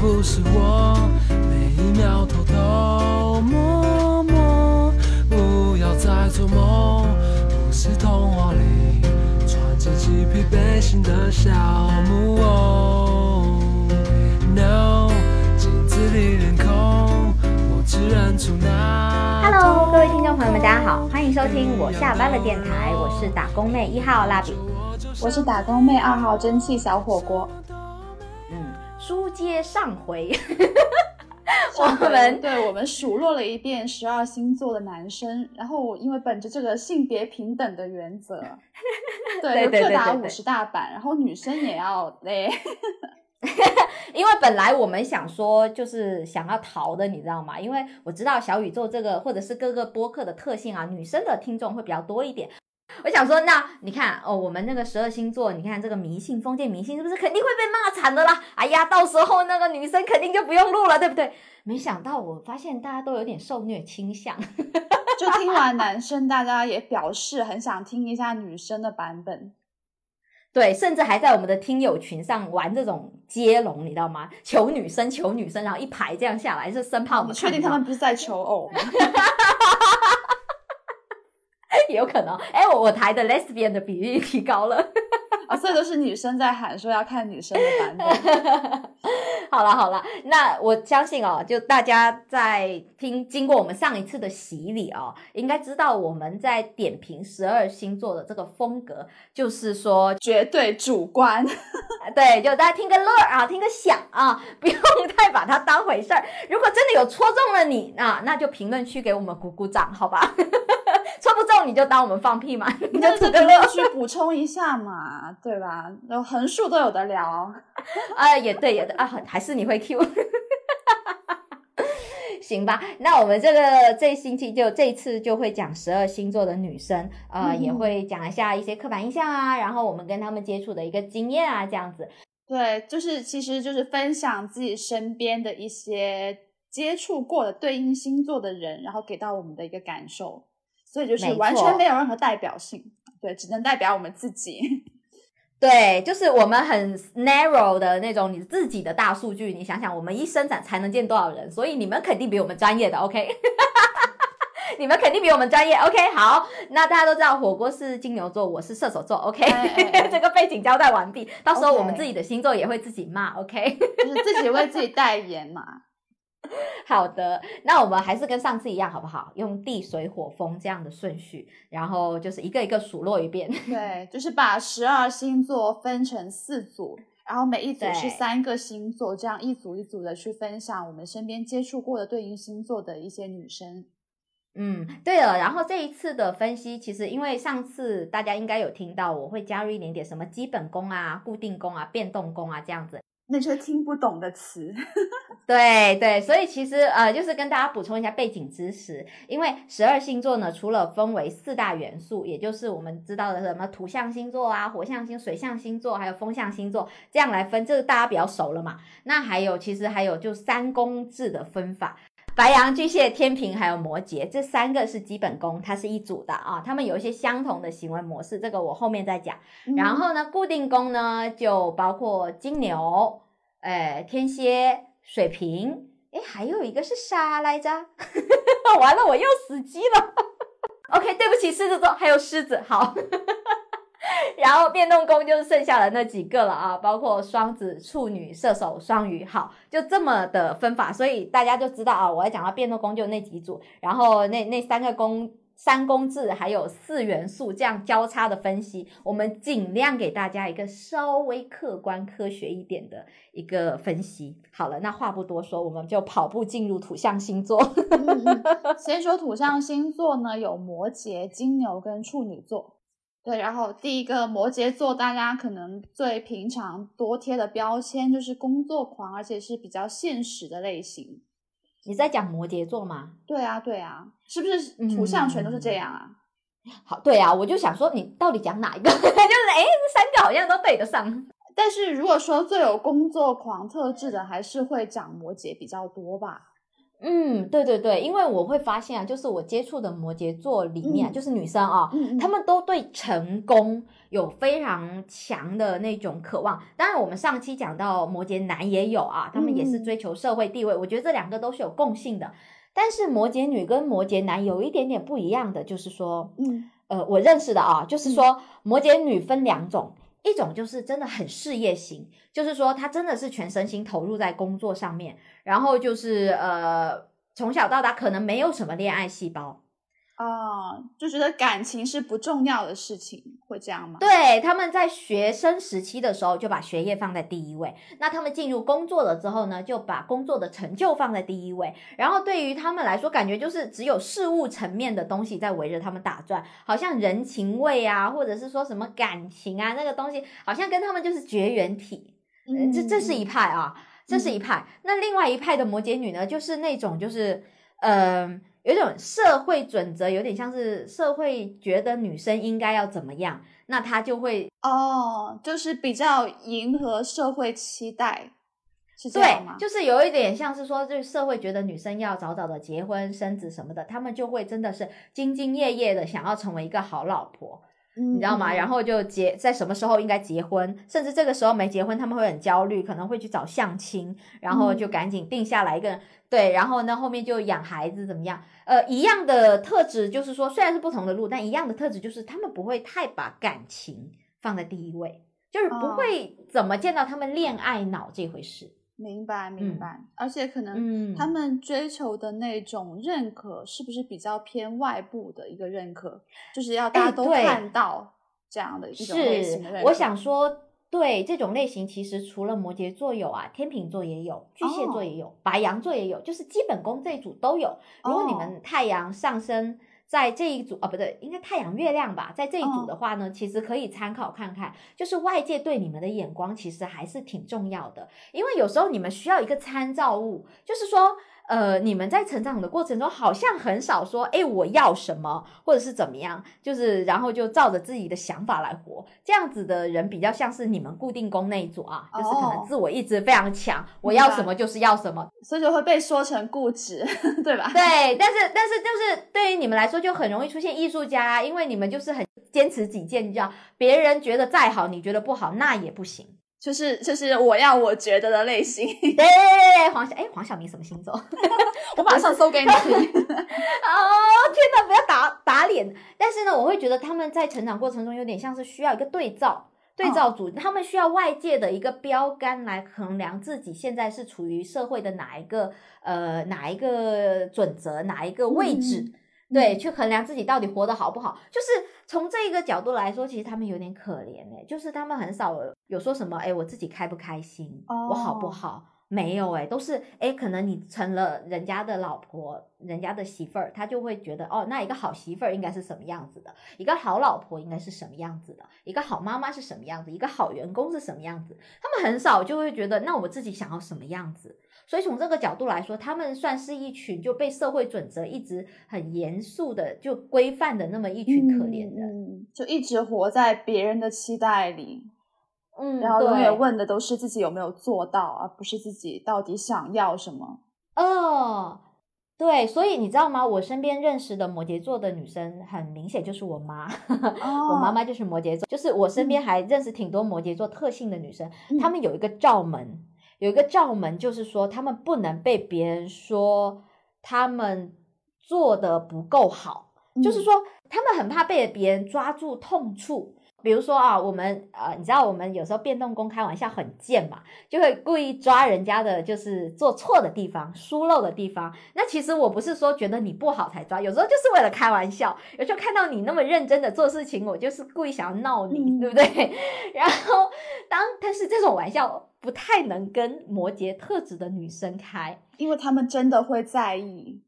不是我，每一秒偷偷摸摸，不要再做梦，不是童话里穿着漆皮背心的小木偶。No，镜子里脸孔，我只认出那。Hello，各位听众朋友们，大家好，欢迎收听我下班的电台，我是打工妹一号蜡笔。我是打工妹二号蒸汽小火锅。嗯，书接 上回，我们对我们数落了一遍十二星座的男生，然后我因为本着这个性别平等的原则，对，对对各打对对五十大板，然后女生也要嘞，因为本来我们想说就是想要逃的，你知道吗？因为我知道小宇宙这个或者是各个播客的特性啊，女生的听众会比较多一点。我想说，那你看哦，我们那个十二星座，你看这个迷信封建迷信是不是肯定会被骂惨的啦？哎呀，到时候那个女生肯定就不用录了，对不对？没想到我发现大家都有点受虐倾向。就听完男生，大家也表示很想听一下女生的版本。对，甚至还在我们的听友群上玩这种接龙，你知道吗？求女生，求女生，然后一排这样下来，是生怕我们你确定他们不是在求偶吗？也有可能。哎，我我台的 lesbian 的比例提高了。啊，所以都是女生在喊说要看女生的版本。好了好了，那我相信哦，就大家在听经过我们上一次的洗礼哦，应该知道我们在点评十二星座的这个风格，就是说，绝对主观，对，就大家听个乐啊，听个响啊，不用太把它当回事儿。如果真的有戳中了你啊，那就评论区给我们鼓鼓掌，好吧？戳不中你就当我们放屁嘛，你就评论。区补充一下嘛，对吧？然后横竖都有的聊。啊，也对，也对啊，还是你会 Q，行吧？那我们这个这星期就这次就会讲十二星座的女生，呃，嗯也会讲一下一些刻板印象啊，然后我们跟他们接触的一个经验啊，这样子。对，就是其实就是分享自己身边的一些接触过的对应星座的人，然后给到我们的一个感受，所以就是完全没有任何代表性，对，只能代表我们自己。对，就是我们很 narrow 的那种你自己的大数据，你想想，我们一生产才能见多少人，所以你们肯定比我们专业的，OK？你们肯定比我们专业，OK？好，那大家都知道火锅是金牛座，我是射手座，OK？、哎哎哎 这个背景交代完毕，到时候我们自己的星座也会自己骂，OK？就是自己为自己代言嘛。好的，那我们还是跟上次一样，好不好？用地水火风这样的顺序，然后就是一个一个数落一遍。对，就是把十二星座分成四组，然后每一组是三个星座，这样一组一组的去分享我们身边接触过的对应星座的一些女生。嗯，对了，然后这一次的分析，其实因为上次大家应该有听到，我会加入一点点什么基本功啊、固定功啊、变动功啊这样子。那些听不懂的词，对对，所以其实呃，就是跟大家补充一下背景知识，因为十二星座呢，除了分为四大元素，也就是我们知道的什么土象星座啊、火象星、水象星座，还有风象星座这样来分，这是大家比较熟了嘛。那还有其实还有就三宫制的分法。白羊、巨蟹、天平还有摩羯，这三个是基本功，它是一组的啊。他们有一些相同的行为模式，这个我后面再讲。然后呢，固定宫呢就包括金牛、呃天蝎、水瓶，诶，还有一个是啥来着？完了，我又死机了。OK，对不起，狮子座还有狮子，好。然后变动宫就是剩下的那几个了啊，包括双子、处女、射手、双鱼，好，就这么的分法，所以大家就知道啊，我要讲到变动宫就那几组，然后那那三个宫。三宫制还有四元素这样交叉的分析，我们尽量给大家一个稍微客观科学一点的一个分析。好了，那话不多说，我们就跑步进入土象星座。先说土象星座呢，有摩羯、金牛跟处女座。对，然后第一个摩羯座，大家可能最平常多贴的标签就是工作狂，而且是比较现实的类型。你在讲摩羯座吗？对啊，对啊，是不是土象全都是这样啊？好，对啊，我就想说，你到底讲哪一个？就是哎，这三个好像都对得上。但是如果说最有工作狂特质的，还是会讲摩羯比较多吧。嗯，对对对，因为我会发现啊，就是我接触的摩羯座里面就是女生啊，嗯嗯。她们都对成功有非常强的那种渴望。当然，我们上期讲到摩羯男也有啊，他们也是嗯。追求社会地位，我觉得这两个都是有共性的。但是摩羯女跟摩羯男有一点点不一样的，就是说，嗯。呃，我认识的啊，就是说摩羯女分两种，一种就是真的很事业型，就是说他真的是全身心投入在工作上面，然后就是呃从小到大可能没有什么恋爱细胞，啊，就觉得感情是不重要的事情，会这样吗？对，他们在学生时期的时候就把学业放在第一位，那他们进入工作了之后呢，就把工作的成就放在第一位，然后对于他们来说，感觉就是只有事物层面的东西在围着他们打转，好像人情味啊，或者是说什么感情啊，那个东西好像跟他们就是绝缘体。这这是一派啊，这是一派。那另外一派的摩羯女呢，就是那种就是呃，有一种社会准则，有点像是社会觉得女生应该要怎么样，那她就会哦，就是比较迎合社会期待，是这对样吗？，就是有一点像是说，就是社会觉得女生要早早的结婚生子什么的，他们就会真的是兢兢业业的想要成为一个好老婆。你你知道吗？然后后就结在什么时候应该结婚，甚至这个时候没结婚，他们会很焦虑，可能会去找相亲，然后就嗯赶紧定下来一个人。对，然后呢，后面就养孩子怎么样？呃，一样的特质就是说，虽然是不同的路，但一样的特质就是他们不会太把感情放在第一位，就是不哦会怎么见到他们恋爱脑这回事。明白明嗯白，而且可能嗯他们追求的那种认可，是不是比较偏外部的一个认可？就是要大家都看到这样的一种类型的认是，可。我想说，对这种类型，其实除了摩羯座有啊，天秤座也有，巨蟹座也有，白羊座也有，就是基本功这一组都有。如果你哦们太阳上升在这一组啊，不对，应该太阳月亮吧，在这一组嗯的话呢，其实可以参考看看，就是外界对你们的眼光其实还是挺重要的，因为有时候你们需要一个参照物，就是说。呃，你们在成长的过程中，好像很少说，哎，我要什么，或者是怎么样，就是然后就照着自己的想法来活。这样子的人比较像是你们固定宫那一组啊，就是可能哦自我意志非常强，我要什么就是要什么，所以就会被说成固执，对吧？对，但是但是就是对于你们来说就很容易出现艺术家啊，因为你们就是很坚持己见，你知道，别人觉得再好，你觉得不好，那也不行。就是就是我要我觉得的类型，对对对对，黄晓哎，黄晓明什么星座？我马上搜给你听。哦，天哪，不要打打脸！但是呢，我会觉得他们在成长过程中有点像是需要一个对照。对照组，他们需要外界的一个标杆来衡量自己现在是处于社会的哪一个呃哪一个准则哪一个位置，嗯对，去衡量自己到底活得好不好。就是从这一个角度来说，其实他们有点可怜哎、就是他们很少有有说什么哎，我自己开不开心，我好不哦好？没有哎、都是哎，可能你成了人家的老婆，人家的媳妇儿，他就会觉得哦，那一个好媳妇儿应该是什么样子的，一个好老婆应该是什么样子的，一个好妈妈是什么样子，一个好员工是什么样子。他们很少就会觉得，那我自己想要什么样子。所以从这个角度来说，他们算是一群就被社会准则一直很严肃的就规范的那么一群可怜人。就一直活在别人的期待里，嗯，然后永远问的都是自己有没有做到，而不是自己到底想要什么。哦，对，所以你知道吗？我身边认识的摩羯座的女生，很明显就是我妈，我妈妈就是摩羯座，就是我身边还认识挺多摩羯座特性的女生，嗯她们有一个罩门，有一个罩门，就是说她们不能被别人说她们做的不够好，就是嗯说她们很怕被别人抓住痛处。比如说啊，我们呃，你知道我们有时候变动公开玩笑很贱嘛，就会故意抓人家的，就是做错的地方、疏漏的地方。那其实我不是说觉得你不好才抓，有时候就是为了开玩笑。有时候看到你那么认真的做事情，我就是故意想要闹你，嗯对不对？然后当但是这种玩笑不太能跟摩羯特质的女生开，因为他们真的会在意。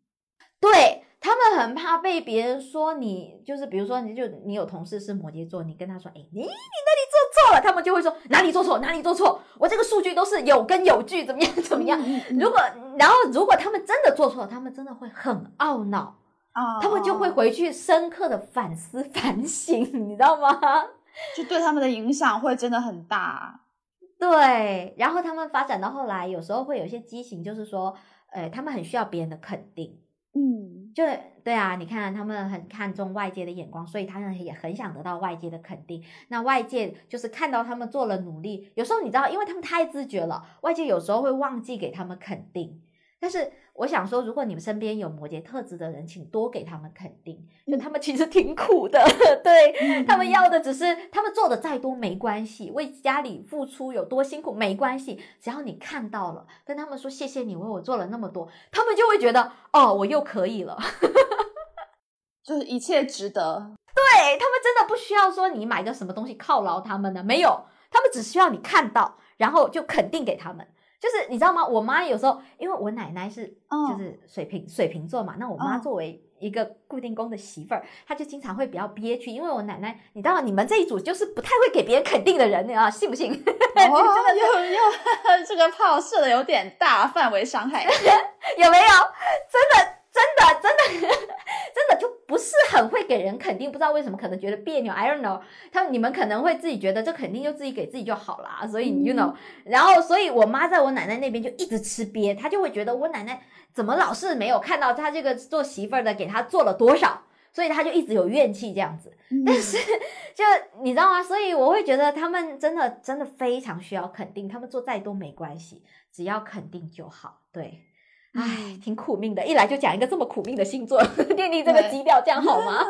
对他们很怕被别人说你，就是比如说你就你有同事是摩羯座，你跟他说，哎，你你那里做错了，他们就会说哪里做错，哪里做错，我这个数据都是有根有据，怎么样怎么样。如果然后如果他们真的做错了，他们真的会很懊恼，啊，他们就会回去深刻的反思反省，你知道吗？就对他们的影响会真的很大。对，然后他们发展到后来，有时候会有一些畸形，就是说，呃，他们很需要别人的肯定。嗯，就对啊，你看他们很看重外界的眼光，所以他们也很想得到外界的肯定。那外界就是看到他们做了努力，有时候你知道，因为他们太自觉了，外界有时候会忘记给他们肯定。但是我想说，如果你们身边有摩羯特质的人，请多给他们肯定，就他们其实挺苦的，对他们要的只是他们做的再多没关系，为家里付出有多辛苦没关系，只要你看到了，跟他们说谢谢你为我做了那么多，他们就会觉得哦，我又可以了。就是一切值得。对他们真的不需要说你买个什么东西犒劳他们呢，没有，他们只需要你看到，然后就肯定给他们。就是你知道吗？我妈有时候，因为我奶奶是就是水瓶水瓶座嘛，那我妈作为一个固定宫的媳妇儿，她就经常会比较憋屈，因为我奶奶，你知道你们这一组就是不太会给别人肯定的人你啊，信不信？哦，又又这个炮射的有点大，范围伤害 有没有？真的真的真的真的就。不是很会给人肯定，不知道为什么，可能觉得别扭。I don't know，他们你们可能会自己觉得这肯定就自己给自己就好啦。所以 you know，然后所以我妈在我奶奶那边就一直吃瘪，她就会觉得我奶奶怎么老是没有看到她这个做媳妇儿的给她做了多少，所以她就一直有怨气这样子。但是就你知道吗？所以我会觉得他们真的真的非常需要肯定，他们做再多没关系，只要肯定就好。对。唉，挺苦命的，一来就讲一个这么苦命的星座，奠定这个基调，这样好吗？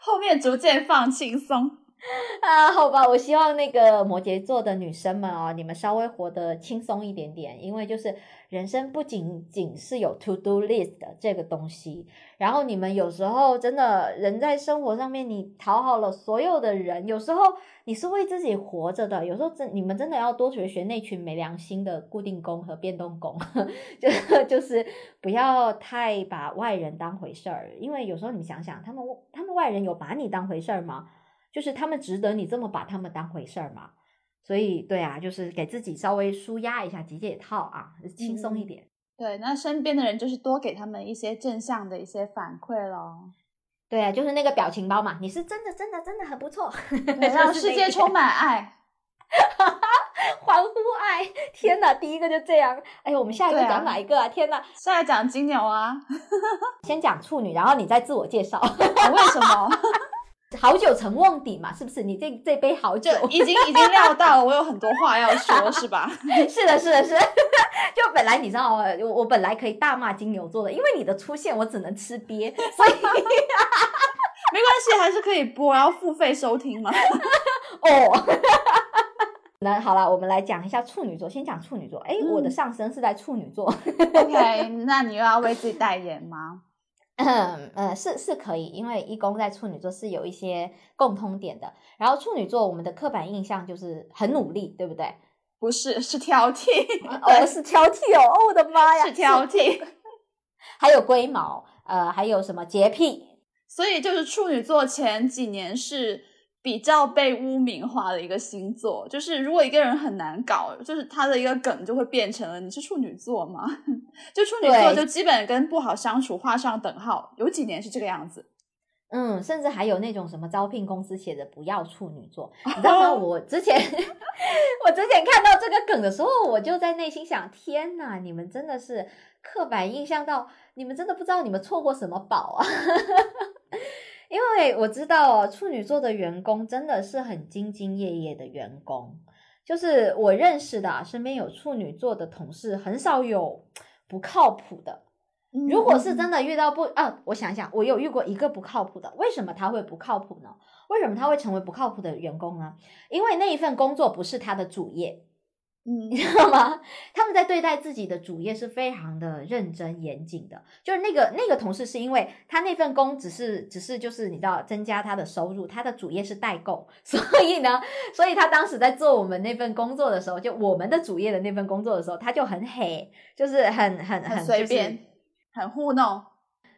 后面逐渐放轻松 啊，好吧，我希望那个摩羯座的女生们哦，你们稍微活得轻松一点点，因为就是。人生不仅仅是有 to do list 的这个东西，然后你们有时候真的人在生活上面，你讨好了所有的人，有时候你是为自己活着的，有时候真你们真的要多学学那群没良心的固定工和变动工，就就是不要太把外人当回事儿，因为有时候你想想，他们他们外人有把你当回事儿吗？就是他们值得你这么把他们当回事儿吗？所以，对啊，就是给自己稍微舒压一下，解解套啊，轻松一点。对，那身边的人就是多给他们一些正向的一些反馈咯。对啊，就是那个表情包嘛，你是真的真的真的很不错，让世界充满爱，欢呼爱！天哪，第一个就这样。哎呦，我们下一个讲哪一个啊？天哪，下一讲金牛啊，先讲处女，然后你再自我介绍。为什么？好酒成瓮底嘛，是不是？你这这杯好酒已经已经料到了，我有很多话要说，是吧？是的，是的，是。就本来你知道，我我本来可以大骂金牛座的，因为你的出现，我只能吃瘪，所以 没关系，还是可以播，要付费收听嘛。哦，那好了，我们来讲一下处女座，先讲处女座。哎，我的上升是在处女座。OK，那你又要为自己代言吗？嗯嗯，是是可以，因为一宫在处女座是有一些共通点的。然后处女座，我们的刻板印象就是很努力，对不对？不是，是挑剔。哦，是挑剔哦！哦，我的妈呀，是挑剔。还有龟毛，呃，还有什么洁癖？所以就是处女座前几年是。比较被污名化的一个星座，就是如果一个人很难搞，就是他的一个梗就会变成了你是处女座吗？就处女座就基本跟不好相处画上等号。有几年是这个样子，嗯，甚至还有那种什么招聘公司写的不要处女座，你知道吗？我之前 我之前看到这个梗的时候，我就在内心想：天哪，你们真的是刻板印象到，你们真的不知道你们错过什么宝啊！因为我知道哦，处女座的员工真的是很兢兢业业的员工，就是我认识的，身边有处女座的同事，很少有不靠谱的。如果是真的遇到不啊，我想想，我有遇过一个不靠谱的，为什么他会不靠谱呢？为什么他会成为不靠谱的员工呢？因为那一份工作不是他的主业。嗯，你知道吗？他们在对待自己的主业是非常的认真严谨的。就是那个那个同事，是因为他那份工只是只是就是你知道增加他的收入，他的主业是代购，所以呢，所以他当时在做我们那份工作的时候，就我们的主业的那份工作的时候，他就很黑，就是很很很随便，很糊弄。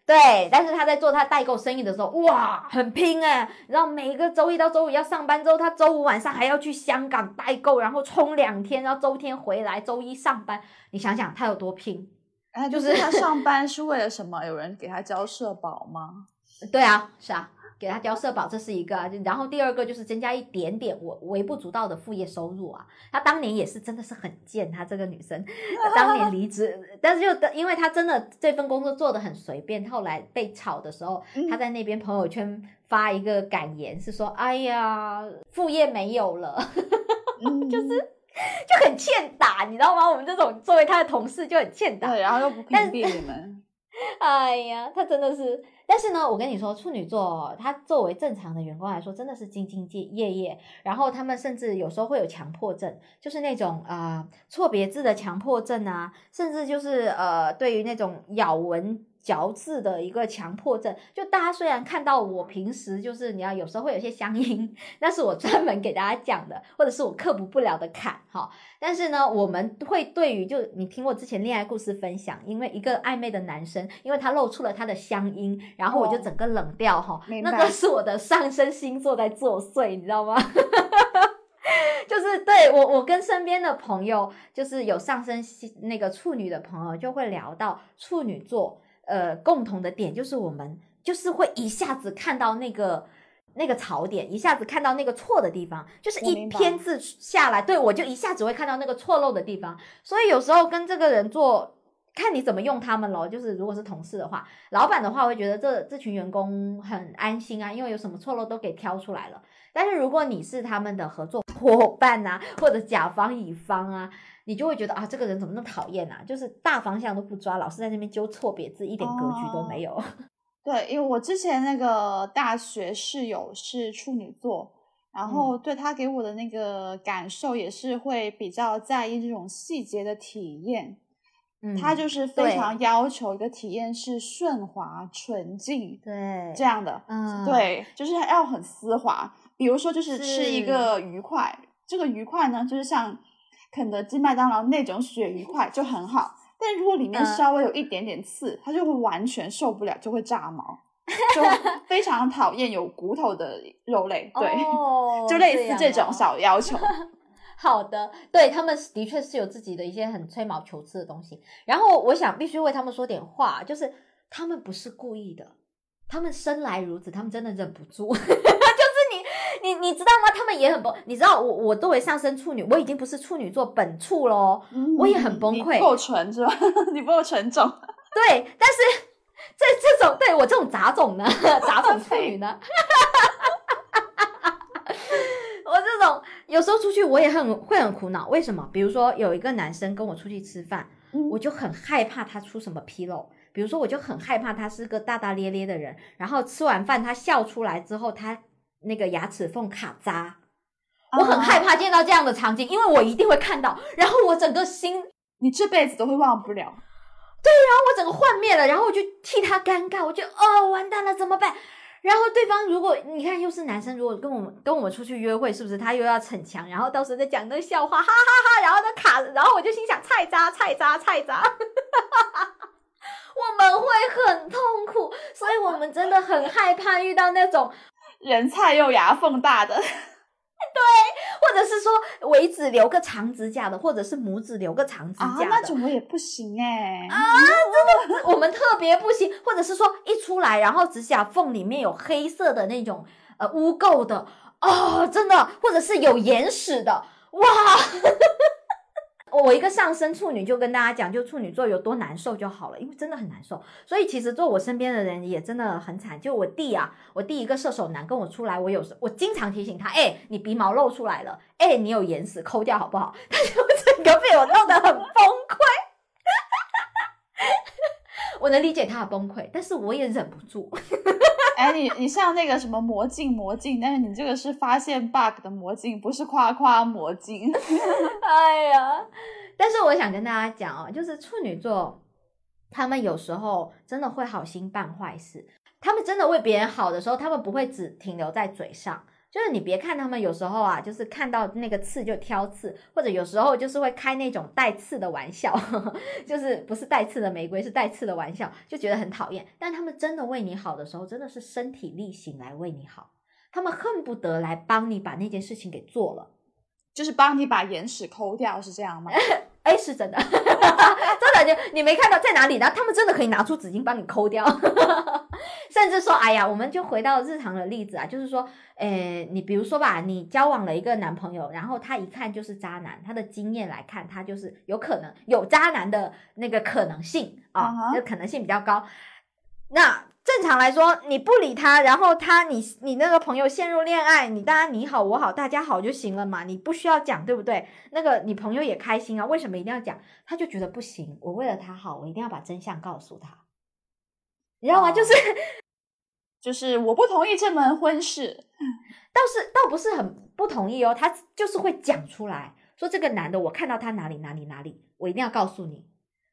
对，但是他在做他代购生意的时候，哇，很拼哎！然后每个周一到周五要上班之后，他周五晚上还要去香港代购，然后冲两天，然后周天回来，周一上班。你想想他有多拼？哎，就是他上班是为了什么？有人给他交社保吗？对啊，是啊，给他交社保，这是一个啊。然后第二个就是增加一点点我微不足道的副业收入啊。她当年也是真的是很贱，她这个女生 当年离职，但是就因为她真的这份工作做的很随便，后来被炒的时候，她在那边朋友圈发一个感言，是说：“哎呀，副业没有了。”就是就很欠打，你知道吗？我们这种作为他的同事就很欠打，对，然后又不屏蔽你们。哎呀，他真的是，但是呢，我跟你说，处女座他作为正常的员工来说，真的是兢兢业业。然后他们甚至有时候会有强迫症，就是那种啊错别字的强迫症啊，甚至就是呃对于那种咬文。嚼字的一个强迫症，就大家虽然看到我平时就是你要有时候会有些乡音，那是我专门给大家讲的，或者是我克服不了的坎哈。但是呢，我们会对于就你听我之前恋爱故事分享，因为一个暧昧的男生，因为他露出了他的乡音，然后我就整个冷掉哈。那个是我的上升星座在作祟，你知道吗？就是对我我跟身边的朋友，就是有上升星那个处女的朋友，就会聊到处女座。呃，共同的点就是我们就是会一下子看到那个那个槽点，一下子看到那个错的地方，就是一篇字下来，对我就一下子会看到那个错漏的地方。所以有时候跟这个人做，看你怎么用他们咯。就是如果是同事的话，老板的话会觉得这这群员工很安心啊，因为有什么错漏都给挑出来了。但是如果你是他们的合作伙伴啊，或者甲方乙方啊。你就会觉得啊，这个人怎么那么讨厌啊？就是大方向都不抓，老是在那边纠错别字，一点格局都没有。对，因为我之前那个大学室友是处女座，然后对他给我的那个感受也是会比较在意这种细节的体验。嗯，他就是非常要求一个体验是顺滑、纯净，对这样的，嗯，对，就是要很丝滑。比如说，就是吃一个鱼块，这个鱼块呢，就是像。肯德基、麦当劳那种鳕鱼块就很好，但如果里面稍微有一点点刺，它就会完全受不了，就会炸毛，就 非常讨厌有骨头的肉类。对，就类似这种小要求。好的，对他们的确是有自己的一些很吹毛求疵的东西。然后我想必须为他们说点话，就是他们不是故意的，他们生来如此，他们真的忍不住。你你你知道吗？他们也很崩。你知道我我作为上升处女，我已经不是处女座本处喽，我也很崩溃。不够纯是吧？你不够纯种。对，但是这这种对我这种杂种呢，杂种处女呢，我这种有时候出去我也很会很苦恼。为什么？比如说有一个男生跟我出去吃饭，我就很害怕他出什么纰漏。比如说我就很害怕他是个大大咧咧的人，然后吃完饭他笑出来之后他。那个牙齿缝卡扎，我很害怕见到这样的场景，因为我一定会看到，然后我整个心，你这辈子都会忘不了。对，然后我整个幻灭了，然后我就替他尴尬，我就哦完蛋了，怎么办？然后对方如果你看又是男生，如果跟我们跟我们出去约会，是不是他又要逞强，然后到时候再讲那个笑话，哈哈哈，然后他卡，然后我就心想菜渣菜渣菜渣，我们会很痛苦，所以我们真的很害怕遇到那种。人菜又牙缝大的，对，或者是说尾指留个长指甲的，或者是拇指留个长指甲的，那种我也不行哎啊，真的，我们特别不行，或者是说一出来，然后指甲缝里面有黑色的那种呃污垢的哦，真的，或者是有眼屎的，哇。我一个上升处女就跟大家讲，就处女座有多难受就好了，因为真的很难受。所以其实做我身边的人也真的很惨。就我弟啊，我弟一个射手男跟我出来，我有时我经常提醒他，哎，你鼻毛露出来了，哎，你有眼屎，抠掉好不好？他就整个被我弄得很崩溃。我能理解他的崩溃，但是我也忍不住。哎，你你像那个什么魔镜魔镜，但是你这个是发现 bug 的魔镜，不是夸夸魔镜。哎呀，但是我想跟大家讲哦，就是处女座，他们有时候真的会好心办坏事，他们真的为别人好的时候，他们不会只停留在嘴上。就是你别看他们有时候啊，就是看到那个刺就挑刺，或者有时候就是会开那种带刺的玩笑，就是不是带刺的玫瑰，是带刺的玩笑，就觉得很讨厌。但他们真的为你好的时候，真的是身体力行来为你好，他们恨不得来帮你把那件事情给做了，就是帮你把眼屎抠掉，是这样吗？哎，是真的，真的就你没看到在哪里呢？他们真的可以拿出纸巾帮你抠掉。甚至说，哎呀，我们就回到日常的例子啊，就是说，诶，你比如说吧，你交往了一个男朋友，然后他一看就是渣男，他的经验来看，他就是有可能有渣男的那个可能性啊，那可能性比较高。那正常来说，你不理他，然后他你你那个朋友陷入恋爱，你当然你好我好大家好就行了嘛，你不需要讲，对不对？那个你朋友也开心啊，为什么一定要讲？他就觉得不行，我为了他好，我一定要把真相告诉他。你知道吗？就是，就是我不同意这门婚事，倒是倒不是很不同意哦。他就是会讲出来说，这个男的我看到他哪里哪里哪里，我一定要告诉你，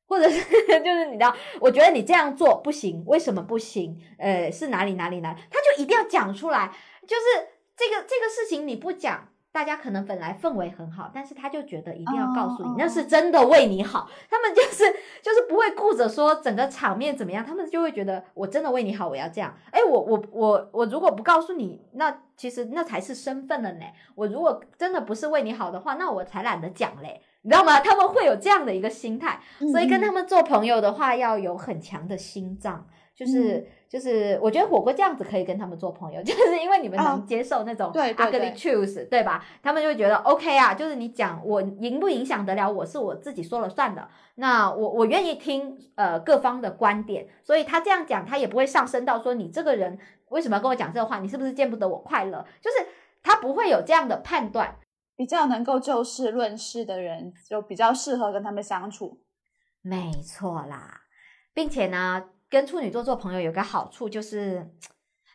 或者是 就是你知道，我觉得你这样做不行，为什么不行？呃，是哪里哪里哪里，他就一定要讲出来，就是这个这个事情你不讲。大家可能本来氛围很好，但是他就觉得一定要告诉你，那是真的为你好。他们就是就是不会顾着说整个场面怎么样，他们就会觉得我真的为你好，我要这样。哎，我我我我如果不告诉你，那其实那才是身份了呢。我如果真的不是为你好的话，那我才懒得讲嘞，你知道吗？他们会有这样的一个心态，所以跟他们做朋友的话，要有很强的心脏，就是。就是我觉得火锅这样子可以跟他们做朋友，就是因为你们能接受那种 ugly truth，对吧？他们就会觉得 OK 啊，就是你讲我影不影响得了我是我自己说了算的，那我我愿意听呃各方的观点，所以他这样讲他也不会上升到说你这个人为什么要跟我讲这个话，你是不是见不得我快乐？就是他不会有这样的判断，比较能够就事论事的人就比较适合跟他们相处，没错啦，并且呢。跟处女座做朋友有个好处，就是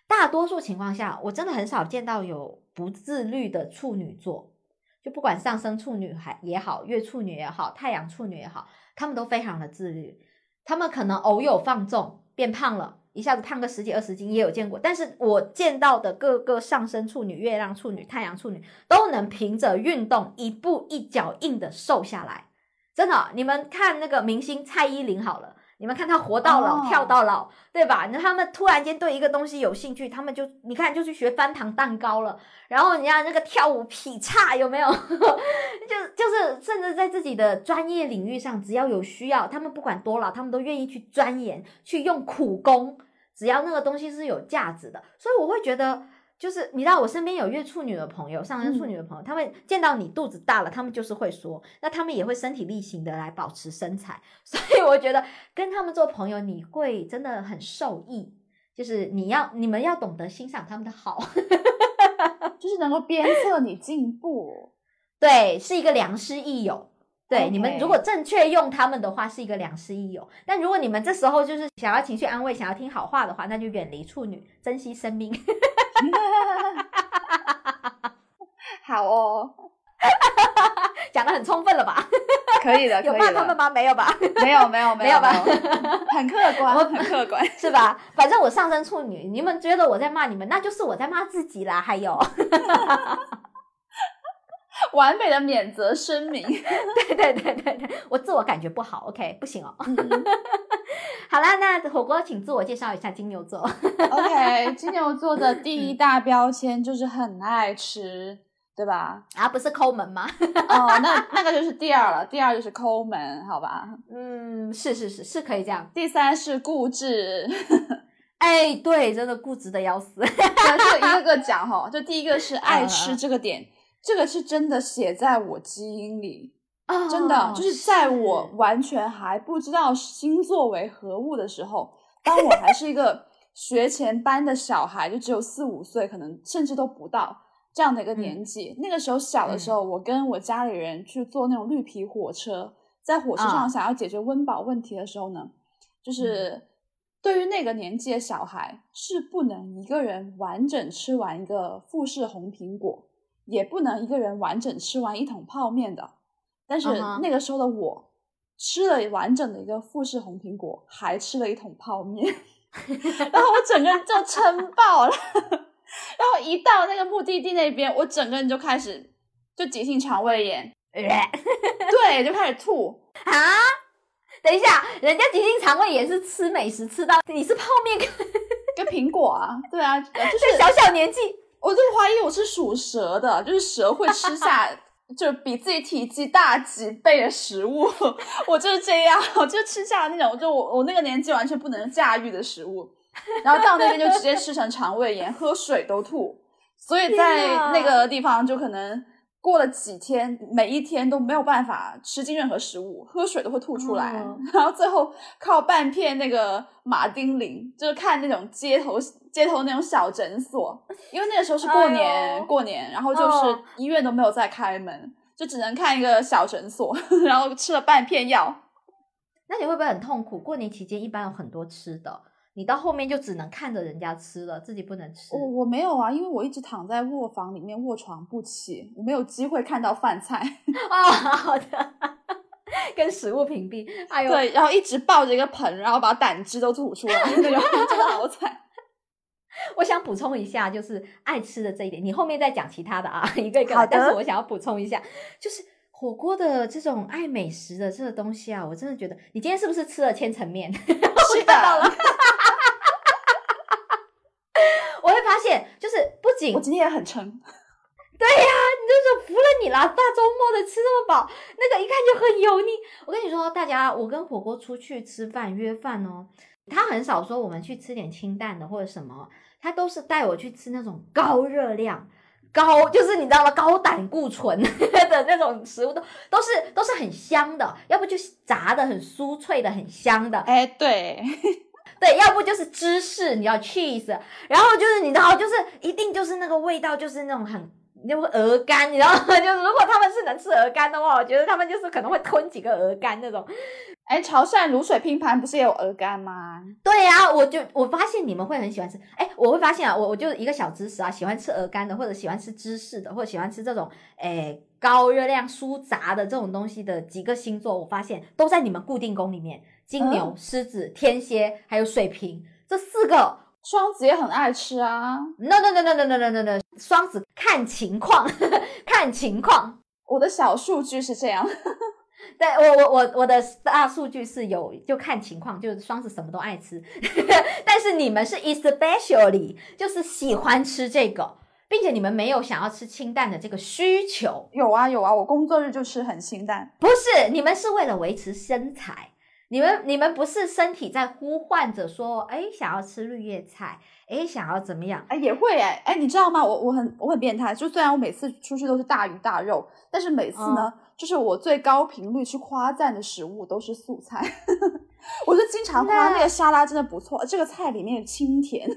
大多数情况下，我真的很少见到有不自律的处女座。就不管上升处女还也好，月处女也好，太阳处女也好，他们都非常的自律。他们可能偶有放纵，变胖了，一下子胖个十几二十斤也有见过。但是我见到的各个上升处女、月亮处女、太阳处女，都能凭着运动一步一脚印的瘦下来。真的，你们看那个明星蔡依林好了。你们看她活到老，跳到老，对吧？那他们突然间对一个东西有兴趣，他们就你看就去学翻糖蛋糕了。然后人家那个跳舞劈叉有没有？就就是甚至在自己的专业领域上，只要有需要，他们不管多老，他们都愿意去钻研，去用苦功。只要那个东西是有价值的，所以我会觉得。就是你知道，我身边有月处女的朋友，上升处女的朋友，他们见到你肚子大了，他们就是会说，那他们也会身体力行的来保持身材。所以我觉得跟他们做朋友，你会真的很受益。就是你要你们要懂得欣赏他们的好，就是能够鞭策你进步。对，是一个良师益友。对，你们如果正确用他们的话，是一个良师益友。但如果你们这时候就是想要情绪安慰，想要听好话的话，那就远离处女，珍惜生命。好哦，讲的很充分了吧？可以的，有骂他们吗？没有吧？没有，没有，没有吧？很客观，很客观，是吧？反正我上升处女，你们觉得我在骂你们，那就是我在骂自己啦。还有，完美的免责声明。对对对对对，我自我感觉不好，OK，不行哦。好啦，那火锅，请自我介绍一下金牛座。OK，金牛座的第一大标签就是很爱吃，对吧？啊，不是抠门吗？哦，那那个就是第二了，第二就是抠门，好吧？嗯，是是是，是可以这样。第三是固执，哎，对，真的固执的要死。就一个个讲哈，就第一个是爱吃这个点，这个是真的写在我基因里。真的就是在我完全还不知道星座为何物的时候，当我还是一个学前班的小孩，就只有四五岁，可能甚至都不到这样的一个年纪。那个时候小的时候，我跟我家里人去坐那种绿皮火车，在火车上想要解决温饱问题的时候呢，就是对于那个年纪的小孩，是不能一个人完整吃完一个富士红苹果，也不能一个人完整吃完一桶泡面的。但是那个时候的我，吃了完整的一个富士红苹果，还吃了一桶泡面，然后我整个人就撑爆了。然后一到那个目的地那边，我整个人就开始就急性肠胃炎，对，就开始吐啊！等一下，人家急性肠胃炎是吃美食吃到，你是泡面跟跟苹果啊？对啊，就是小小年纪，我就怀疑我是属蛇的，就是蛇会吃下。就比自己体积大几倍的食物，我就是这样，我就吃下那种就我我那个年纪完全不能驾驭的食物，然后到那边就直接吃成肠胃炎，喝水都吐，所以在那个地方就可能过了几天，每一天都没有办法吃进任何食物，喝水都会吐出来，哦 然后最后靠半片那个马丁啉，就是看那种街头街头那种小诊所，因为那个时候是过年、哎过年，然后就是哦医院都没有再开门，就只能看一个小诊所，然后吃了半片药。那你会不会很痛苦？过年期间一般有很多吃的，你到后面就只能看着人家吃了，自己不能吃。我我没有啊，因为我一直躺在卧房里面卧床不起，我没有机会看到饭菜。哦，好的，跟食物屏蔽。哎呦，对，然后一直抱着一个盆，然后把胆汁都吐出来，那种真的好惨。我想补充一下，就是爱吃的这一点，你后面再讲其他的啊，一个一个。好的但是我想要补充一下，就是火锅的这种爱美食的这个东西啊，我真的觉得，你今天是不是吃了千层面？是的，我会发现，我今天也很撑。对呀，你就是服了你了！大周末的吃这么饱，那个一看就很油腻。我跟你说，大家，我跟火锅出去吃饭约饭哦，他很少说我们去吃点清淡的或者什么，他都是带我去吃那种高热量、高就是你知道吗？高胆固醇 的那种食物，都都是都是很香的，要不就炸的很酥脆的很香的，哎，对，对，要不就是芝士，你要 cheese，然后就是你知道，就是一定就是那个味道，就是那种很。那个鹅肝，你知道吗？就是如果他们是能吃鹅肝的话，我觉得他们就是可能会吞几个鹅肝那种。哎，潮汕卤水拼盘不是也有鹅肝吗？对呀、我就我发现你们会很喜欢吃。哎，我会发现啊，我我就一个小知识啊，喜欢吃鹅肝的，或者喜欢吃芝士的，或者喜欢吃这种哎高热量酥炸的这种东西的几个星座，我发现都在你们固定宫里面：金牛、狮子、天蝎，还有水瓶，这四个双子也很爱吃啊。No No No No No No No No No 双子看情况，看情况。我的小数据是这样，对我我我我的大数据是有，就看情况，就是双子什么都爱吃，但是你们是 especially 就是喜欢吃这个，并且你们没有想要吃清淡的这个需求。有啊有啊，我工作日就吃很清淡。不是，你们是为了维持身材。你们你们不是身体在呼唤着说，哎，想要吃绿叶菜，哎，想要怎么样？哎，也会哎哎，你知道吗？我我很我很变态，就虽然我每次出去都是大鱼大肉，但是每次呢，就是我最高频率去夸赞的食物都是素菜。我就经常夸那那个沙拉真的不错，这个菜里面清甜。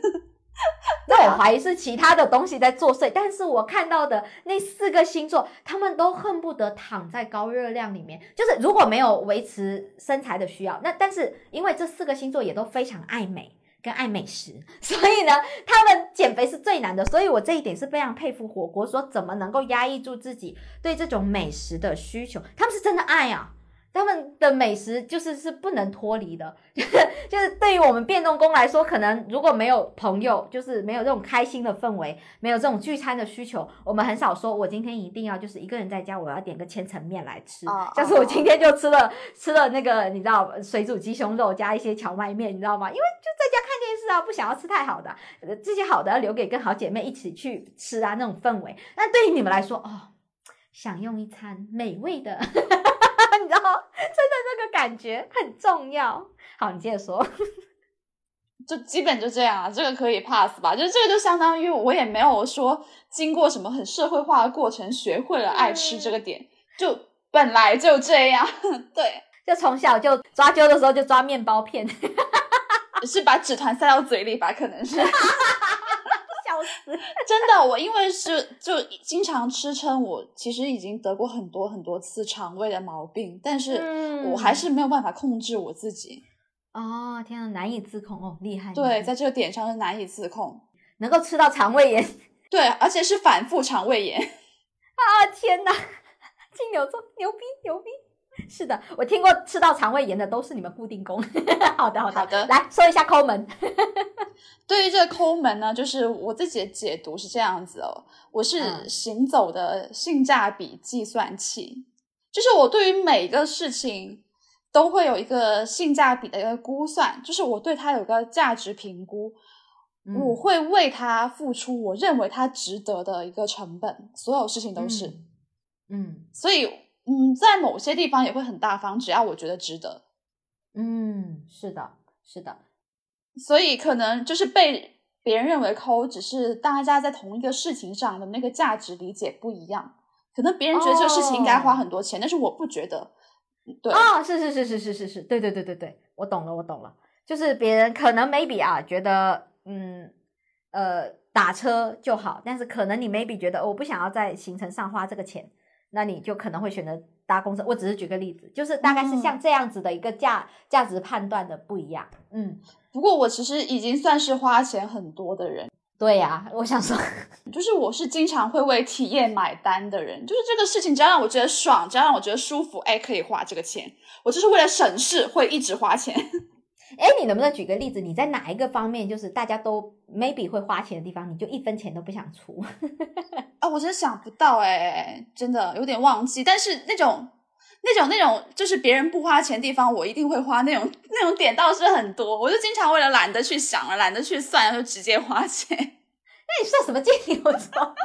那我怀疑是其他的东西在作祟，但是我看到的那四个星座，他们都恨不得躺在高热量里面。就是如果没有维持身材的需要，那但是因为这四个星座也都非常爱美跟爱美食，所以呢，他们减肥是最难的。所以我这一点是非常佩服火锅，说怎么能够压抑住自己对这种美食的需求，他们是真的爱啊。他们的美食就是是不能脱离的，就是对于我们变动工来说，可能如果没有朋友，就是没有这种开心的氛围，没有这种聚餐的需求，我们很少说，我今天一定要就是一个人在家，我要点个千层面来吃。哦像是我今天就吃了吃了那个你知道水煮鸡胸肉加一些荞麦面，你知道吗？因为就在家看电视啊，不想要吃太好的这些好的要留给跟好姐妹一起去吃啊，那种氛围。那对于你们来说，哦，享用一餐美味的。你知道，真的那个感觉很重要。好，你接着说。就基本就这样啊，这个可以 pass 吧？就这个就相当于我也没有说经过什么很社会化的过程，学会了爱吃这个点，就本来就这样。对，就从小就抓阄的时候就抓面包片，是把纸团塞到嘴里吧？可能是笑死。真的。我因为是就经常吃撑，我其实已经得过很多很多次肠胃的毛病，但是嗯我还是没有办法控制我自己。哦，天啊，难以自控哦，厉害。对，在这个点上是难以自控。能够吃到肠胃炎 对，而且是反复肠胃炎。啊！天哪，金牛座牛逼牛逼。是的，我听过吃到肠胃炎的都是你们固定工。好的好的好的来说一下抠门。对于这个抠门呢，就是我自己的解读是这样子哦，我是嗯行走的性价比计算器，就是我对于每个事情都会有一个性价比的一个估算，就是我对它有个价值评估，嗯我会为它付出我认为它值得的一个成本，所有事情都是，嗯嗯所以嗯，在某些地方也会很大方，只要我觉得值得。嗯，是的，是的。所以可能就是被别人认为抠，只是大家在同一个事情上的那个价值理解不一样。可能别人觉得这个事情应该花很多钱，但是我不觉得。对啊，是是是是是是是，对对对对对，我懂了，我懂了。就是别人可能 maybe 啊，觉得嗯呃打车就好，但是可能你 maybe 觉得我不想要在行程上花这个钱，那你就可能会选择搭公车。我只是举个例子，就是大概是像这样子的一个价价值判断的不一样。嗯，不过我其实已经算是花钱很多的人。对呀，我想说，就是我是经常会为体验买单的人，就是这个事情只要让我觉得爽，只要让我觉得舒服，哎，可以花这个钱。我就是为了省事，会一直花钱。哎，你能不能举个例子？你在哪一个方面，就是大家都 maybe 会花钱的地方，你就一分钱都不想出？啊，我真的想不到，哎，真的有点忘记。但是那种、那种、那种，就是别人不花钱的地方，我一定会花。那种、那种点倒是很多。我就经常为了懒得去想了，懒得去算，就直接花钱。那你算什么金牛座？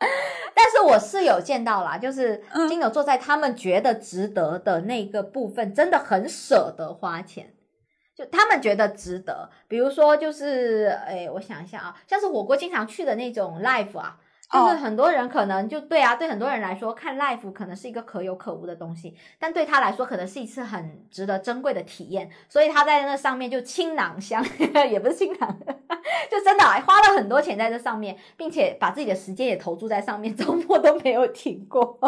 但是我是有见到啦，就是金牛座在他们觉得值得的那个部分，真的很舍得花钱。就他们觉得值得，比如说就是，哎，我想一下啊，像是火锅经常去的那种 live 啊，就是很多人可能就对啊，对很多人来说看 live 可能是一个可有可无的东西，但对他来说可能是一次很值得珍贵的体验，所以他在那上面就倾囊相，也不是倾囊，就真的花了很多钱在这上面，并且把自己的时间也投注在上面，周末都没有停过。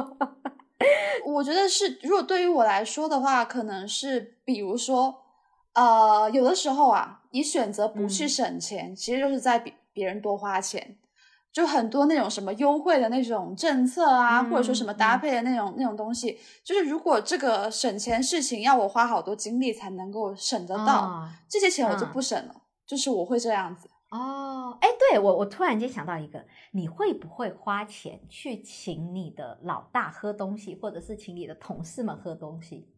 我觉得是，如果对于我来说的话，可能是比如说。呃，有的时候啊，你选择不去省钱，其实就是在比别人多花钱。就很多那种什么优惠的那种政策啊，或者说什么搭配的那种那种东西，就是如果这个省钱事情要我花好多精力才能够省得到，这些钱我就不省了。就是我会这样子。哦，哎，对我我突然间想到一个，你会不会花钱去请你的老大喝东西，或者是请你的同事们喝东西？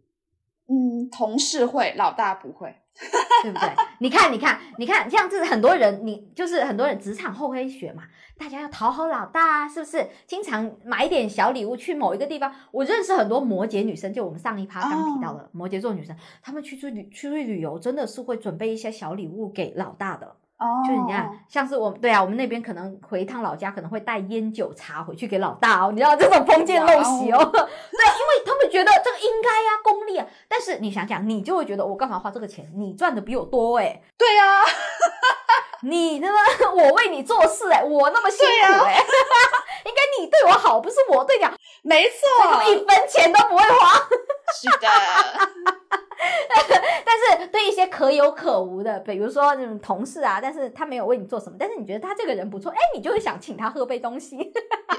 嗯，同事会，老大不会，对不对？你看，你看，你看，这样子很多人，你就是很多人职场厚黑学嘛，大家要讨好老大，啊是不是？经常买一点小礼物去某一个地方。我认识很多摩羯女生，就我们上一趴刚提到的摩羯座女生，她们去出旅去旅游，真的是会准备一些小礼物给老大的。哦，就是你看，像是我们对啊，我们那边可能回一趟老家，可能会带烟酒茶回去给老大哦。你知道这种封建陋习哦，对，因为他们觉得这个应该呀，功利啊。但是你想想，你就会觉得我干嘛花这个钱？你赚的比我多哎。对呀，你他妈我为你做事哎，我那么辛苦哎，应该你对我好，不是我对你。没错，一分钱都不会花。是的。但是对一些可有可无的，比如说那种同事啊，但是他没有为你做什么，但是你觉得他这个人不错，哎，你就会想请他喝杯东西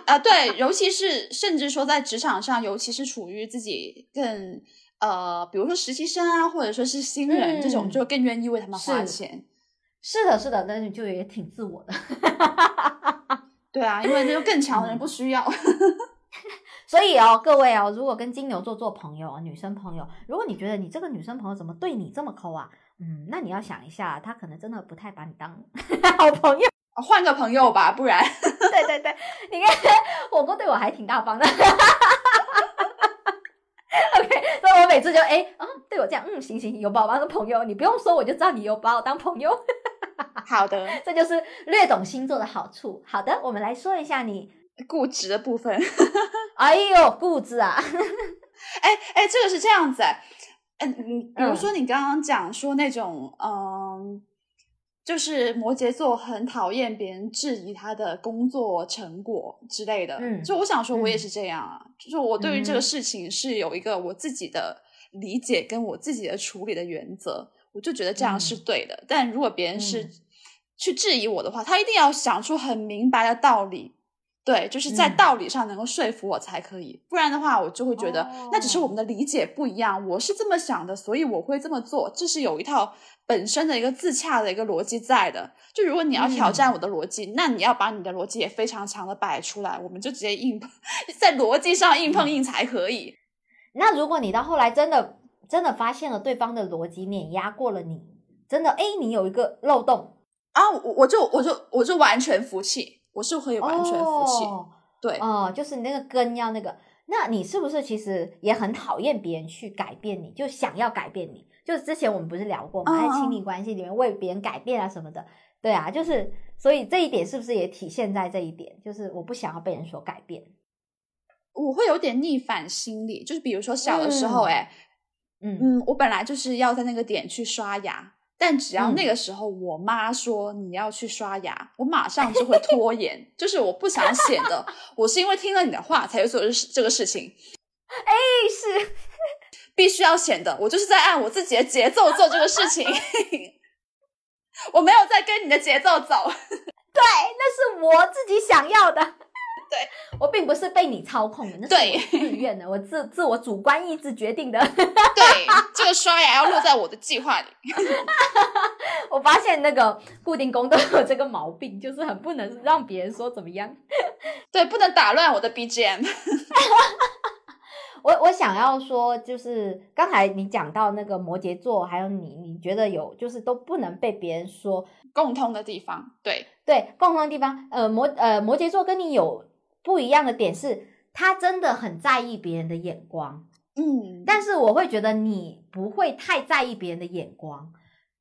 啊。对，尤其是甚至说在职场上，尤其是处于自己更呃，比如说实习生啊，或者说是新人这种，就更愿意为他们花钱。是的，是的，但是就也挺自我的。对啊，因为那种更强的人不需要。所以哦，各位哦，如果跟金牛座做朋友，女生朋友，如果你觉得你这个女生朋友怎么对你这么抠啊，嗯，那你要想一下，她可能真的不太把你当 好朋友，换个朋友吧，不然。对对对，你看火锅对我还挺大方的。OK，所以我每次就哎，嗯，对我这样，嗯，行行，有把我当朋友，你不用说，我就知道你有把我当朋友。好的，这就是略懂星座的好处。好的，我们来说一下你。固执的部分，哎呦，固执啊！哎哎，这个是这样子，嗯嗯，比如说你刚刚讲说那种，嗯，就是摩羯座很讨厌别人质疑他的工作成果之类的，嗯，就我想说，我也是这样啊，就是我对于这个事情是有一个我自己的理解跟我自己的处理的原则，我就觉得这样是对的。但如果别人是去质疑我的话，他一定要想出很明白的道理。对，就是在道理上能够说服我才可以，不然的话，我就会觉得那只是我们的理解不一样。我是这么想的，所以我会这么做，这是有一套本身的一个自洽的一个逻辑在的。就如果你要挑战我的逻辑，那你要把你的逻辑也非常强的摆出来，我们就直接硬在逻辑上硬碰硬才可以。那如果你到后来真的真的发现了对方的逻辑碾压过了你，真的哎，你有一个漏洞啊，我我就我就我就完全服气。我是可以完全服气，对，哦，就是你那个根要那个，那你是不是其实也很讨厌别人去改变你，就想要改变你？就是之前我们不是聊过吗？嗯在亲密关系里面为别人改变啊什么的，对啊，就是所以这一点是不是也体现在这一点？就是我不想要被人所改变。我会有点逆反心理，就是比如说小的时候，嗯哎、嗯嗯，我本来就是要在那个点去刷牙，但只要嗯那个时候我妈说你要去刷牙，我马上就会拖延，就是我不想显得我是因为听了你的话才会做这个事情，哎是 必须要显得我就是在按我自己的节奏做这个事情，我没有在跟你的节奏走。对，那是我自己想要的。对，我并不是被你操控的，那对是我自愿的，我自自我主观意志决定的。对，这个刷牙要落在我的计划里。我发现那个固定工都有这个毛病，就是很不能让别人说怎么样。对，不能打乱我的 BGM。我我想要说，就是刚才你讲到那个摩羯座，还有你，你觉得有就是都不能被别人说共通的地方，对，对共通的地方。呃，摩呃摩羯座跟你有不一样的点是，他真的很在意别人的眼光，嗯，但是我会觉得你不会太在意别人的眼光。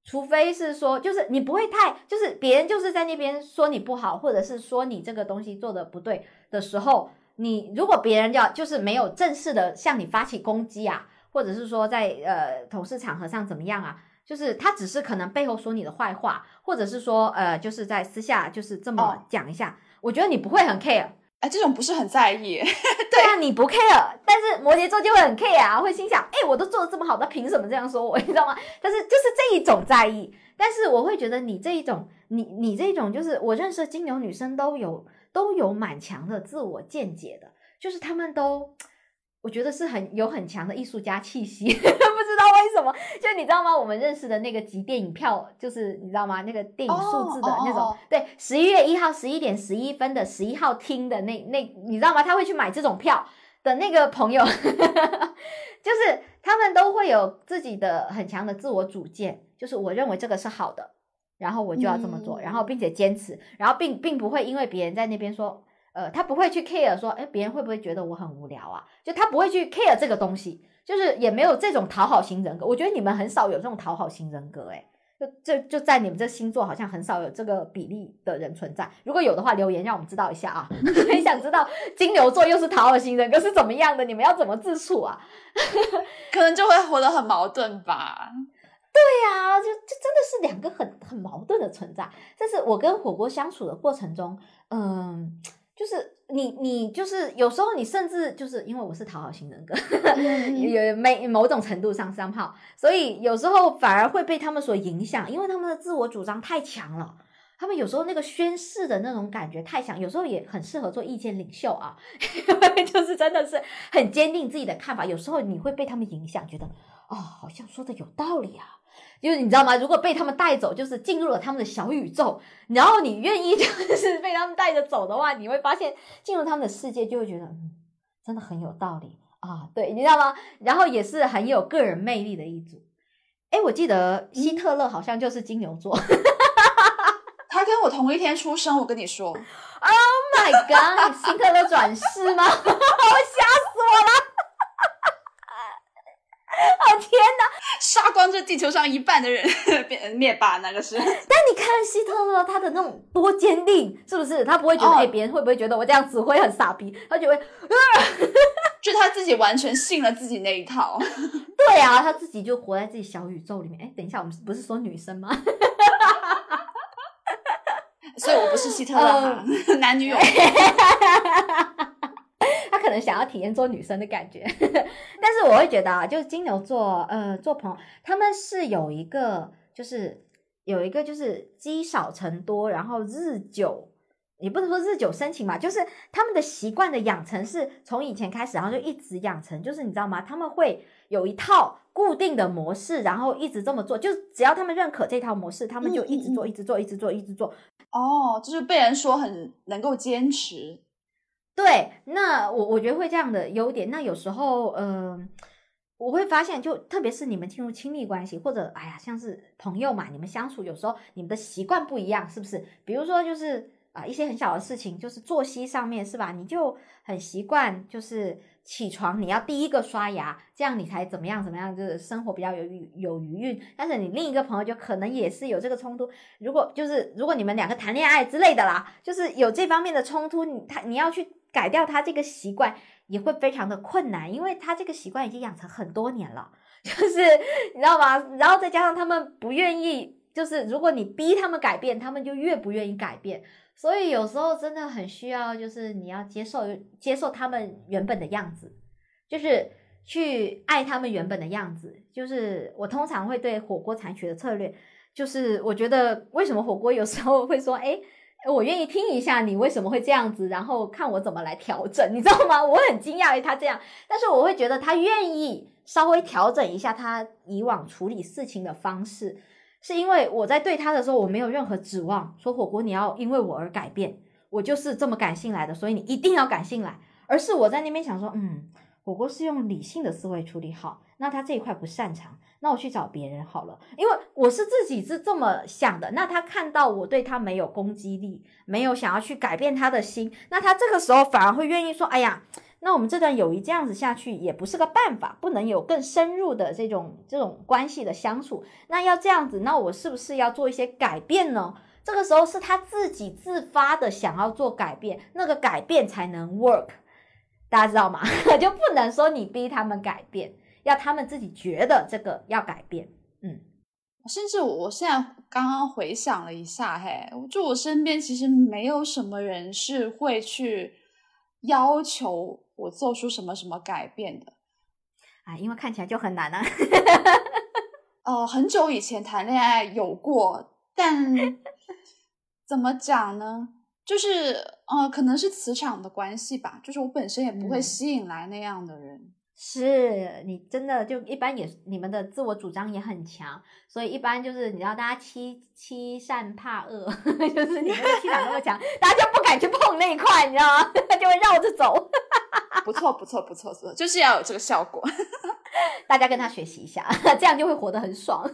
除非是说，就是你不会太，就是别人就是在那边说你不好，或者是说你这个东西做的不对的时候，你如果别人要就是没有正式的向你发起攻击啊，或者是说在呃同事场合上怎么样啊，就是他只是可能背后说你的坏话，或者是说呃就是在私下就是这么哦。讲一下，我觉得你不会很 care，哎，这种不是很在意。对啊，你不 care，但是摩羯座就会很 care 啊，会心想，哎、我都做的这么好，他凭什么这样说我？你知道吗？但是就是这一种在意，但是我会觉得你这一种，你你这一种，就是我认识的金牛女生都有都有蛮强的自我见解的，就是他们都。我觉得是很有很强的艺术家气息，不知道为什么，就你知道吗？我们认识的那个集电影票，就是你知道吗？那个电影数字的那种，对，十一月一号十一点十一分的十一号厅的那那，你知道吗？他会去买这种票的那个朋友，就是他们都会有自己的很强的自我主见，就是我认为这个是好的，然后我就要这么做，嗯然后并且坚持，然后并并不会因为别人在那边说。呃，他不会去 care 说，哎，别人会不会觉得我很无聊啊？就他不会去 care 这个东西，就是也没有这种讨好型人格。我觉得你们很少有这种讨好型人格、哎，就就就在你们这星座好像很少有这个比例的人存在。如果有的话，留言让我们知道一下啊！很想知道金牛座又是讨好型人格是怎么样的，你们要怎么自处啊？可能就会活得很矛盾吧。对呀、就就真的是两个很很矛盾的存在。但是我跟火锅相处的过程中，嗯，就是你你就是有时候你甚至就是因为我是讨好型人格，嗯 有没某种程度上三炮，所以有时候反而会被他们所影响，因为他们的自我主张太强了。他们有时候那个宣誓的那种感觉太强，有时候也很适合做意见领袖啊，就是真的是很坚定自己的看法。有时候你会被他们影响，觉得哦，好像说的有道理啊。就是你知道吗？如果被他们带走，就是进入了他们的小宇宙，然后你愿意 就是被他们带着走的话，你会发现进入他们的世界，就会觉得嗯，真的很有道理啊。对，你知道吗？然后也是很有个人魅力的一组。哎，我记得希特勒好像就是金牛座。他跟我同一天出生，我跟你说，Oh my god！你希特勒转世吗？我吓死我了！哦天哪！杀光这地球上一半的人，变灭霸那个是。但你看希特勒他的那种多坚定，是不是？他不会觉得哦哎，别、人会不会觉得我这样指挥很傻逼？他就会 就他自己完全信了自己那一套。对啊，他自己就活在自己小宇宙里面。哎，等一下，我们不是说女生吗？所以我不是希特勒哈，男女有他可能想要体验做女生的感觉，但是我会觉得啊，就是金牛座，呃，做朋友他们是有一个，就是有一个就是积少成多，然后日久。也不能说日久生情吧，就是他们的习惯的养成是从以前开始，然后就一直养成，就是你知道吗？他们会有一套固定的模式，然后一直这么做，就只要他们认可这套模式，他们就一直做，一直做，一直做，一直做，哦，就是被人说很能够坚持。对，那我我觉得会这样的优点。那有时候，嗯、我会发现，就特别是你们进入亲密关系，或者哎呀，像是朋友嘛，你们相处有时候你们的习惯不一样，是不是？比如说，就是啊、一些很小的事情，就是作息上面是吧？你就很习惯，就是起床你要第一个刷牙，这样你才怎么样怎么样，就是生活比较有有余韵。但是你另一个朋友就可能也是有这个冲突，如果就是如果你们两个谈恋爱之类的啦，就是有这方面的冲突，你他你要去改掉他这个习惯，也会非常的困难，因为他这个习惯已经养成很多年了，就是你知道吗？然后再加上他们不愿意，就是如果你逼他们改变，他们就越不愿意改变。所以有时候真的很需要，就是你要接受接受他们原本的样子，就是去爱他们原本的样子。就是我通常会对火锅采取的策略，就是我觉得为什么火锅有时候会说，哎，我愿意听一下你为什么会这样子，然后看我怎么来调整，你知道吗？我很惊讶于他这样，但是我会觉得他愿意稍微调整一下他以往处理事情的方式。是因为我在对他的时候，我没有任何指望，说火锅你要因为我而改变，我就是这么感性来的，所以你一定要感性来。而是我在那边想说，嗯，火锅是用理性的思维处理好，那他这一块不擅长，那我去找别人好了。因为我是自己是这么想的，那他看到我对他没有攻击力，没有想要去改变他的心，那他这个时候反而会愿意说，哎呀。那我们这段友谊这样子下去也不是个办法，不能有更深入的这种这种关系的相处。那要这样子，那我是不是要做一些改变呢？这个时候是他自己自发的想要做改变，那个改变才能 work。大家知道吗？就不能说你逼他们改变，要他们自己觉得这个要改变。嗯，甚至我现在刚刚回想了一下，嘿，就我身边其实没有什么人是会去要求。我做出什么什么改变的啊？因为看起来就很难啊。呃，很久以前谈恋爱有过，但怎么讲呢？就是呃，可能是磁场的关系吧。就是我本身也不会吸引来那样的人。是你真的就一般也，你们的自我主张也很强，所以一般就是你知道，大家欺欺善怕恶，就是你们的气场那么强，大家就不敢去碰那一块，你知道吗？就会绕着走。不错，不错，不错，不错，就是要有这个效果。大家跟他学习一下，这样就会活得很爽。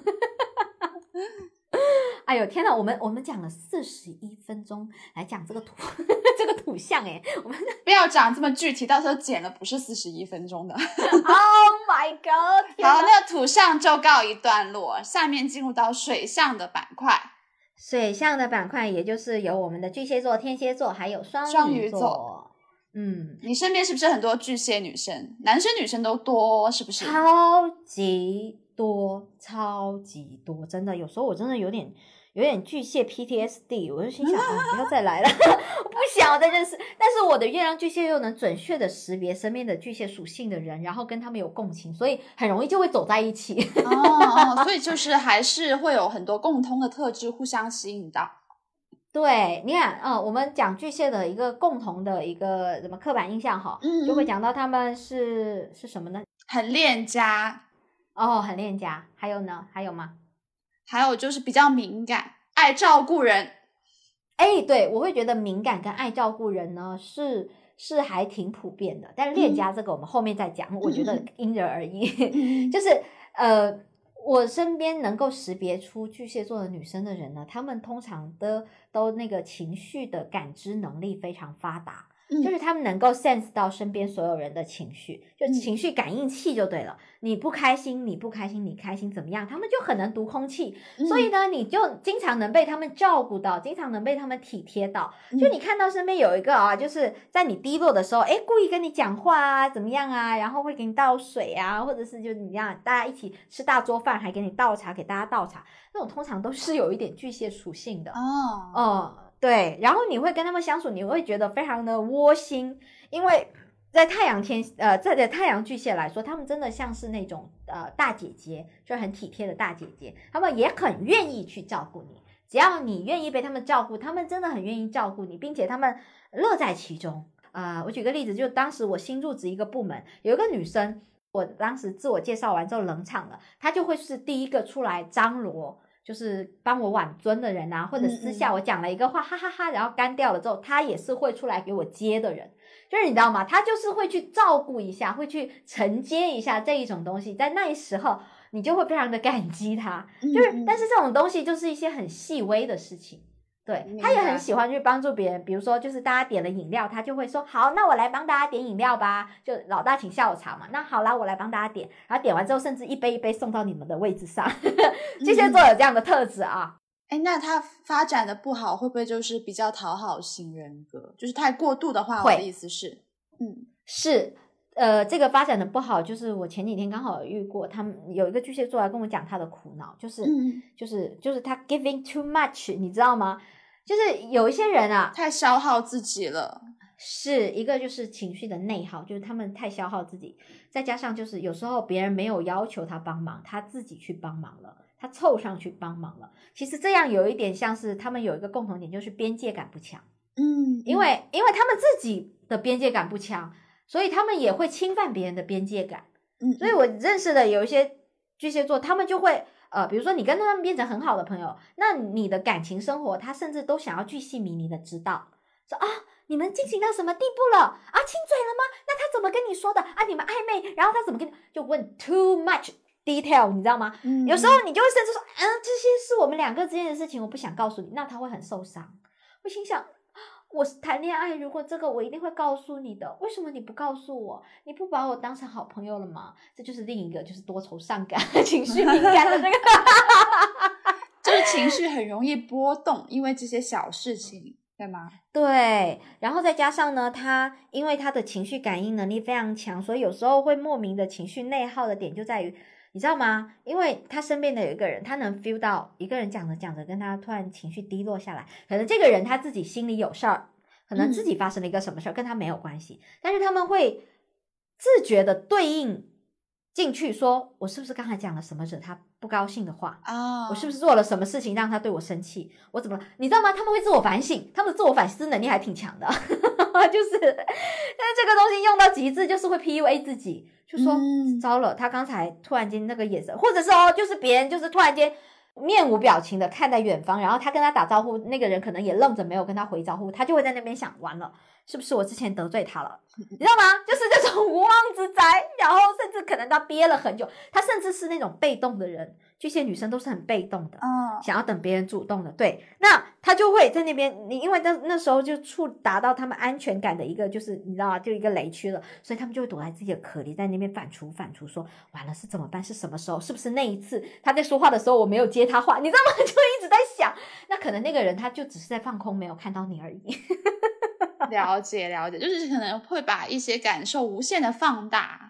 哎呦天哪，我们我们讲了四十一分钟来讲这个图 这个图像，哎，我们不要讲这么具体，到时候剪了不是四十一分钟的。Oh my god！好，那个图像就告一段落，下面进入到水象的板块。水象的板块，也就是有我们的巨蟹座、天蝎座，还有双双鱼座。嗯，你身边是不是很多巨蟹女生？男生女生都多，是不是？超级多，超级多，真的，有时候我真的有点有点巨蟹 PTSD，我就心想，不要再来了，我不想再认识。但是我的月亮巨蟹又能准确的识别身边的巨蟹属性的人，然后跟他们有共情，所以很容易就会走在一起。哦，所以就是还是会有很多共通的特质互相吸引到。对，你看，嗯，我们讲巨蟹的一个共同的一个什么刻板印象哈，就会讲到他们是是什么呢？很恋家哦，很恋家。还有呢？还有吗？还有就是比较敏感，爱照顾人。哎，对，我会觉得敏感跟爱照顾人呢是是还挺普遍的，但是恋家这个我们后面再讲，我觉得因人而异，就是呃。我身边能够识别出巨蟹座的女生的人呢，她们通常的都那个情绪的感知能力非常发达。就是他们能够 sense 到身边所有人的情绪，就情绪感应器就对了。你不开心，你不开心，你开心怎么样？他们就很能读空气，所以呢，你就经常能被他们照顾到，经常能被他们体贴到。就你看到身边有一个啊，就是在你低落的时候，哎，故意跟你讲话啊，怎么样啊？然后会给你倒水啊，或者是就你这样大家一起吃大桌饭，还给你倒茶，给大家倒茶，那种通常都是有一点巨蟹属性的哦哦。对，然后你会跟他们相处，你会觉得非常的窝心，因为在太阳天呃，在在太阳巨蟹来说，他们真的像是那种呃大姐姐，就很体贴的大姐姐，他们也很愿意去照顾你，只要你愿意被他们照顾，他们真的很愿意照顾你，并且他们乐在其中啊。我举个例子，就当时我新入职一个部门，有一个女生，我当时自我介绍完之后冷场了，她就会是第一个出来张罗。就是帮我挽尊的人啊，或者私下我讲了一个话，哈哈哈，然后干掉了之后，他也是会出来给我接的人，就是你知道吗？他就是会去照顾一下，会去承接一下这一种东西，在那时候你就会非常的感激他。就是，但是这种东西就是一些很细微的事情，对他也很喜欢去帮助别人，比如说就是大家点了饮料，他就会说好，那我来帮大家点饮料吧。就老大请下午茶嘛，那好啦，我来帮大家点。然后点完之后，甚至一杯一杯送到你们的位置上。巨蟹座有这样的特质啊。哎，那他发展的不好，会不会就是比较讨好型人格？就是太过度的话，我会的意思是，嗯是，呃，这个发展的不好，就是我前几天刚好遇过，他们有一个巨蟹座来跟我讲他的苦恼，就是、嗯，就是就是他 giving too much，你知道吗？就是有一些人啊，太消耗自己了。是一个就是情绪的内耗，就是他们太消耗自己，再加上就是有时候别人没有要求他帮忙，他自己去帮忙了，他凑上去帮忙了。其实这样有一点像是他们有一个共同点，就是边界感不强。嗯，因为因为他们自己的边界感不强，所以他们也会侵犯别人的边界感。嗯，所以我认识的有一些巨蟹座，他们就会呃，比如说你跟他们变成很好的朋友，那你的感情生活，他甚至都想要巨细靡遗的知道，说啊。你们进行到什么地步了啊？亲嘴了吗？那他怎么跟你说的啊？你们暧昧，然后他怎么跟你就问 too much detail，你知道吗？嗯有时候你就会甚至说，嗯、这些是我们两个之间的事情，我不想告诉你，那他会很受伤。我心想，我是谈恋爱，如果这个我一定会告诉你的，为什么你不告诉我？你不把我当成好朋友了吗？这就是另一个就是多愁善感、情绪敏感的那个。就是情绪很容易波动，因为这些小事情，对吗？对，然后再加上呢，他因为他的情绪感应能力非常强，所以有时候会莫名的情绪内耗的点就在于，你知道吗？因为他身边的有一个人，他能 feel 到一个人讲着讲着，跟他突然情绪低落下来，可能这个人他自己心里有事儿，可能自己发生了一个什么事儿，跟他没有关系，但是他们会自觉的对应进去说，我是不是刚才讲了什么惹他不高兴的话？啊，我是不是做了什么事情让他对我生气？我怎么了？你知道吗？他们会自我反省，他们的自我反思能力还挺强的，就是，但是这个东西用到极致，就是会 PUA 自己，就说、嗯糟了，他刚才突然间那个眼神，或者是哦，就是别人就是突然间面无表情的看在远方，然后他跟他打招呼，那个人可能也愣着没有跟他回招呼，他就会在那边想，完了，是不是我之前得罪他了？你知道吗？就是这种无妄之灾，然后甚至可能他憋了很久，他甚至是那种被动的人，巨蟹女生都是很被动的，嗯，想要等别人主动的，对，那她就会在那边，你因为那那时候就触达到他们安全感的一个，就是你知道吗？就一个雷区了，所以他们就会躲在自己的壳里，在那边反刍反刍，说完了是怎么办？是什么时候？是不是那一次他在说话的时候我没有接他话？你知道吗？就一直在想，那可能那个人他就只是在放空，没有看到你而已。了解了解，就是可能会把一些感受无限的放大。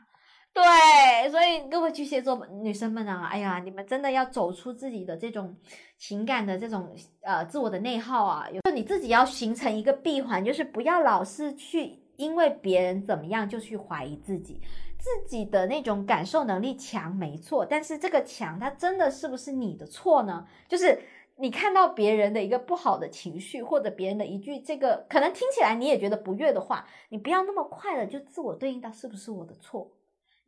对，所以各位巨蟹座女生们啊，哎呀，你们真的要走出自己的这种情感的这种呃自我的内耗啊，就你自己要形成一个闭环，就是不要老是去因为别人怎么样就去怀疑自己，自己的那种感受能力强没错，但是这个强它真的是不是你的错呢？就是。你看到别人的一个不好的情绪，或者别人的一句这个可能听起来你也觉得不悦的话，你不要那么快的就自我对应到是不是我的错，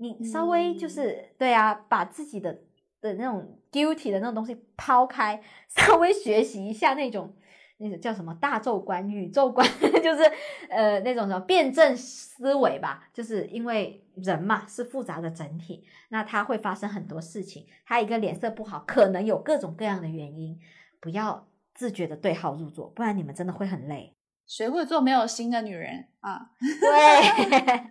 你稍微就是、对啊，把自己的的那种 guilty 的那种东西抛开，稍微学习一下那种那个叫什么大宙观、宇宙观，就是呃那种什么辩证思维吧。就是因为人嘛是复杂的整体，那他会发生很多事情，他一个脸色不好，可能有各种各样的原因，不要自觉的对号入座，不然你们真的会很累。谁会做没有心的女人啊？对，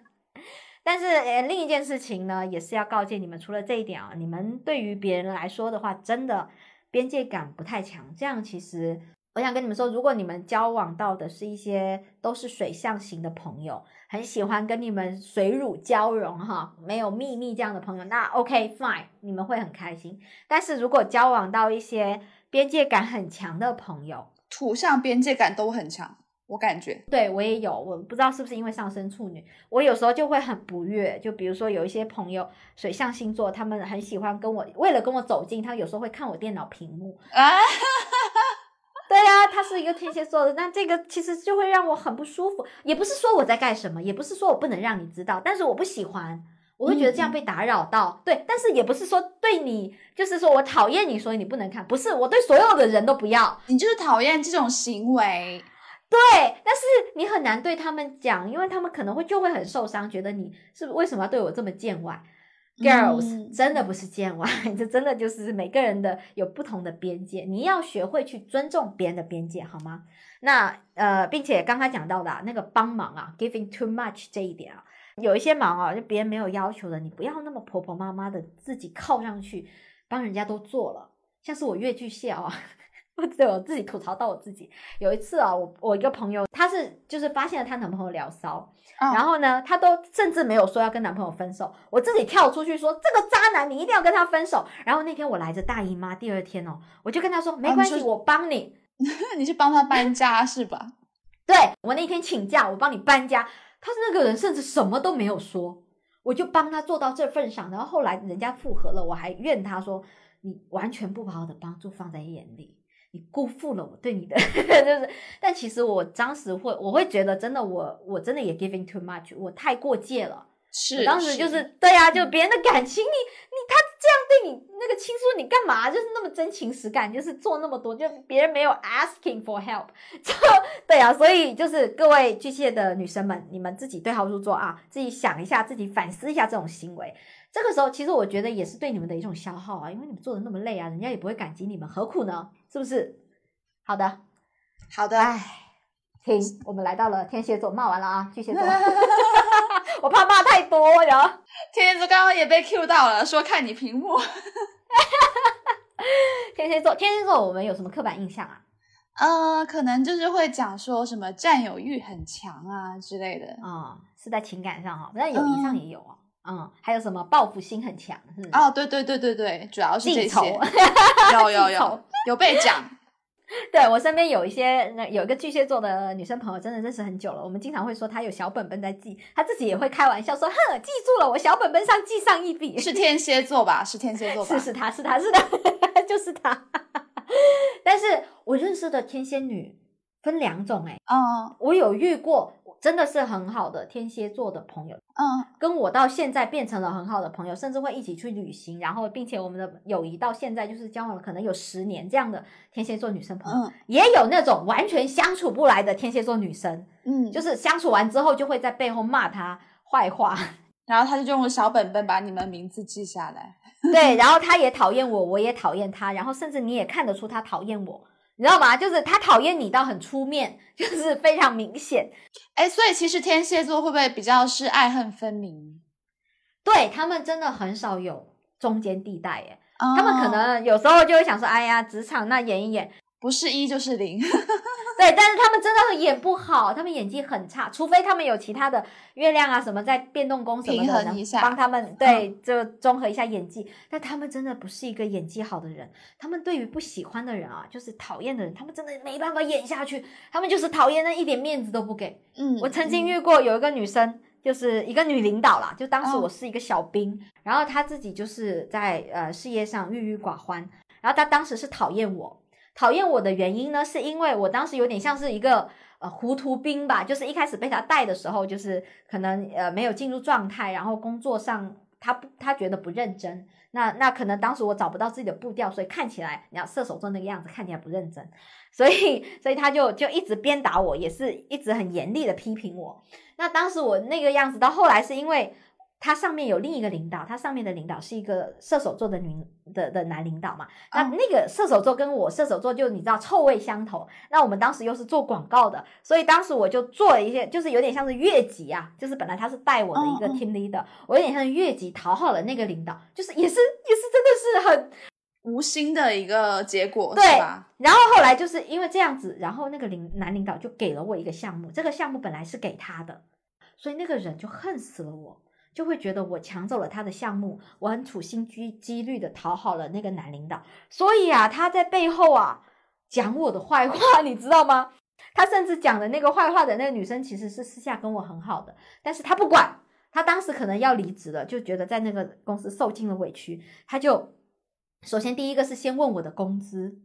但是呃，另一件事情呢，也是要告诫你们，除了这一点啊，你们对于别人来说的话，真的边界感不太强。这样其实，我想跟你们说，如果你们交往到的是一些都是水象型的朋友，很喜欢跟你们水乳交融哈，没有秘密这样的朋友，那 OK fine，你们会很开心。但是如果交往到一些边界感很强的朋友，土象边界感都很强，我感觉。对我也有，我不知道是不是因为上升处女，我有时候就会很不悦。就比如说有一些朋友水象星座，他们很喜欢跟我，为了跟我走近，他有时候会看我电脑屏幕。啊，对啊，他是一个天蝎座的，那这个其实就会让我很不舒服。也不是说我在干什么，也不是说我不能让你知道，但是我不喜欢，我会觉得这样被打扰到。对，但是也不是说对你，就是说我讨厌你，所以你不能看，不是，我对所有的人都不要。你就是讨厌这种行为。对，但是你很难对他们讲，因为他们可能会就会很受伤，觉得你是为什么要对我这么见外？Girls、嗯真的不是见外，这 真的就是每个人的有不同的边界，你要学会去尊重别人的边界，好吗？那呃，并且刚才讲到的、啊、那个帮忙啊，giving too much 这一点啊，有一些忙啊，就别人没有要求的，你不要那么婆婆妈妈的自己靠上去，帮人家都做了。像是我越剧蟹 啊，我自己吐槽到我自己。有一次啊，我我一个朋友，她是就是发现了她男朋友聊骚，嗯然后呢，她都甚至没有说要跟男朋友分手，我自己跳出去说这个渣男，你一定要跟他分手。然后那天我来着大姨妈，第二天哦，我就跟她说没关系，啊我帮你。你去帮他搬家是吧？对我那天请假，我帮你搬家。他是那个人，甚至什么都没有说，我就帮他做到这份上。然后后来人家复合了，我还怨他说你完全不把我的帮助放在眼里，你辜负了我对你的，就是。但其实我当时会，我会觉得真的我，我真的也 giving too much，我太过界了。是，当时就是对啊，就别人的感情，你你他这样对你那个倾诉，你干嘛？就是那么真情实感，就是做那么多，就别人没有 asking for help，就对啊，所以就是各位巨蟹的女生们，你们自己对号入座啊，自己想一下，自己反思一下这种行为。这个时候，其实我觉得也是对你们的一种消耗啊，因为你们做的那么累啊，人家也不会感激你们，何苦呢？是不是？好的，好的。哎，停，我们来到了天蝎座，骂完了啊，巨蟹座，我怕骂太多，然后。天蝎座刚刚也被 Q 到了，说看你屏幕。天蝎座，天蝎座，我们有什么刻板印象啊？呃，可能就是会讲说什么占有欲很强啊之类的。啊、是在情感上哈，在友谊上也有啊。嗯，还有什么报复心很强？是哦，对对对对对，主要是这记仇些。有有 有有被讲。对我身边有一些那有一个巨蟹座的女生朋友，真的认识很久了。我们经常会说她有小本本在记，她自己也会开玩笑说：“哼，记住了，我小本本上记上一笔。”是天蝎座吧？是天蝎座 吧？是是他是她是她，就是他。但是我认识的天蝎女分两种哎、嗯我有遇过真的是很好的天蝎座的朋友，嗯跟我到现在变成了很好的朋友，甚至会一起去旅行，然后并且我们的友谊到现在就是交往了可能有十年这样的天蝎座女生朋友，嗯也有那种完全相处不来的天蝎座女生，嗯，就是相处完之后就会在背后骂她坏话，然后他就用小本本把你们名字记下来。对，然后她也讨厌我，我也讨厌她，然后甚至你也看得出她讨厌我。你知道吗？就是他讨厌你到很出面，就是非常明显。哎，所以其实天蝎座会不会比较是爱恨分明？对他们真的很少有中间地带耶。他他们可能有时候就会想说，哎呀，职场那演一演，不是一就是零。对，但是他们真的演不好，他们演技很差，除非他们有其他的月亮啊什么在变动宫什么的，能平衡一下帮他们对，就综合一下演技。但他们真的不是一个演技好的人，他们对于不喜欢的人啊，就是讨厌的人，他们真的没办法演下去，他们就是讨厌，那一点面子都不给。嗯，我曾经遇过有一个女生，就是一个女领导啦，就当时哦我是一个小兵，然后她自己就是在呃事业上郁郁寡欢，然后她当时是讨厌我，讨厌我的原因呢，是因为我当时有点像是一个呃糊涂兵吧，就是一开始被他带的时候，就是可能呃没有进入状态，然后工作上他不他觉得不认真。那那可能当时我找不到自己的步调，所以看起来你要射手座那个样子看起来不认真，所以所以他就就一直鞭打我，也是一直很严厉的批评我。那当时我那个样子，到后来是因为他上面有另一个领导，他上面的领导是一个射手座的女的的男领导嘛。那嗯那个射手座跟我射手座就你知道臭味相投。那我们当时又是做广告的，所以当时我就做了一些，就是有点像是越级啊，就是本来他是带我的一个 team leader，、我有点像是越级讨好了那个领导，就是也是也是真的是很无心的一个结果，对吧？然后后来就是因为这样子，然后那个领男领导就给了我一个项目，这个项目本来是给他的，所以那个人就恨死了我，就会觉得我抢走了他的项目，我很处心积积虑的讨好了那个男领导，所以啊，他在背后啊讲我的坏话，你知道吗？他甚至讲的那个坏话的那个女生其实是私下跟我很好的，但是他不管，他当时可能要离职了，就觉得在那个公司受尽了委屈，他就首先第一个是先问我的工资，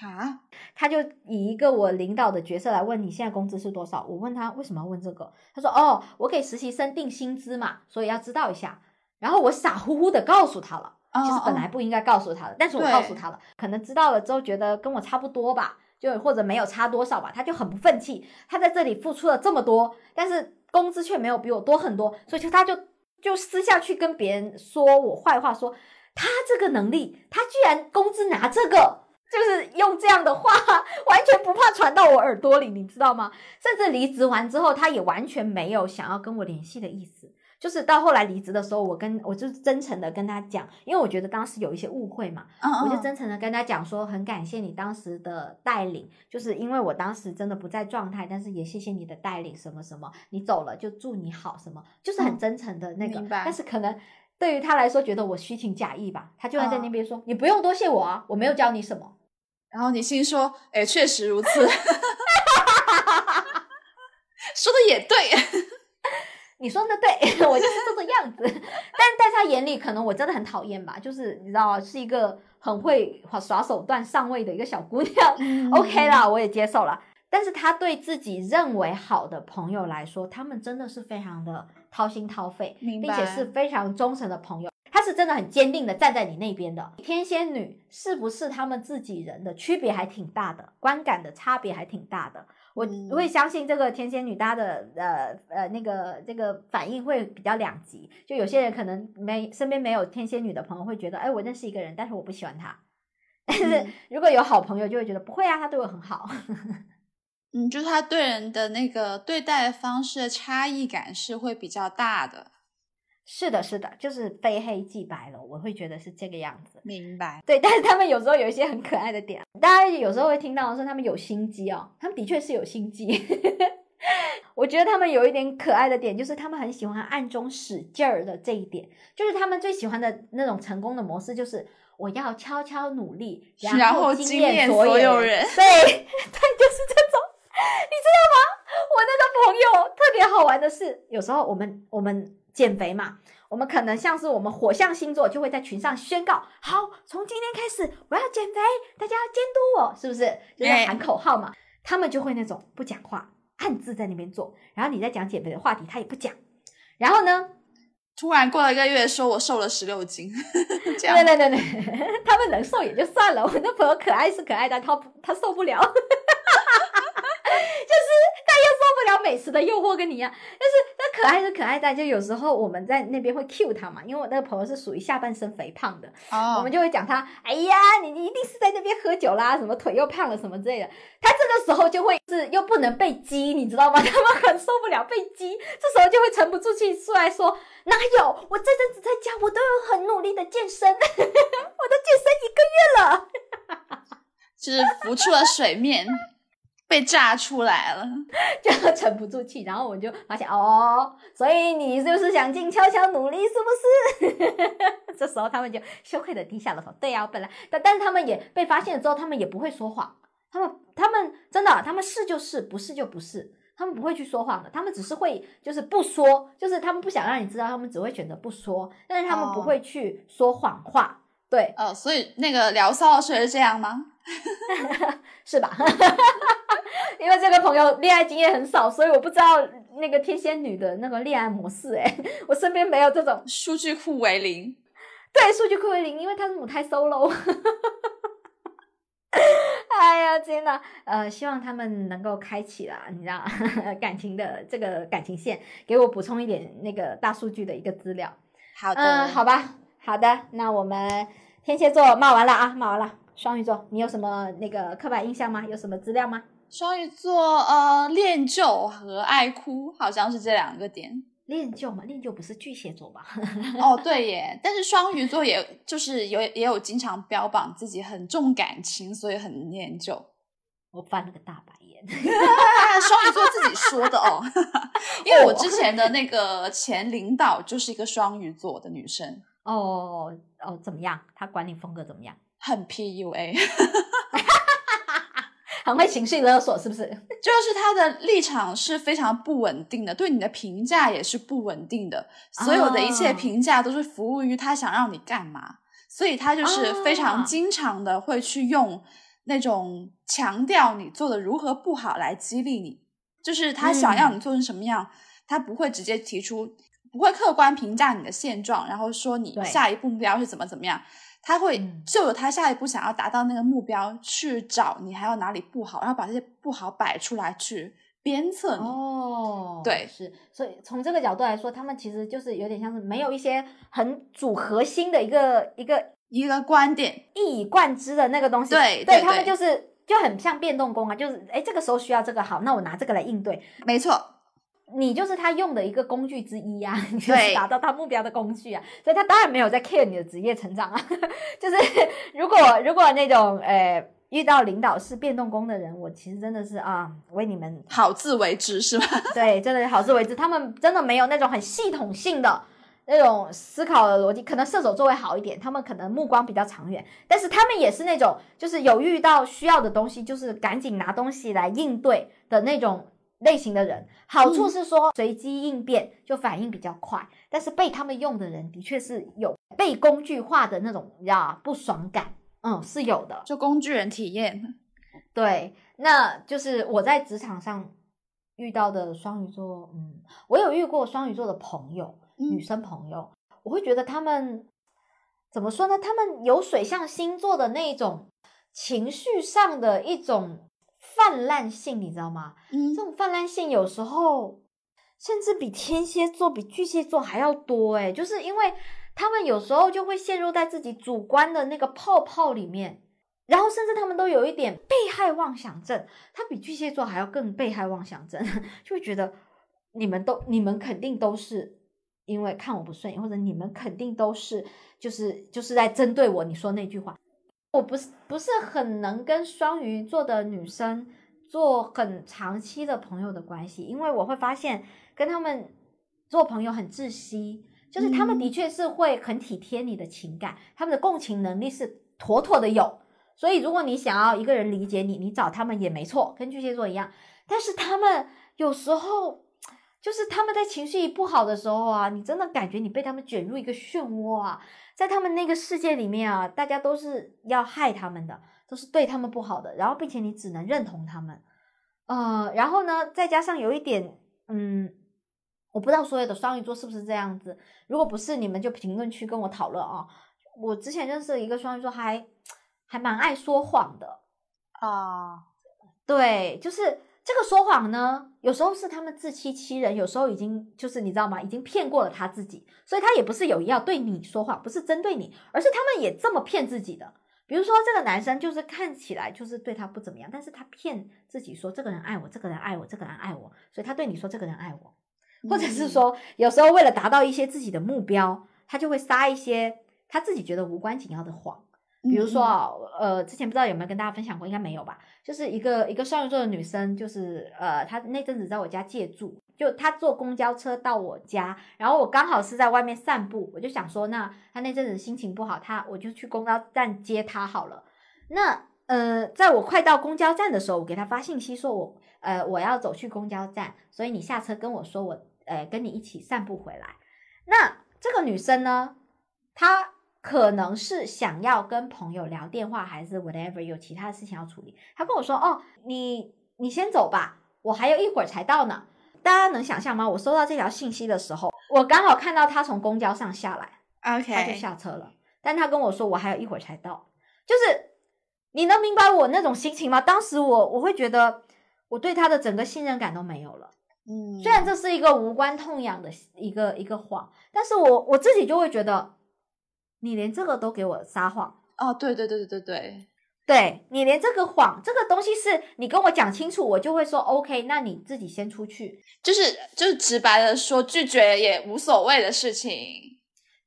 啊，他就以一个我领导的角色来问你现在工资是多少？我问他为什么要问这个？他说哦，我给实习生定薪资嘛，所以要知道一下。然后我傻乎乎的告诉他了，哦其实本来不应该告诉他的，但是我告诉他了，可能知道了之后觉得跟我差不多吧，就或者没有差多少吧，他就很不愤气。他在这里付出了这么多，但是工资却没有比我多很多，所以就他就就私下去跟别人说我坏话，说他这个能力，他居然工资拿这个，就是用这样的话，完全不怕传到我耳朵里，你知道吗？甚至离职完之后，他也完全没有想要跟我联系的意思。就是到后来离职的时候，我跟我就真诚的跟他讲，因为我觉得当时有一些误会嘛，嗯我就嗯真诚的跟他讲说，很感谢你当时的带领，就是因为我当时真的不在状态，但是也谢谢你的带领，什么什么，你走了就祝你好，什么，就是很嗯真诚的那个，但是可能。对于他来说，觉得我虚情假意吧，他就会在那嗯边说：“你不用多谢我啊，我没有教你什么。然后你心说，哎，确实如此，说的也对，你说的对，我就是这个样子。但在他眼里，可能我真的很讨厌吧，就是你知道，是一个很会耍手段上位的一个小姑娘。嗯 OK 啦，我也接受了。但是他对自己认为好的朋友来说，他们真的是非常的掏心掏肺，并且是非常忠诚的朋友。他是真的很坚定的站在你那边的。天仙女是不是他们自己人的区别还挺大的，观感的差别还挺大的。我会相信这个天仙女，大家的呃呃那个这个反应会比较两极。就有些人可能没身边没有天仙女的朋友，会觉得，哎，我认识一个人，但是我不喜欢他。但是嗯如果有好朋友，就会觉得不会啊，他对我很好。嗯，就是他对人的那个对待方式的差异感是会比较大的。是的，是的，就是非黑即白了，我会觉得是这个样子。明白，对，但是他们有时候有一些很可爱的点，大家有时候会听到说他们有心机哦，他们的确是有心机。我觉得他们有一点可爱的点，就是他们很喜欢暗中使劲儿的这一点，就是他们最喜欢的那种成功的模式，就是我要悄悄努力，然后后惊艳所所有人对，对，就是这种，你知道吗？我那个朋友特别好玩的是，有时候我们我们减肥嘛，我们可能像是我们火象星座就会在群上宣告，好，从今天开始我要减肥，大家要监督我，是不是？就是哎喊口号嘛。他们就会那种不讲话，暗自在那边做，然后你在讲减肥的话题，他也不讲。然后呢，突然过了一个月，说我瘦了十六斤，这对样对对对，他们能瘦也就算了，我那朋友可爱是可爱，但他他受不了，就 是他又受不了美食的诱惑，跟你一样。但是那可爱是可爱在，就有时候我们在那边会 cue 他嘛，因为我那个朋友是属于下半身肥胖的，哦，我们就会讲他，哎呀，你你一定是在那边喝酒啦，什么腿又胖了什么之类的。他这个时候就会是又不能被激，你知道吗？他们很受不了被激，这时候就会沉不住气出来说，哪有？我这阵子在家，我都有很努力的健身，我都健身一个月了。就是浮出了水面，被炸出来了。就沉不住气，然后我就发现哦，所以你就是想静悄悄努力，是不是？这时候他们就羞愧的低下了头。对呀、我本来，但但是他们也被发现了之后，他们也不会说谎。他们他们真的，他们是就是，不是就不是，他们不会去说谎的。他们只是会就是不说，就是他们不想让你知道，他们只会选择不说，但是他们不哦会去说谎话。对，呃，所以那个聊骚的时候是这样吗？是吧？因为这个朋友恋爱经验很少，所以我不知道那个天仙女的那个恋爱模式、欸。哎，我身边没有这种数据库为零。对数据库为零，因为他是母胎 solo。哎呀，天呐，呃，希望他们能够开启啦，你知道感情的这个感情线，给我补充一点那个大数据的一个资料。好的，嗯，好吧，好的，那我们天蝎座骂完了啊，骂完了。双鱼座，你有什么那个刻板印象吗？有什么资料吗？双鱼座，呃，恋旧和爱哭好像是这两个点。恋旧嘛，恋旧不是巨蟹座吧？哦，对耶，但是双鱼座也就是有也有经常标榜自己很重感情，所以很念旧。我翻了个大白眼。双鱼座自己说的哦，因为我之前的那个前领导就是一个双鱼座的女生，哦哦，怎么样？她管理风格怎么样？很 PUA，很 会情绪勒索，是不是？就是他的立场是非常不稳定的，对你的评价也是不稳定的，所有的一切哦评价都是服务于他想让你干嘛，所以他就是非常啊经常的会去用那种强调你做的如何不好来激励你，就是他想要你做成什么样，他不会直接提出，不会客观评价你的现状，然后说你下一步目标是怎么怎么样。他会嗯就着他下一步想要达到那个目标去找你还有哪里不好，然后把这些不好摆出来去鞭策你。哦，对是，所以从这个角度来说，他们其实就是有点像是没有一些很主核心的一个一个一个观点，一以贯之的那个东西。对对对他们就是就很像变动工啊，就是哎，这个时候需要这个好，那我拿这个来应对。没错，你就是他用的一个工具之一啊，你就是达到他目标的工具啊，所以他当然没有在 care 你的职业成长啊。就是 如果如果那种呃遇到领导是变动工的人，我其实真的是啊为你们好自为之是吧？对，真的好自为之。他们真的没有那种很系统性的那种思考的逻辑，可能射手座会好一点，他们可能目光比较长远，但是他们也是那种就是有遇到需要的东西，就是赶紧拿东西来应对的那种类型的人。好处是说随机应变，就反应比较快，但是被他们用的人的确是有被工具化的那种呀不爽感，嗯，是有的。就工具人体验，对，那就是我在职场上遇到的双鱼座，嗯，我有遇过双鱼座的朋友，女嗯生朋友，我会觉得他们怎么说呢？他们有水象星座的那种情绪上的一种泛滥性，你知道吗？嗯这种泛滥性有时候甚至比天蝎座、比巨蟹座还要多诶，就是因为他们有时候就会陷入在自己主观的那个泡泡里面，然后甚至他们都有一点被害妄想症，他比巨蟹座还要更被害妄想症，就会觉得你们都你们肯定都是因为看我不顺眼，或者你们肯定都是就是就是在针对我，你说那句话。我不是不是很能跟双鱼座的女生做很长期的朋友的关系，因为我会发现跟他们做朋友很窒息，就是他们的嗯确是会很体贴你的情感，他们的共情能力是妥妥的有。所以如果你想要一个人理解你，你找他们也没错，跟巨蟹座一样。但是他们有时候就是他们在情绪不好的时候啊，你真的感觉你被他们卷入一个漩涡啊，在他们那个世界里面啊，大家都是要害他们的，都是对他们不好的，然后并且你只能认同他们，呃，然后呢，再加上有一点，嗯，我不知道所有的双鱼座是不是这样子，如果不是，你们就评论区跟我讨论啊。我之前认识的一个双鱼座还还蛮爱说谎的，啊，对，就是这个说谎呢，有时候是他们自欺欺人，有时候已经就是你知道吗？已经骗过了他自己，所以他也不是有意要对你说谎，不是针对你，而是他们也这么骗自己的。比如说，这个男生就是看起来就是对他不怎么样，但是他骗自己说这个人爱我，这个人爱我，这个人爱我，所以他对你说这个人爱我，或者是说有时候为了达到一些自己的目标，他就会撒一些他自己觉得无关紧要的谎。嗯，比如说啊，呃，之前不知道有没有跟大家分享过，应该没有吧？就是一个一个双鱼座的女生，就是呃，她那阵子在我家借住，就她坐公交车到我家，然后我刚好是在外面散步，我就想说，那她那阵子心情不好，她我就去公交站接她好了。那呃，在我快到公交站的时候，我给她发信息说我呃我要走去公交站，所以你下车跟我说我呃跟你一起散步回来。那这个女生呢，她可能是想要跟朋友聊电话，还是 whatever，有其他的事情要处理。他跟我说：“哦，你你先走吧，我还有一会儿才到呢。”大家能想象吗？我收到这条信息的时候，我刚好看到他从公交上下来，，OK，他就下车了。但他跟我说我还有一会儿才到，就是你能明白我那种心情吗？当时我我会觉得我对他的整个信任感都没有了。嗯，虽然这是一个无关痛痒的一个一个谎，但是我我自己就会觉得，你连这个都给我撒谎，哦，对对对对对对，对你连这个谎这个东西是你跟我讲清楚，我就会说 OK，那你自己先出去。就是就是直白的说拒绝也无所谓的事情。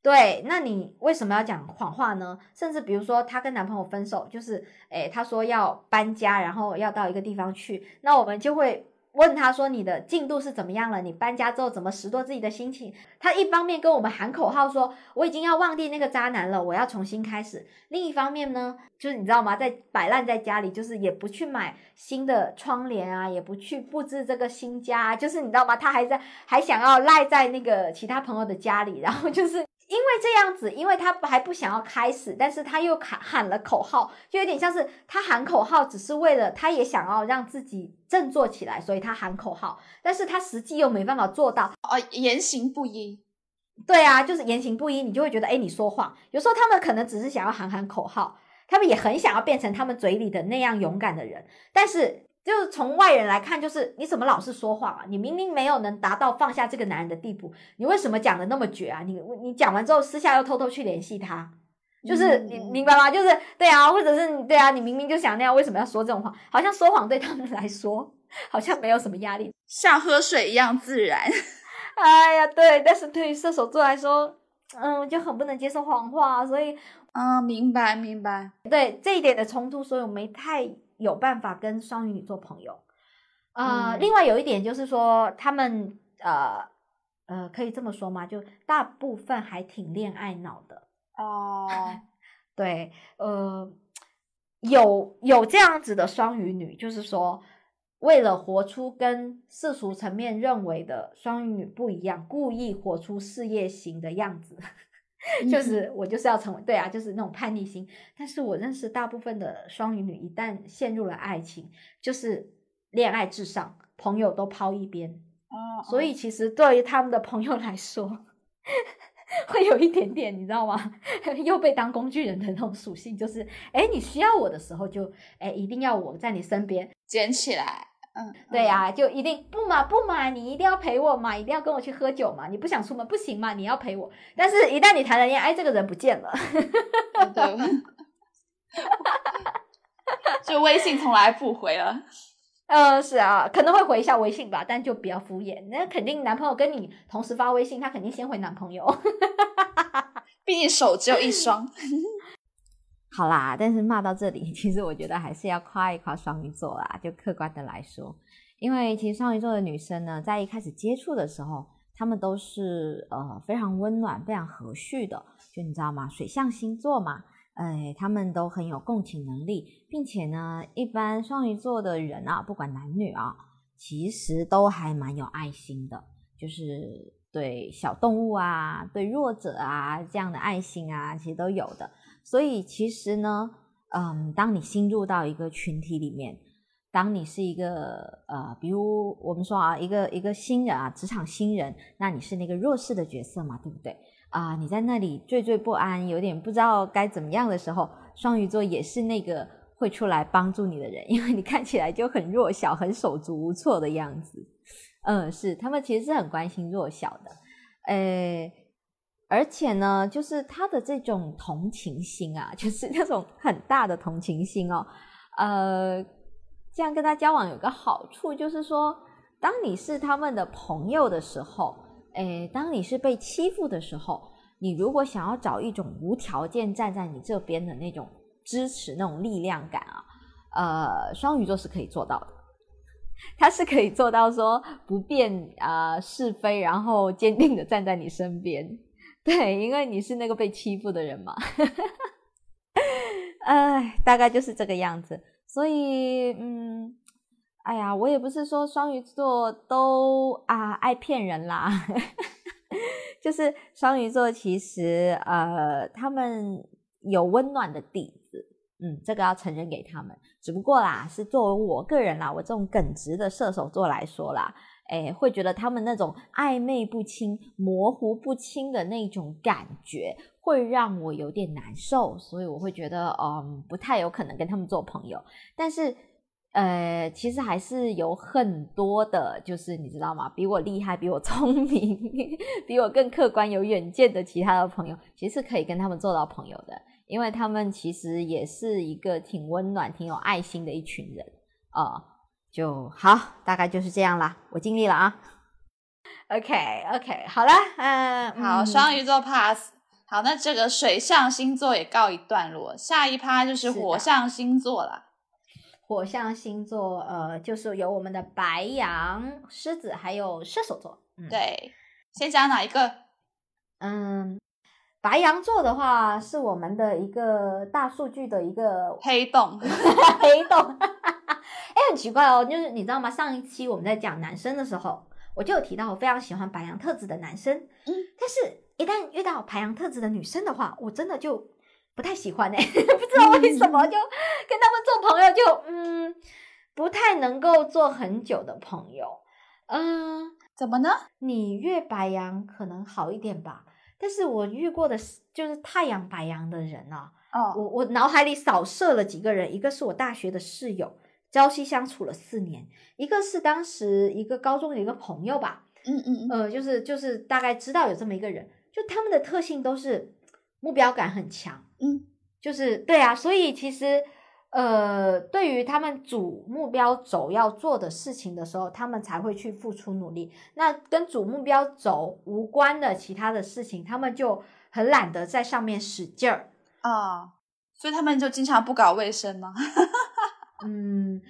对，那你为什么要讲谎话呢？甚至比如说，她跟男朋友分手，就是，诶，她说要搬家，然后要到一个地方去，那我们就会问他说你的进度是怎么样了？你搬家之后怎么拾掇自己的心情？他一方面跟我们喊口号说我已经要忘记那个渣男了，我要重新开始；另一方面呢，就是你知道吗，在摆烂在家里，就是也不去买新的窗帘啊，也不去布置这个新家、啊，就是你知道吗？他还在还想要赖在那个其他朋友的家里，然后就是。因为这样子，因为他还不想要开始，但是他又喊喊了口号，就有点像是他喊口号只是为了他也想要让自己振作起来，所以他喊口号，但是他实际又没办法做到。哦，言行不一。对啊，就是言行不一，你就会觉得，哎，你说谎。有时候他们可能只是想要喊喊口号，他们也很想要变成他们嘴里的那样勇敢的人，但是就是从外人来看，就是你怎么老是说谎啊？你明明没有能达到放下这个男人的地步，你为什么讲的那么绝啊？你你讲完之后，私下又偷偷去联系他，就是你嗯明白吗？就是对啊，或者是你对啊，你明明就想那样，为什么要说这种话？好像说谎对他们来说好像没有什么压力。像喝水一样自然。哎呀，对，但是对于射手座来说，嗯，就很不能接受谎话，所以嗯，明白明白。对这一点的冲突，所以我没太有办法跟双鱼女做朋友。呃，嗯另外有一点就是说，他们呃呃，可以这么说吗？就大部分还挺恋爱脑的。哦，对，呃，有有这样子的双鱼女，就是说，为了活出跟世俗层面认为的双鱼女不一样，故意活出事业型的样子。就是我就是要成为对啊，就是那种叛逆心。但是我认识大部分的双鱼女，一旦陷入了爱情，就是恋爱至上，朋友都抛一边。哦，所以其实对于他们的朋友来说，会有一点点，你知道吗？又被当工具人的那种属性，就是哎，你需要我的时候就哎，一定要我在你身边。捡起来。嗯，对呀、就一定不嘛不嘛，你一定要陪我嘛，一定要跟我去喝酒嘛，你不想出门不行嘛，你要陪我。但是，一旦你谈了恋爱，哎，这个人不见了。嗯，对。就微信从来不回了。嗯，是啊，可能会回一下微信吧，但就比较敷衍。那肯定男朋友跟你同时发微信，他肯定先回男朋友。毕竟手只有一双。好啦，但是骂到这里，其实我觉得还是要夸一夸双鱼座啦。就客观的来说，因为其实双鱼座的女生呢，在一开始接触的时候，她们都是呃非常温暖、非常和煦的。就你知道吗？水象星座嘛，哎，他们都很有共情能力，并且呢，一般双鱼座的人啊，不管男女啊，其实都还蛮有爱心的，就是对小动物啊、对弱者啊这样的爱心啊，其实都有的。所以其实呢，嗯，当你新入到一个群体里面，当你是一个呃，比如我们说啊，一个一个新人啊，职场新人，那你是那个弱势的角色嘛，对不对？啊、你在那里惴惴不安，有点不知道该怎么样的时候，双鱼座也是那个会出来帮助你的人，因为你看起来就很弱小、很手足无措的样子。嗯，是他们其实是很关心弱小的，呃，而且呢，就是他的这种同情心啊，就是那种很大的同情心哦，呃，这样跟他交往有个好处，就是说，当你是他们的朋友的时候，诶，当你是被欺负的时候，你如果想要找一种无条件站在你这边的那种支持、那种力量感啊，呃，双鱼座是可以做到的。他是可以做到说不辨啊、是非，然后坚定的站在你身边。对，因为你是那个被欺负的人嘛。哎，大概就是这个样子。所以，嗯，哎呀，我也不是说双鱼座都啊爱骗人啦，就是双鱼座其实呃，他们有温暖的底子，嗯，这个要承认给他们。只不过啦，是作为我个人啦，我这种耿直的射手座来说啦，哎，会觉得他们那种暧昧不清、模糊不清的那种感觉，会让我有点难受，所以我会觉得，嗯，不太有可能跟他们做朋友。但是，呃，其实还是有很多的，就是你知道吗？比我厉害、比我聪明、比我更客观、有远见的其他的朋友，其实可以跟他们做到朋友的。因为他们其实也是一个挺温暖、挺有爱心的一群人啊、呃就好，大概就是这样啦，我尽力了啊。OK OK，好了，嗯、好，嗯双鱼座 pass。好，那这个水象星座也告一段落，下一趴就是火象星座了。火象星座，呃，就是有我们的白羊、狮子，还有射手座。嗯，，对，先讲哪一个？嗯，白羊座的话是我们的一个大数据的一个黑洞。黑洞。哎、很奇怪哦，就是你知道吗？上一期我们在讲男生的时候，我就有提到我非常喜欢白羊特质的男生，嗯，但是一旦遇到白羊特质的女生的话，我真的就不太喜欢哎、不知道为什么，就跟他们做朋友就嗯不太能够做很久的朋友，嗯、怎么呢？你越白羊可能好一点吧，但是我遇过的是就是太阳白羊的人啊，哦，我我脑海里扫射了几个人，一个是我大学的室友，朝夕相处了四年，一个是当时一个高中的一个朋友吧，嗯嗯嗯，呃，就是就是大概知道有这么一个人，就他们的特性都是目标感很强，嗯，就是对啊，所以其实呃，对于他们主目标轴要做的事情的时候，他们才会去付出努力。那跟主目标轴无关的其他的事情，他们就很懒得在上面使劲儿。啊，所以他们就经常不搞卫生吗？嗯，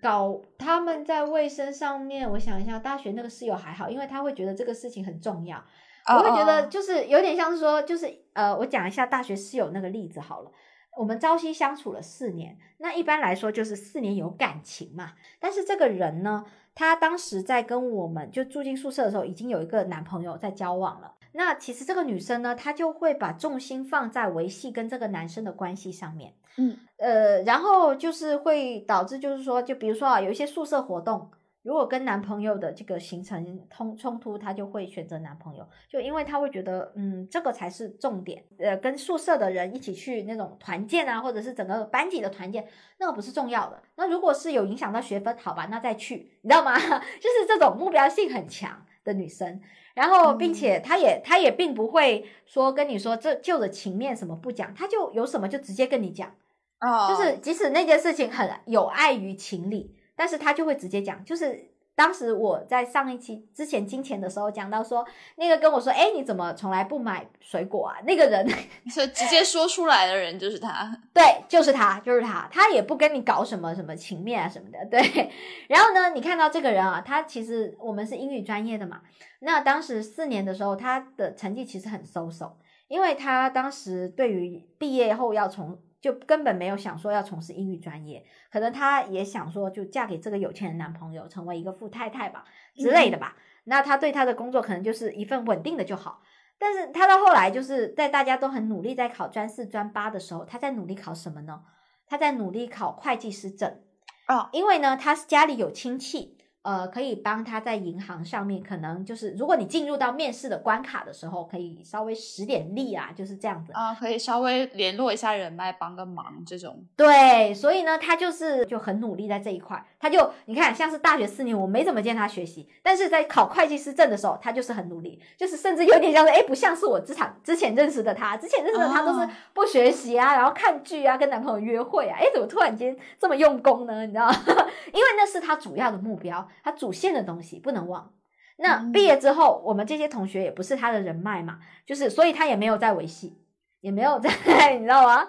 搞他们在卫生上面，我想一下，大学那个室友还好，因为他会觉得这个事情很重要。我会觉得哦就是有点像是说，就是呃，我讲一下大学室友那个例子好了。我们朝夕相处了四年，那一般来说就是四年有感情嘛。但是这个人呢，他当时在跟我们就住进宿舍的时候，已经有一个男朋友在交往了。那其实这个女生呢，她就会把重心放在维系跟这个男生的关系上面。嗯呃，然后就是会导致，就是说，就比如说啊，有一些宿舍活动，如果跟男朋友的这个形成冲冲突，她就会选择男朋友，就因为她会觉得，嗯，这个才是重点。呃，跟宿舍的人一起去那种团建啊，或者是整个班级的团建，那个不是重要的。那如果是有影响到学分，好吧，那再去，你知道吗？就是这种目标性很强的女生。然后，并且她也她也并不会说跟你说这就着情面什么不讲，她就有什么就直接跟你讲。哦，就是即使那件事情很有碍于情理，但是他就会直接讲。就是当时我在上一期之前金钱的时候讲到说，那个跟我说，哎，你怎么从来不买水果啊？那个人，所以直接说出来的人就是他。对，就是他，就是他，他也不跟你搞什么什么情面啊什么的，对。然后呢，你看到这个人啊，他其实我们是英语专业的嘛，那当时四年的时候，他的成绩其实很收手，因为他当时对于毕业后要从就根本没有想说要从事英语专业，可能她也想说就嫁给这个有钱的男朋友，成为一个富太太吧之类的吧。那她对她的工作可能就是一份稳定的就好。但是她到后来就是在大家都很努力在考专四专八的时候，她在努力考什么呢？她在努力考会计师证哦，因为呢，她是家里有亲戚，呃，可以帮他在银行上面，可能就是如果你进入到面试的关卡的时候，可以稍微使点力啊，就是这样子。啊，可以稍微联络一下人脉，帮个忙这种。对，所以呢，他就是就很努力在这一块。他就你看，像是大学四年，我没怎么见他学习，但是在考会计师证的时候，他就是很努力，就是甚至有点像是，哎，不像是我之前之前认识的他，之前认识的他都是哦不学习啊，然后看剧啊，跟男朋友约会啊，哎，怎么突然间这么用功呢？你知道吗？因为那是他主要的目标，他主线的东西不能忘。那嗯毕业之后，我们这些同学也不是他的人脉嘛，就是所以他也没有在维系，也没有在，你知道吗？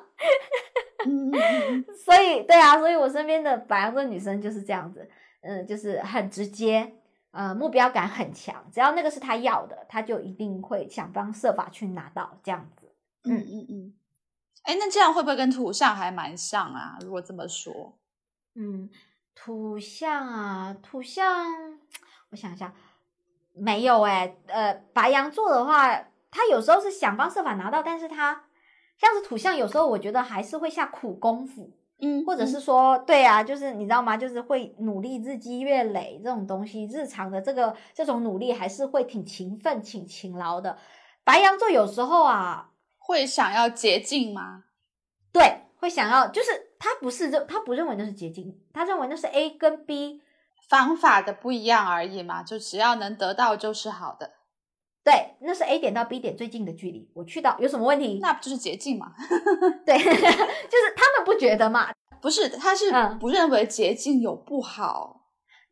所以，对啊，所以我身边的白羊座女生就是这样子，嗯，就是很直接，呃，目标感很强，只要那个是她要的，她就一定会想方设法去拿到这样子。嗯嗯嗯。哎，那这样会不会跟土象还蛮像啊？如果这么说，嗯，土象啊，土象，我想一下，没有哎、呃，白羊座的话，他有时候是想方设法拿到，但是他像是土象，有时候我觉得还是会下苦功夫。嗯或者是说，对啊，就是你知道吗？就是会努力日积月累这种东西，日常的这个这种努力还是会挺勤奋、挺勤劳的。白羊座有时候啊，会想要捷径吗？对，会想要，就是他不是认，他不认为那是捷径，他认为那是 A 跟 B，方法的不一样而已嘛，就只要能得到就是好的，对，那是 A 点到 B 点最近的距离，我去到有什么问题？那不就是捷径嘛？对，就是他们不觉得嘛，不是，他是嗯不认为捷径有不好，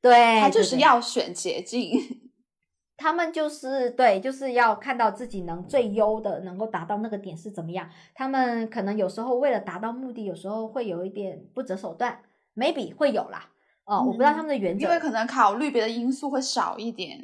对，他就是要选捷径。他们就是对，就是要看到自己能最优的，能够达到那个点是怎么样。他们可能有时候为了达到目的，有时候会有一点不择手段，maybe 会有啦。哦，我不知道他们的原则。因为可能考虑别的因素会少一点。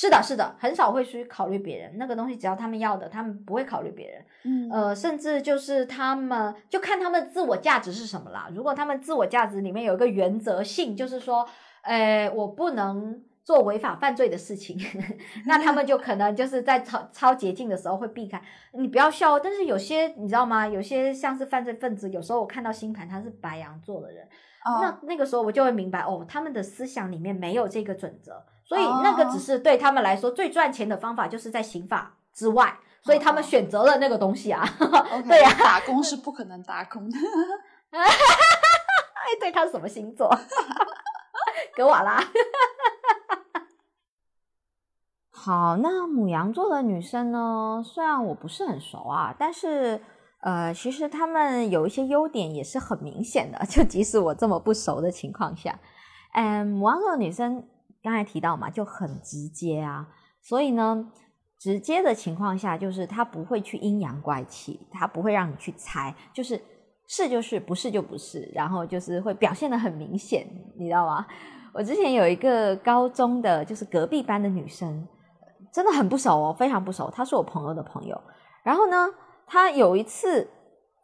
是的，是的，很少会去考虑别人那个东西，只要他们要的，他们不会考虑别人。嗯呃，甚至就是他们就看他们自我价值是什么啦。如果他们自我价值里面有一个原则性，就是说，呃，我不能做违法犯罪的事情，那他们就可能就是在超超捷径的时候会避开。你不要笑哦，但是有些你知道吗？有些像是犯罪分子，有时候我看到星盘他是白羊座的人，哦那那个时候我就会明白哦，他们的思想里面没有这个准则，所以哦那个只是对他们来说最赚钱的方法，就是在刑法之外，所以他们哦选择了那个东西啊。对呀打工是不可能打工的。哎，对，他是什么星座？格瓦拉。好，那母羊座的女生呢？虽然我不是很熟啊，但是呃，其实她们有一些优点也是很明显的。就即使我这么不熟的情况下，嗯，母羊座的女生刚才提到嘛，就很直接啊。所以呢，直接的情况下，就是他不会去阴阳怪气，他不会让你去猜，就是是就是，不是就不是，然后就是会表现的很明显，你知道吗？我之前有一个高中的，就是隔壁班的女生。真的很不熟哦，非常不熟。他是我朋友的朋友，然后呢，他有一次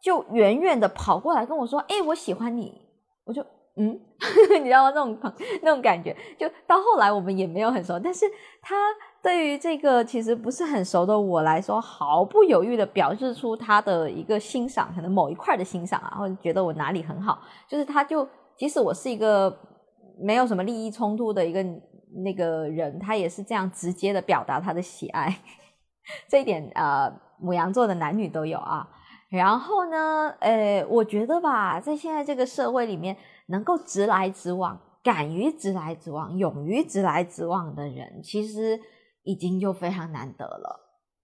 就远远的跑过来跟我说：“哎，我喜欢你。”我就嗯，你知道吗？那种那种感觉，就到后来我们也没有很熟，但是他对于这个其实不是很熟的我来说，毫不犹豫的表示出他的一个欣赏，可能某一块的欣赏啊，或者觉得我哪里很好，就是他就即使我是一个没有什么利益冲突的一个。那个人他也是这样直接的表达他的喜爱，这一点呃，母羊座的男女都有啊。然后呢，呃，我觉得吧，在现在这个社会里面，能够直来直往、敢于直来直往、勇于直来直往的人，其实已经就非常难得了。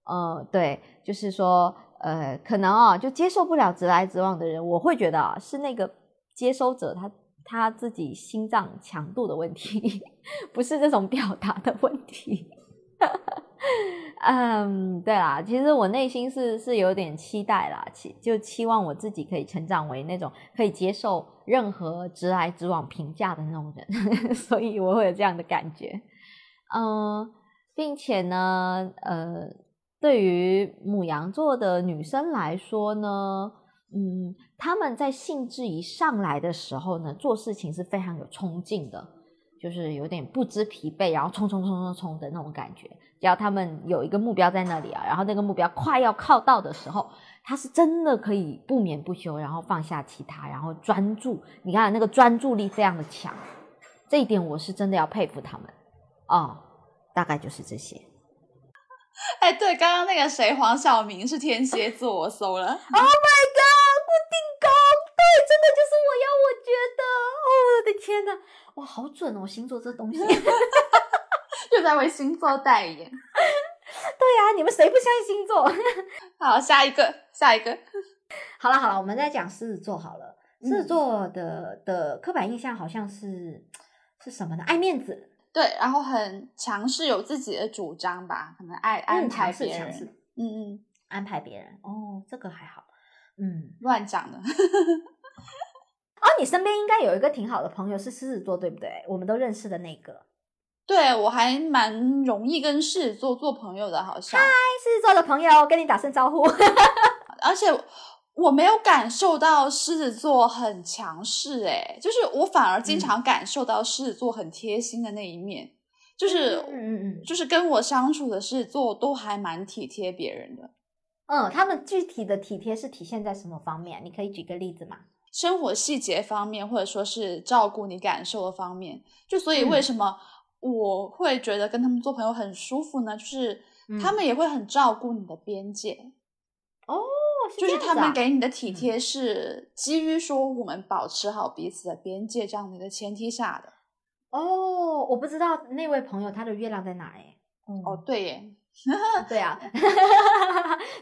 呃，对，就是说，呃，可能啊，就接受不了直来直往的人，我会觉得啊，是那个接收者他。他自己心脏强度的问题，不是这种表达的问题。嗯，对啦，其实我内心是是有点期待啦，期就期望我自己可以成长为那种可以接受任何直来直往评价的那种人，所以我会有这样的感觉。嗯，并且呢，呃，对于母羊座的女生来说呢。嗯，他们在兴致一上来的时候呢，做事情是非常有冲劲的，就是有点不知疲惫，然后冲冲冲冲冲的那种感觉。只要他们有一个目标在那里啊，然后那个目标快要靠到的时候，他是真的可以不眠不休，然后放下其他，然后专注。你看那个专注力非常的强，这一点我是真的要佩服他们哦。大概就是这些。哎，对，刚刚那个谁，黄晓明是天蝎座，我搜了。Oh my god！定高，对，真的就是我要，我觉得，哦，我的天呐，哇，好准哦，星座这东西，又在为星座代言。对呀，你们谁不相信星座？好，下一个，下一个。好了好了，我们再讲狮子座好了。狮子座的的刻板印象好像是是什么呢？爱面子，对，然后很强势，有自己的主张吧，可能爱安排别人，嗯嗯，安排别人。哦，这个还好。嗯，乱讲的。哦，你身边应该有一个挺好的朋友是狮子座，对不对？我们都认识的那个。对，我还蛮容易跟狮子座做朋友的，好像。嗨，狮子座的朋友，跟你打声招呼。而且我没有感受到狮子座很强势，哎，就是我反而经常感受到狮子座很贴心的那一面，就是嗯嗯嗯，就是跟我相处的狮子座都还蛮体贴别人的。嗯，他们具体的体贴是体现在什么方面？你可以举个例子吗？生活细节方面，或者说是照顾你感受的方面。就所以为什么我会觉得跟他们做朋友很舒服呢？就是他们也会很照顾你的边界。哦，就是他们给你的体贴是基于说我们保持好彼此的边界这样的一个前提下的。哦，我不知道那位朋友他的月亮在哪哎。哦，对耶。对啊，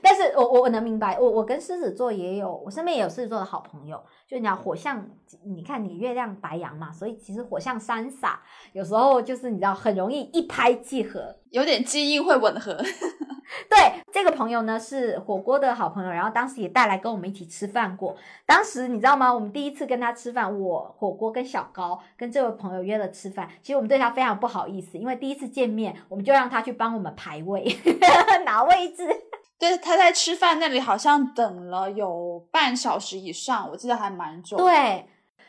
但是我我我能明白，我我跟狮子座也有，我身边也有狮子座的好朋友，就你讲火象，你看你月亮白羊嘛，所以其实火象三傻，有时候就是你知道很容易一拍即合，有点基因会吻合。对，这个朋友呢是火锅的好朋友，然后当时也带来跟我们一起吃饭过。当时你知道吗？我们第一次跟他吃饭，我火锅跟小高跟这位朋友约了吃饭。其实我们对他非常不好意思，因为第一次见面，我们就让他去帮我们排位 拿位置。对，他在吃饭那里好像等了有半小时以上，我记得还蛮久。对。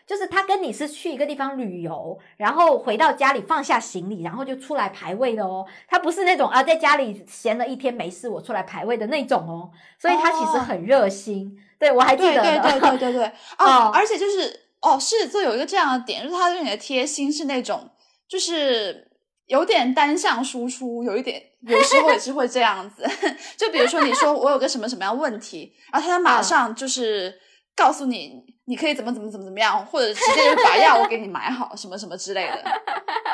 就是他跟你是去一个地方旅游，然后回到家里放下行李，然后就出来排位的哦。他不是那种啊，在家里闲了一天没事，我出来排位的那种哦。所以他其实很热心。对我还记得。对对对对 对哦，而且就是哦，狮子座有一个这样的点，就是他对你的贴心是那种，就是有点单向输出，有一点有时候也是会这样子。就比如说你说我有个什么什么样问题，然后他马上就是告诉你。你可以怎么怎么怎么怎么样，或者直接就把药我给你买好，什么什么之类的。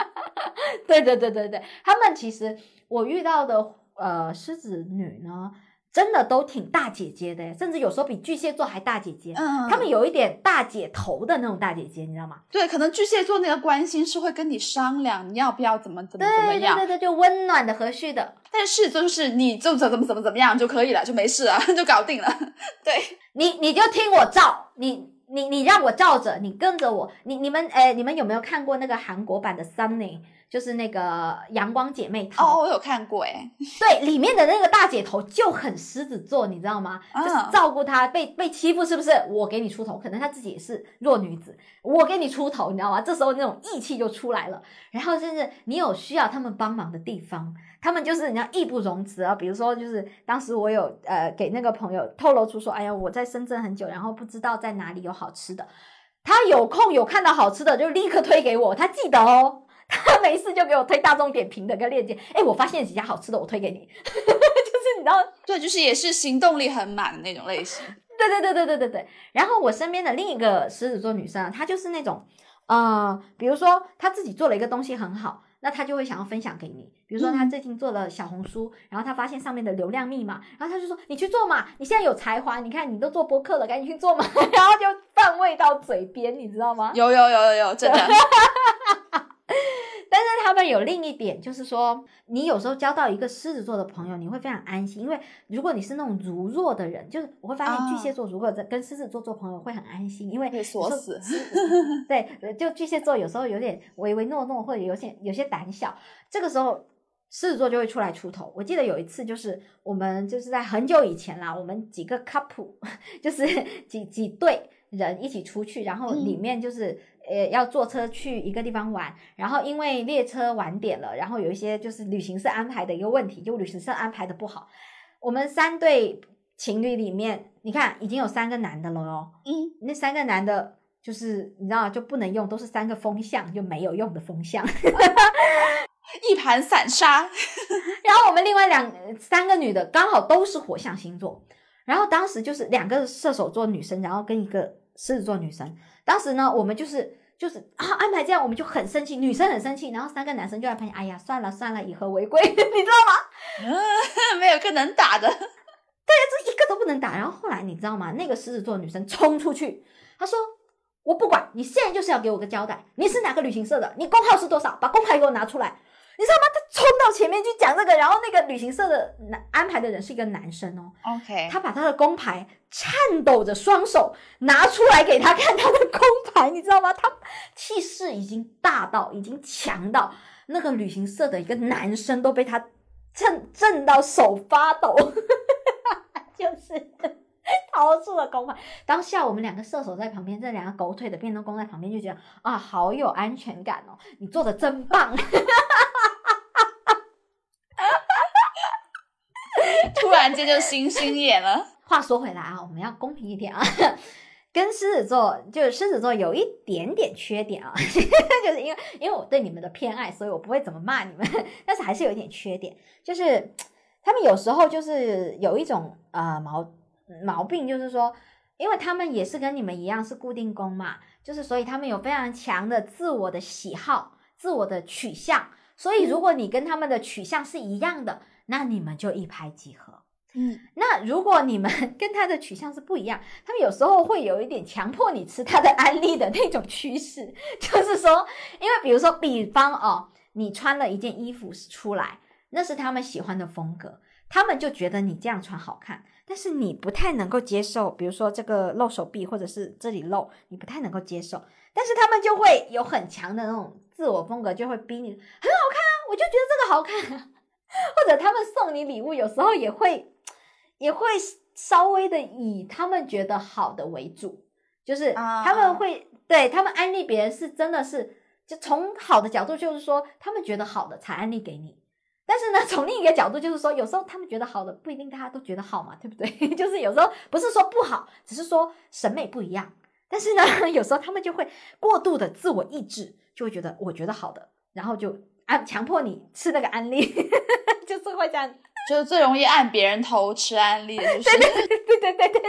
对对对对对，他们其实我遇到的呃狮子女呢，真的都挺大姐姐的，甚至有时候比巨蟹座还大姐姐。嗯，他们有一点大姐头的那种大姐姐，你知道吗？对，可能巨蟹座那个关心是会跟你商量你要不要怎么怎么怎么样，对对对，就温暖的、和煦的。但是就是你就怎么怎么怎么样就可以了，就没事了，就搞定了。对，你你就听我照，你你你让我照着，你跟着我。你你们哎，你们有没有看过那个韩国版的《Sunny》？就是那个阳光姐妹淘哦，我有看过哎，对，里面的那个大姐头就很狮子座，你知道吗？就是照顾她被被欺负，是不是？我给你出头，可能她自己也是弱女子，我给你出头，你知道吗？这时候那种义气就出来了。然后甚至你有需要他们帮忙的地方，他们就是人家义不容辞啊。比如说，就是当时我有呃给那个朋友透露出说，哎呀，我在深圳很久，然后不知道在哪里有好吃的，他有空有看到好吃的就立刻推给我，他记得哦。他没事就给我推大众点评的个链接，哎，我发现几家好吃的，我推给你，就是你知道，对，就是也是行动力很满的那种类型。对对对对对对对。然后我身边的另一个狮子座女生，她就是那种，呃，比如说她自己做了一个东西很好，那他就会想要分享给你。比如说他最近做了小红书，然后他发现上面的流量密码，然后他就说：“你去做嘛，你现在有才华，你看你都做播客了，赶紧去做嘛。”然后就 放味到嘴边，你知道吗？有有有有有，真的。但是他们有另一点，就是说，你有时候交到一个狮子座的朋友，你会非常安心，因为如果你是那种柔弱的人，就是我会发现巨蟹座如果在跟狮子座做朋友会很安心，因为被锁死。对，就巨蟹座有时候有点唯唯诺诺，或者有些有些胆小，这个时候狮子座就会出来出头。我记得有一次，就是我们就是在很久以前啦，我们几个 couple，就是几几对人一起出去，然后里面就是。呃，要坐车去一个地方玩，然后因为列车晚点了，然后有一些就是旅行社安排的一个问题，就旅行社安排的不好。我们三对情侣里面，你看已经有三个男的了哦。嗯，那三个男的，就是你知道就不能用，都是三个风向，就没有用的风向，一盘散沙。然后我们另外两三个女的刚好都是火象星座，然后当时就是两个射手座女生，然后跟一个狮子座女生。当时呢，我们就是就是啊安排这样，我们就很生气，女生很生气，然后三个男生就在旁边，哎呀，算了算了，以和为贵，你知道吗？嗯，没有个能打的，对呀，这一个都不能打。然后后来你知道吗？那个狮子座女生冲出去，她说：“我不管，你现在就是要给我个交代，你是哪个旅行社的？你工号是多少？把工牌给我拿出来。”你知道吗？他冲到前面去讲这个，然后那个旅行社的男安排的人是一个男生哦。OK，他把他的工牌颤抖着双手拿出来给他看他的工牌，你知道吗？他气势已经大到，已经强到那个旅行社的一个男生都被他震震到手发抖，就是掏出了工牌。当下我们两个射手在旁边，这两个狗腿的变动工在旁边就觉得啊，好有安全感哦，你做的真棒。突然间就星星眼了。话说回来啊，我们要公平一点啊，跟狮子座就是狮子座有一点点缺点啊，就是因为因为我对你们的偏爱，所以我不会怎么骂你们，但是还是有一点缺点，就是他们有时候就是有一种呃毛毛病，就是说，因为他们也是跟你们一样是固定宫嘛，就是所以他们有非常强的自我的喜好、自我的取向，所以如果你跟他们的取向是一样的。那你们就一拍即合，嗯。那如果你们 跟他的取向是不一样，他们有时候会有一点强迫你吃他的安利的那种趋势，就是说，因为比如说，比方哦，你穿了一件衣服出来，那是他们喜欢的风格，他们就觉得你这样穿好看，但是你不太能够接受，比如说这个露手臂或者是这里露，你不太能够接受，但是他们就会有很强的那种自我风格，就会逼你很好看啊，我就觉得这个好看。或者他们送你礼物，有时候也会也会稍微的以他们觉得好的为主，就是他们会对他们安利别人是真的是就从好的角度，就是说他们觉得好的才安利给你。但是呢，从另一个角度就是说，有时候他们觉得好的不一定大家都觉得好嘛，对不对？就是有时候不是说不好，只是说审美不一样。但是呢，有时候他们就会过度的自我意志，就会觉得我觉得好的，然后就。啊，强迫你吃那个安利，就是会这样。就是最容易按别人头吃案例的就是对对对对对，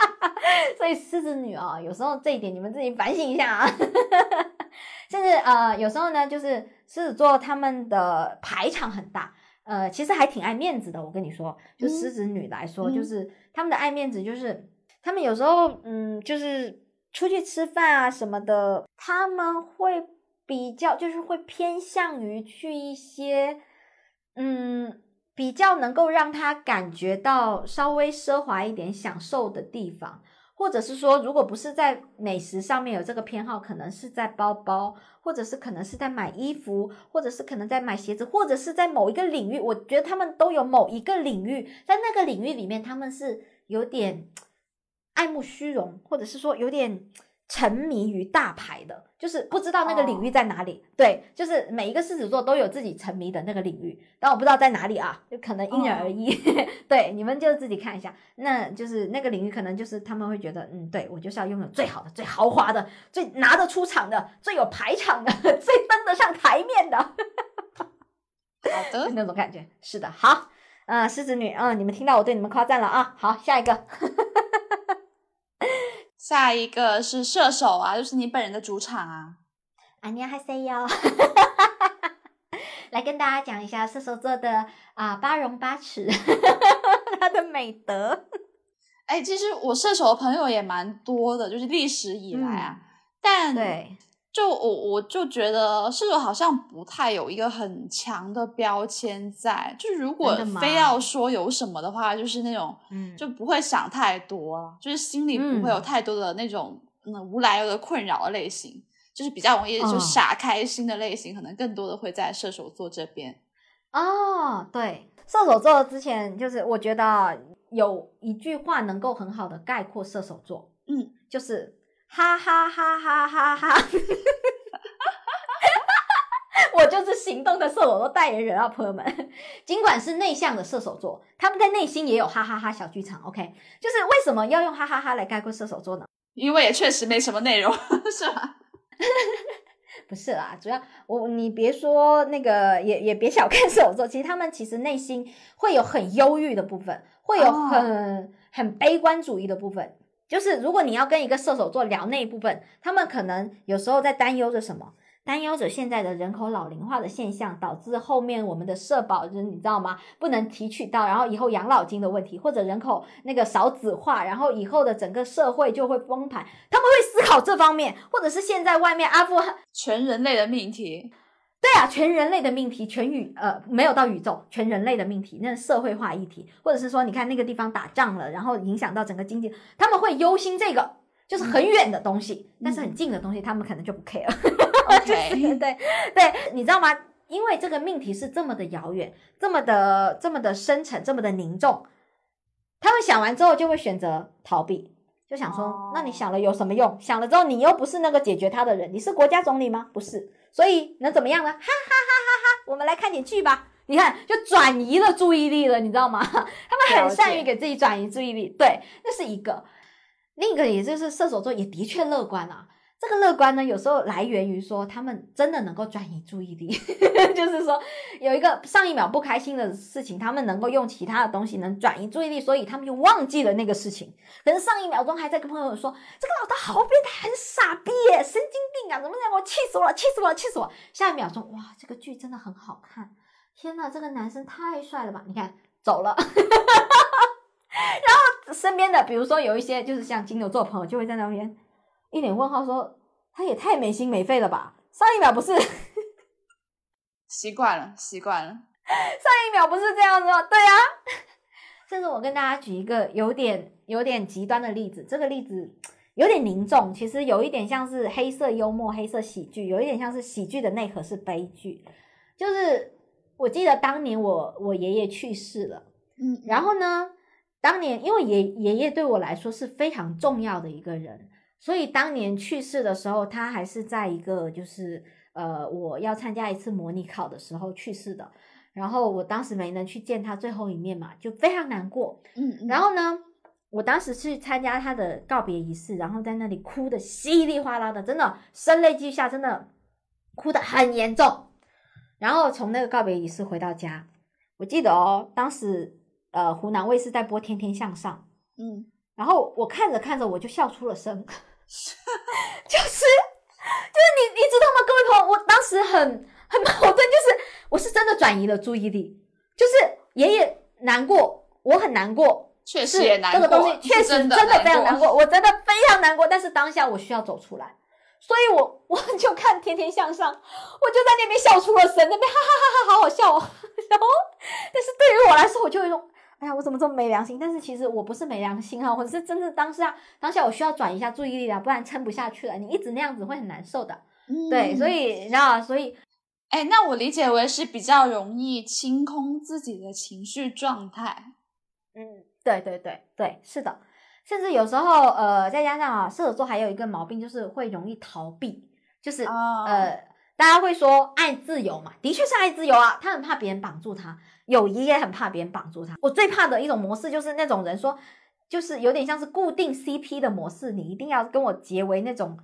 所以狮子女啊、有时候这一点你们自己反省一下啊。甚至呃，有时候呢，就是狮子座他们的排场很大，呃，其实还挺爱面子的。我跟你说，就嗯狮子女来说，嗯就是他们的爱面子，就是他们有时候嗯，就是出去吃饭啊什么的，他们会比较就是会偏向于去一些嗯比较能够让他感觉到稍微奢华一点享受的地方。或者是说，如果不是在美食上面有这个偏好，可能是在包包，或者是可能是在买衣服，或者是可能在买鞋子，或者是在某一个领域，我觉得他们都有某一个领域，在那个领域里面，他们是有点爱慕虚荣，或者是说有点沉迷于大牌的，就是不知道那个领域在哪里。对，就是每一个狮子座都有自己沉迷的那个领域，但我不知道在哪里啊，就可能因人而异。对，你们就自己看一下，那就是那个领域可能就是他们会觉得，嗯，对我就是要拥有最好的、最豪华的、最拿得出场的、最有排场的、最登得上台面的。好的，那种感觉。是的，好，呃，狮子女，嗯、你们听到我对你们夸赞了啊。好，下一个，下一个是射手啊，就是你本人的主场啊。안녕하세요。来跟大家讲一下射手座的啊、八荣八耻，他的美德。哎，其实我射手的朋友也蛮多的，就是历史以来啊，但对， 就我我就觉得射手好像不太有一个很强的标签在，就是如果非要说有什么的话，就是那种嗯，就不会想太多，就是心里不会有嗯。太多的那种嗯无来由的困扰的类型，就是比较容易就哦傻开心的类型，可能更多的会在射手座这边。哦，对，射手座之前就是我觉得啊有一句话能够很好的概括射手座，嗯，就是哈哈哈哈哈哈。我就是行动的射手座代言人啊，朋友们。尽管是内向的射手座，他们在内心也有哈哈哈小剧场。OK，就是为什么要用哈哈哈来概括射手座呢？因为也确实没什么内容，是吧？不是啦，主要我你别说那个，也也别小看射手座，其实他们其实内心会有很忧郁的部分，会有哦很、很悲观主义的部分。就是如果你要跟一个射手座聊那一部分，他们可能有时候在担忧着什么？担忧着现在的人口老龄化的现象，导致后面我们的社保人你知道吗？不能提取到，然后以后养老金的问题，或者人口那个少子化，然后以后的整个社会就会崩盘。他们会思考这方面，或者是现在外面阿富汗全人类的命题。对啊，全人类的命题，全宇呃没有到宇宙，全人类的命题，那是社会化议题，或者是说，你看那个地方打仗了，然后影响到整个经济，他们会忧心这个，就是很远的东西，但是很近的东西，他们可能就不 care。OK，对对对，你知道吗？因为这个命题是这么的遥远，这么的这么的深沉，这么的凝重，他们想完之后就会选择逃避，就想说，哦那你想了有什么用？想了之后，你又不是那个解决他的人，你是国家总理吗？不是，所以能怎么样呢？哈哈哈哈哈！我们来看点剧吧。你看，就转移了注意力了，你知道吗？他们很善于给自己转移注意力，对，那是一个。另一个也就是射手座也的确乐观啊，这个乐观呢，有时候来源于说他们真的能够转移注意力，就是说有一个上一秒不开心的事情，他们能够用其他的东西能转移注意力，所以他们就忘记了那个事情。可是上一秒钟还在跟朋友说这个老大好变态，很傻逼耶，神经病啊，怎么样？我气死我了，气死我了，气死我！下一秒钟，哇，这个剧真的很好看，天呐，这个男生太帅了吧！你看走了。然后身边的，比如说有一些就是像金牛座朋友，就会在那边一脸问号说：“他也太没心没肺了吧？上一秒不是，习惯了，习惯了。上一秒不是这样子吗？对啊。甚至我跟大家举一个有点有点极端的例子，这个例子有点凝重，其实有一点像是黑色幽默、黑色喜剧，有一点像是喜剧的内核是悲剧。就是我记得当年我我爷爷去世了。嗯，然后呢，当年因为爷爷爷对我来说是非常重要的一个人，所以当年去世的时候，他还是在一个就是呃我要参加一次模拟考的时候去世的。然后我当时没能去见他最后一面嘛，就非常难过。嗯，嗯然后呢，我当时去参加他的告别仪式，然后在那里哭的稀里哗啦的，真的声泪俱下，真的哭得很严重。然后从那个告别仪式回到家，我记得哦，当时呃湖南卫视在播《天天向上》，嗯，然后我看着看着我就笑出了声，就是就是你你知道吗，各位朋友，我当时很很矛盾，就是我是真的转移了注意力，就是爷爷难过，我很难过，确实也难过，这个东西确实真真的非常难过。过，我真的非常难过，但是当下我需要走出来。所以我我就看《天天向上》，我就在那边笑出了声，那边哈哈哈哈，好好笑哦。然后，但是对于我来说，我就有一种，哎呀，我怎么这么没良心？但是其实我不是没良心啊，我是真的当下当下我需要转移一下注意力啊，不然撑不下去了。你一直那样子会很难受的。嗯对，所以你知道，所以哎，那我理解为是比较容易清空自己的情绪状态。嗯，对对对对，是的。甚至有时候，呃，再加上啊，射手座还有一个毛病，就是会容易逃避，就是、哦呃，大家会说爱自由嘛，的确是爱自由啊，他很怕别人绑住他，友谊也很怕别人绑住他。我最怕的一种模式就是那种人说，就是有点像是固定 CP 的模式，你一定要跟我结为那种。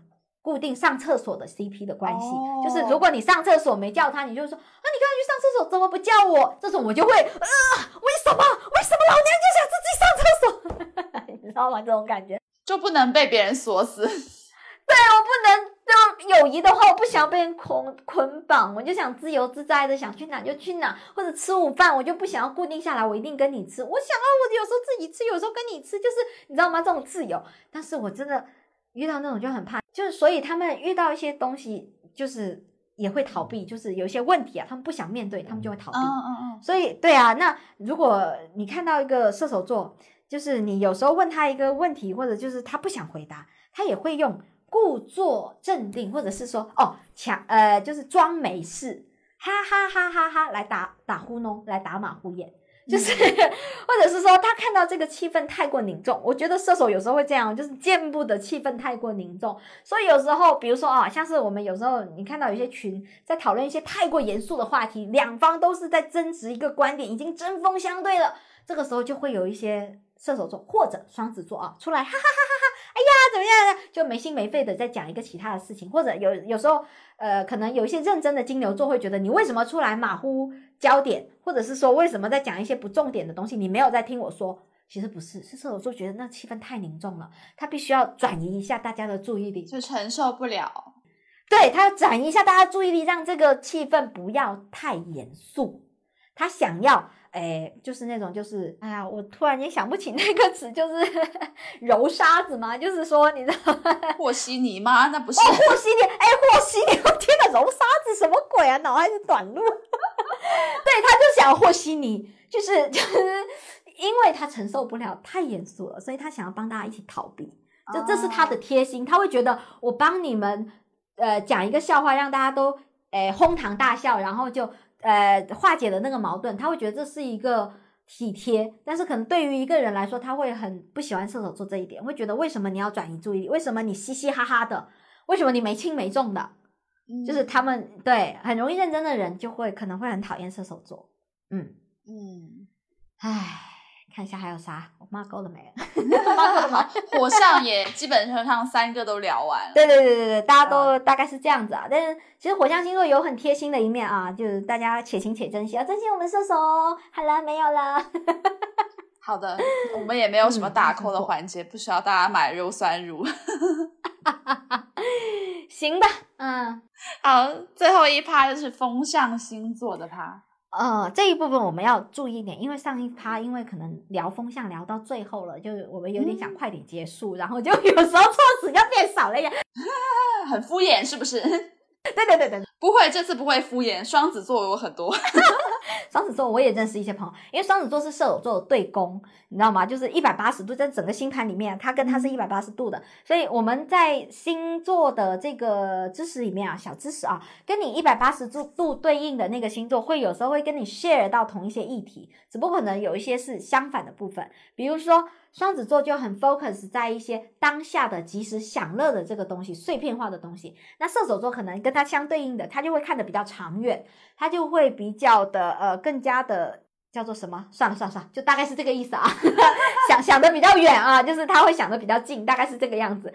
固定上厕所的 CP 的关系，哦就是如果你上厕所没叫他，你就说啊，你刚才去上厕所怎么不叫我？这种我就会呃，为什么？为什么老娘就想自己上厕所？你知道吗？这种感觉。就不能被别人锁死。对，我不能就友谊的话，我不想被人捆捆绑，我就想自由自在的，想去哪就去哪，或者吃午饭，我就不想要固定下来，我一定跟你吃。我想要我有时候自己吃，有时候跟你吃，就是你知道吗？这种自由，但是我真的遇到那种就很怕，就是所以他们遇到一些东西，就是也会逃避，就是有一些问题啊，他们不想面对，他们就会逃避。嗯嗯嗯，所以，对啊，那如果你看到一个射手座，就是你有时候问他一个问题，或者就是他不想回答，他也会用故作镇定，或者是说哦强呃，就是装没事，哈哈哈哈哈来打打呼弄，来打马虎眼。就是，或者是说他看到这个气氛太过凝重，我觉得射手有时候会这样，就是见不得气氛太过凝重，所以有时候，比如说啊，像是我们有时候你看到有些群在讨论一些太过严肃的话题，两方都是在争执一个观点，已经针锋相对了，这个时候就会有一些射手座或者双子座啊出来，哈哈哈哈哈，哎呀怎么样呢？就没心没肺的在讲一个其他的事情，或者有有时候呃，可能有一些认真的金牛座会觉得你为什么出来马虎焦点，或者是说为什么在讲一些不重点的东西，你没有在听我说。其实不是，是射手座觉得那气氛太凝重了，他必须要转移一下大家的注意力。就承受不了。对他要转移一下大家注意力，让这个气氛不要太严肃。他想要，哎，就是那种，就是，哎呀，我突然间想不起那个词，就是 揉沙子嘛，就是说，你知道吗？和稀泥吗？那不是哦，和稀泥，哎，和稀泥，我天哪，揉沙子什么鬼啊？脑海是短路。对，他就想和稀泥，就是就是因为他承受不了太严肃了，所以他想要帮大家一起逃避。就这是他的贴心，他会觉得我帮你们呃讲一个笑话，让大家都呃哄堂大笑，然后就呃化解了那个矛盾，他会觉得这是一个体贴。但是可能对于一个人来说，他会很不喜欢射手座这一点，会觉得为什么你要转移注意力？为什么你嘻嘻哈哈的？为什么你没轻没重的？就是他们对很容易认真的人，就会可能会很讨厌射手座。嗯，嗯，唉，看一下还有啥，我骂够了没？好，火象也基本上三个都聊完了。对对对对对，大家都大概是这样子啊。但是其实火象星座有很贴心的一面啊，就是大家且行且珍惜，要珍惜我们射手哦。好了，没有了。好的，我们也没有什么嗯打扣的环节，不需要大家买肉酸乳。行吧，嗯好，最后一趴就是风象星座的趴。呃，这一部分我们要注意一点，因为上一趴因为可能聊风向聊到最后了，就是我们有点想快点结束，然后就 有时候措辞就变少了一点。很敷衍是不是？对对对对，不会，这次不会敷衍。双子座有很多，双子座我也认识一些朋友，因为双子座是射手座的对宫，你知道吗？就是一百八十度，在整个星盘里面，它跟它是一百八十度的，所以我们在星座的这个知识里面啊，小知识啊，跟你一百八十度度对应的那个星座，会有时候会跟你 share 到同一些议题，只不过可能有一些是相反的部分，比如说。双子座就很 focus 在一些当下的及时享乐的这个东西，碎片化的东西。那射手座可能跟他相对应的，他就会看得比较长远，他就会比较的呃更加的叫做什么？算了算了算了，就大概是这个意思啊。想想的比较远啊，就是他会想的比较近，大概是这个样子。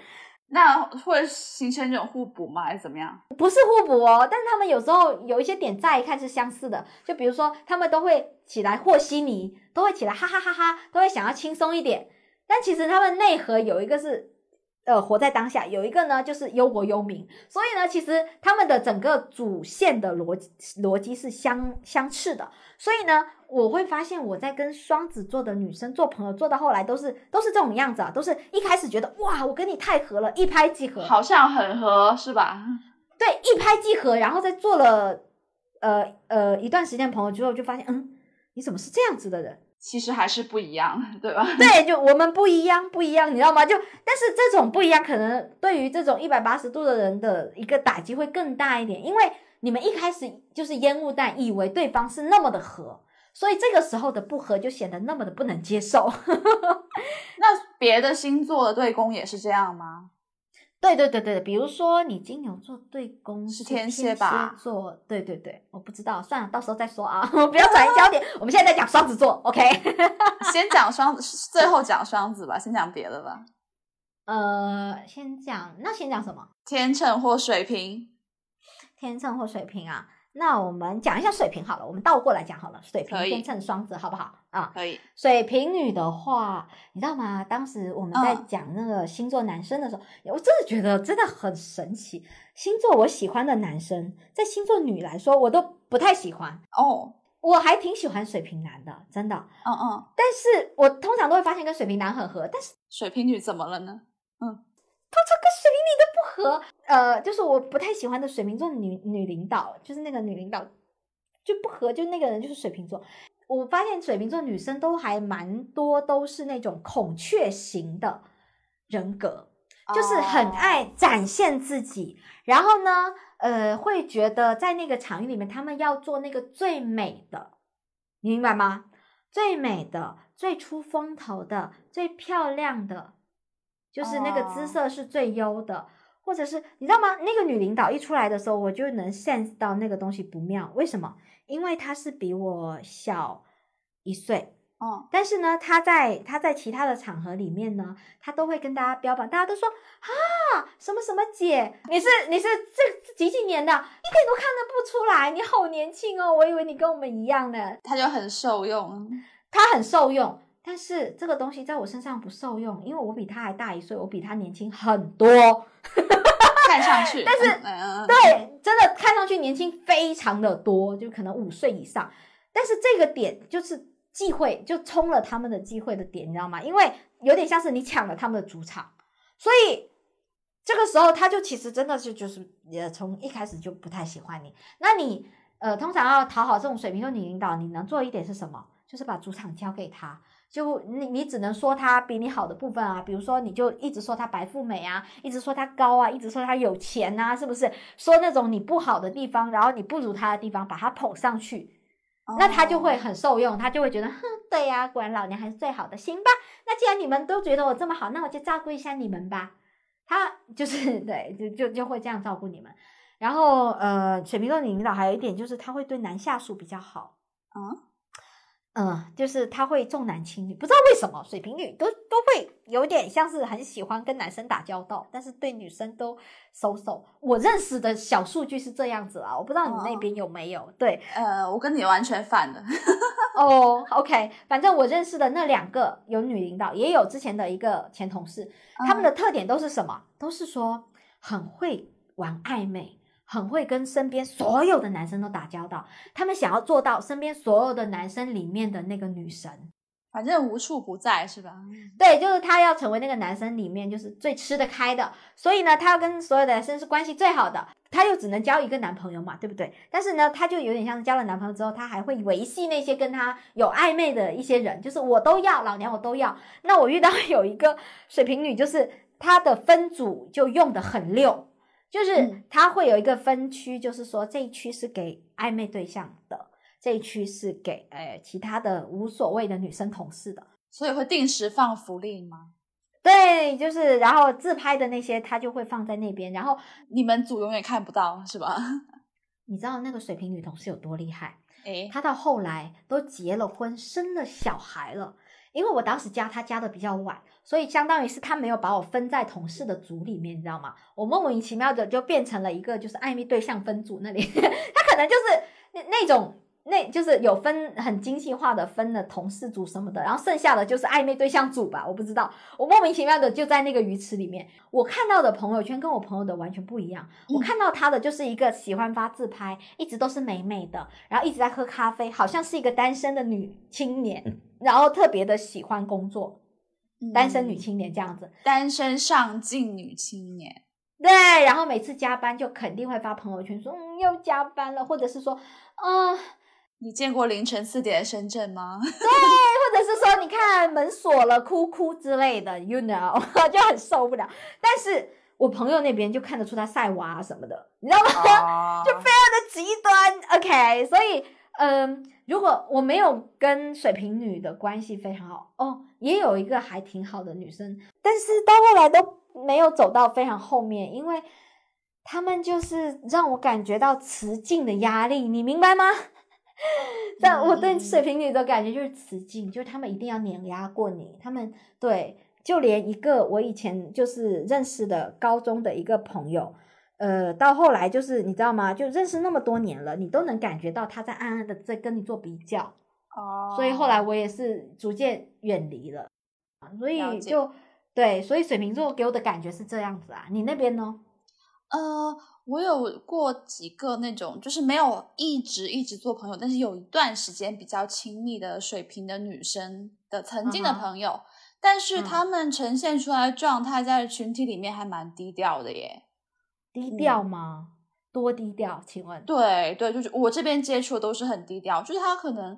那会形成一种互补吗？还是怎么样？不是互补哦，但是他们有时候有一些点乍一看是相似的，就比如说他们都会起来和稀泥，都会起来哈哈哈哈，都会想要轻松一点，但其实他们内核有一个是呃活在当下，有一个呢就是忧国忧民，所以呢，其实他们的整个主线的逻辑逻辑是相相斥的，所以呢，我会发现我在跟双子座的女生做朋友，做到后来都是都是这种样子啊，都是一开始觉得哇，我跟你太合了，一拍即合，好像很合，是吧？对，一拍即合，然后再做了呃呃一段时间朋友之后，就发现，嗯，你怎么是这样子的人？其实还是不一样，对吧？对，就我们不一样，不一样，你知道吗？就但是这种不一样，可能对于这种一百八十度的人的一个打击会更大一点，因为你们一开始就是烟雾弹，以为对方是那么的和，所以这个时候的不合就显得那么的不能接受。那别的星座的对宫也是这样吗？对对对对，比如说你金牛座对宫是天天蝎吧座，对对对，我不知道，算了，到时候再说啊，不要转移焦点。我们现在在讲双子座，OK？先讲双子，最后讲双子吧，先讲别的吧。呃，先讲，那先讲什么？天秤或水瓶，天秤或水瓶啊？那我们讲一下水瓶好了，我们倒过来讲好了，水瓶、天秤、双子，好不好啊？可以。水瓶女的话，你知道吗？当时我们在嗯讲那个星座男生的时候，我真的觉得真的很神奇。星座我喜欢的男生，在星座女来说，我都不太喜欢。哦，我还挺喜欢水瓶男的，真的。嗯嗯，但是我通常都会发现跟水瓶男很合，但是水瓶女怎么了呢？通常跟水瓶女都不合。呃，就是我不太喜欢的水瓶座女女领导，就是那个女领导就不合，就那个人就是水瓶座。我发现水瓶座女生都还蛮多，都是那种孔雀型的人格，就是很哦爱展现自己，然后呢，呃，会觉得在那个场域里面，他们要做那个最美的，你明白吗？最美的、最出风头的、最漂亮的，就是那个姿哦色是最优的，或者是你知道吗？那个女领导一出来的时候，我就能 sense 到那个东西不妙。为什么？因为她是比我小一岁，哦，但是呢，她在她在其他的场合里面呢，她都会跟大家标榜，大家都说啊，什么什么姐，你是你是这几几年的，一点都看得不出来，你好年轻哦，我以为你跟我们一样呢。她就很受用。他很受用，但是这个东西在我身上不受用，因为我比他还大一岁，我比他年轻很多。看上去，但是对，真的看上去年轻非常的多，就可能五岁以上。但是这个点就是忌讳，就冲了他们的忌讳的点，你知道吗？因为有点像是你抢了他们的主场，所以这个时候他就其实真的是就是也从一开始就不太喜欢你。那你呃通常要讨好这种水瓶座女领导，你能做一点是什么？就是把主场交给他。就你，你只能说他比你好的部分啊，比如说你就一直说他白富美啊，一直说他高啊，一直说他有钱啊，是不是？说那种你不好的地方，然后你不如他的地方，把他捧上去，那他就会哦很受用，他就会觉得，哼，对呀、果然老娘还是最好的，行吧？那既然你们都觉得我这么好，那我就照顾一下你们吧。他就是 对，就就就会这样照顾你们。然后呃，水瓶座女领导还有一点就是他会对男下属比较好。嗯嗯，就是他会重男轻女，不知道为什么水瓶女都都会有点像是很喜欢跟男生打交道，但是对女生都收手。我认识的小数据是这样子啊，我不知道你那哦边有没有？对，呃，我跟你完全反的。哦，OK，反正我认识的那两个有女领导，也有之前的一个前同事，他们的特点都是什么？都是说很会玩暧昧，很会跟身边所有的男生都打交道，他们想要做到身边所有的男生里面的那个女神。反正无处不在是吧？对，就是他要成为那个男生里面就是最吃得开的，所以呢，他要跟所有的男生是关系最好的，他又只能交一个男朋友嘛，对不对？但是呢，他就有点像是交了男朋友之后，他还会维系那些跟他有暧昧的一些人，就是我都要，老娘我都要。那我遇到有一个水瓶女，就是她的分组就用的很溜，就是它会有一个分区，就是说这一区是给暧昧对象的。这一区是给呃其他的无所谓的女生同事的，所以会定时放福利吗？对，就是然后自拍的那些，他就会放在那边。然后你们组永远看不到是吧？你知道那个水瓶女同事有多厉害？诶，她到后来都结了婚，生了小孩了，因为我当时加他加的比较晚，所以相当于是他没有把我分在同事的组里面，你知道吗？我莫名其妙的就变成了一个就是暧昧对象分组那里，他可能就是那那种。那就是有分很精细化的分了同事组什么的，然后剩下的就是暧昧对象组吧，我不知道，我莫名其妙的就在那个鱼池里面。我看到的朋友圈跟我朋友的完全不一样，我看到他的就是一个喜欢发自拍，一直都是美美的，然后一直在喝咖啡，好像是一个单身的女青年，然后特别的喜欢工作，单身女青年这样子，单身上进女青年，对，然后每次加班就肯定会发朋友圈说，嗯，又加班了，或者是说，嗯。你见过凌晨四点的深圳吗？对，或者是说你看门锁了，哭哭之类的，you know，就很受不了。但是我朋友那边就看得出他晒娃什么的，你知道吗？就非常的极端。OK，所以嗯，如果我没有跟水瓶女的关系非常好哦，也有一个还挺好的女生，但是到后来都没有走到非常后面，因为他们就是让我感觉到雌竞的压力，你明白吗？但我对水瓶女的感觉就是雌竞，就是他们一定要碾压过你。他们对，就连一个我以前就是认识的高中的一个朋友，呃，到后来就是你知道吗？就认识那么多年了，你都能感觉到他在暗暗的在跟你做比较。哦，所以后来我也是逐渐远离了。所以就对，所以水瓶座给我的感觉是这样子啊。你那边呢？呃。我有过几个那种，就是没有一直一直做朋友，但是有一段时间比较亲密的水平的女生的曾经的朋友，但是他们呈现出来的状态在群体里面还蛮低调的耶。低调吗？多低调？请问？对对，就是我这边接触的都是很低调，就是他可能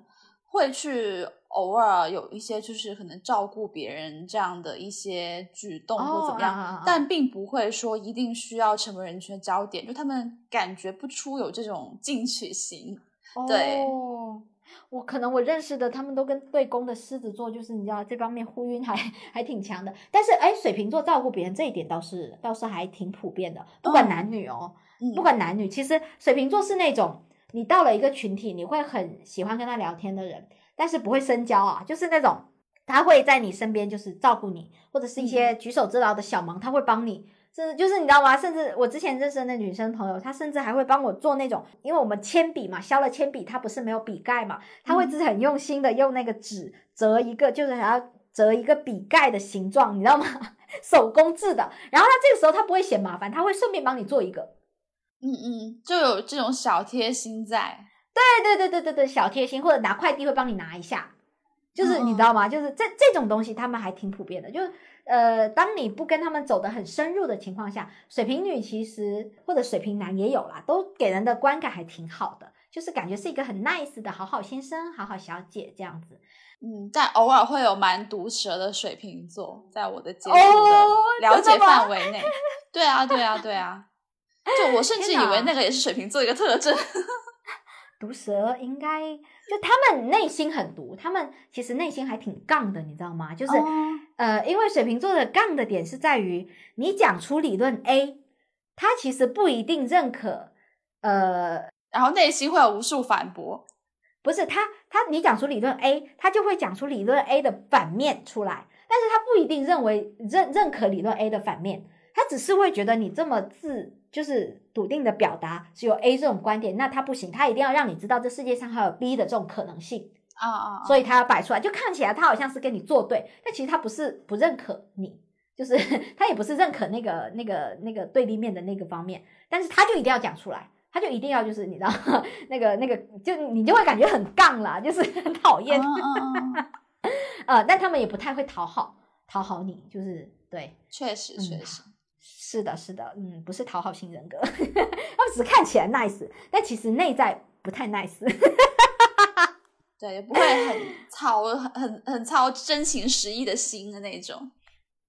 会去。偶尔有一些就是可能照顾别人这样的一些举动或怎么样，但并不会说一定需要成为人群的焦点，就他们感觉不出有这种进取心。对，我可能我认识的他们都跟对宫的狮子座，就是你知道这方面呼应还还挺强的。但是哎，水瓶座照顾别人这一点倒是倒是还挺普遍的，不管男女哦，不管男女，其实水瓶座是那种你到了一个群体，你会很喜欢跟他聊天的人。但是不会深交啊，就是那种他会在你身边，就是照顾你，或者是一些举手之劳的小忙，他会帮你。甚至就是你知道吗？甚至我之前认识的那女生朋友，她甚至还会帮我做那种，因为我们铅笔嘛，削了铅笔，它不是没有笔盖嘛，她会自己很用心的用那个纸折一个，就是还要折一个笔盖的形状，你知道吗？手工制的。然后她这个时候她不会嫌麻烦，她会顺便帮你做一个。嗯嗯，就有这种小贴心在。对对对对对对，小贴心或者拿快递会帮你拿一下，就是你知道吗？就是这这种东西他们还挺普遍的。就是呃，当你不跟他们走得很深入的情况下，水瓶女其实或者水瓶男也有啦，都给人的观感还挺好的，就是感觉是一个很 nice 的好好先生、好好小姐这样子。嗯，但偶尔会有蛮毒舌的水瓶座，在我的接触的了解范围内。对啊，对啊，对啊，就我甚至以为那个也是水瓶座一个特征。毒舌应该就他们内心很毒，他们其实内心还挺杠的，你知道吗？就是呃，因为水瓶座的杠的点是在于，你讲出理论 A，他其实不一定认可，呃，然后内心会有无数反驳。不是他他你讲出理论 A，他就会讲出理论 A 的反面出来，但是他不一定认为认认可理论 A 的反面，他只是会觉得你这么自。就是笃定的表达只有 A 这种观点，那他不行，他一定要让你知道这世界上还有 B 的这种可能性啊啊！所以他要摆出来，就看起来他好像是跟你作对，但其实他不是不认可你，就是 他也不是认可那个那个那个对立面的那个方面，但是他就一定要讲出来，他就一定要就是你知道那个那个就你就会感觉很杠啦，就是很讨厌，呃，但他们也不太会讨好讨好你，就是对，确实确实。是的，是的，嗯，不是讨好型人格，他们只看起来 nice，但其实内在不太 nice，对，也不会很 操，很很操真情实意的心的那种。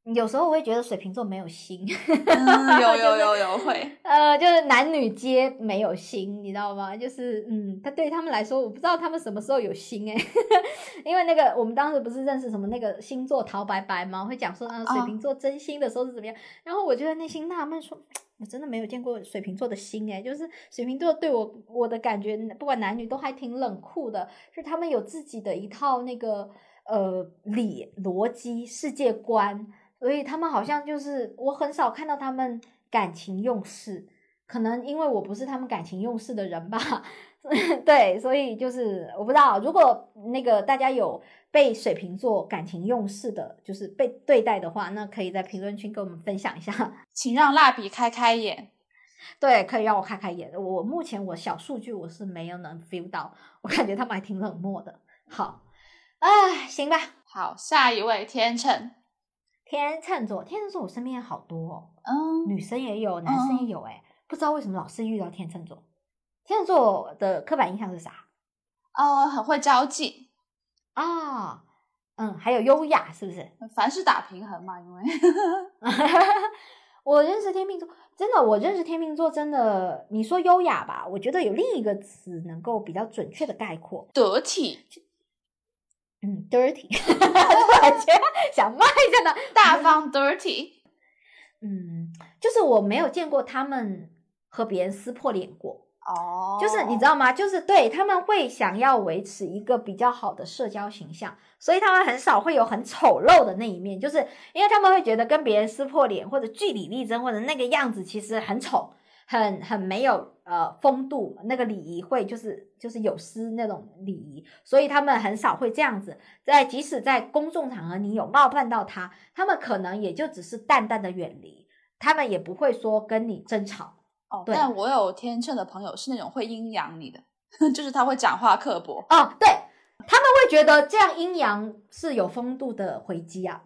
有时候我会觉得水瓶座没有心，有 有有有会，呃，就是男女皆没有心，你知道吗？就是嗯，他对他们来说，我不知道他们什么时候有心哎，因为那个我们当时不是认识什么那个星座陶白白吗？会讲说那个水瓶座真心的时候是怎么样？然后我就在内心纳闷说，我真的没有见过水瓶座的心哎，就是水瓶座对我我的感觉，不管男女都还挺冷酷的，是他们有自己的一套那个。呃理逻辑世界观，所以他们好像就是我很少看到他们感情用事，可能因为我不是他们感情用事的人吧。对，所以就是我不知道，如果那个大家有被水瓶座感情用事的，就是被对待的话，那可以在评论区跟我们分享一下。请让蜡笔开开眼。对，可以让我开开眼。我目前我小数据我是没有能 feel 到，我感觉他们还挺冷漠的。好，哎，行吧。好，下一位天秤。天秤座，天秤座我身边好多哦，嗯，女生也有，男生也有。哎，不知道为什么老是遇到天秤座。天秤座的刻板印象是啥？哦，很会交际啊，嗯，还有优雅，是不是？凡事打平衡嘛，因为 我认识天秤座，真的，我认识天秤座，真的，你说优雅吧，我觉得有另一个词能够比较准确的概括，得体。嗯，dirty，感觉想骂一下呢，大方 dirty。嗯，就是我没有见过他们和别人撕破脸过。哦，就是你知道吗？就是对他们会想要维持一个比较好的社交形象，所以他们很少会有很丑陋的那一面，就是因为他们会觉得跟别人撕破脸或者据理力争或者那个样子其实很丑，很很没有呃风度，那个礼仪会就是就是有失那种礼仪，所以他们很少会这样子。在即使在公众场合你有冒犯到他，他们可能也就只是淡淡的远离，他们也不会说跟你争吵。哦，但我有天秤的朋友是那种会阴阳你的，就是他会讲话刻薄哦，对他们会觉得这样阴阳是有风度的回击啊，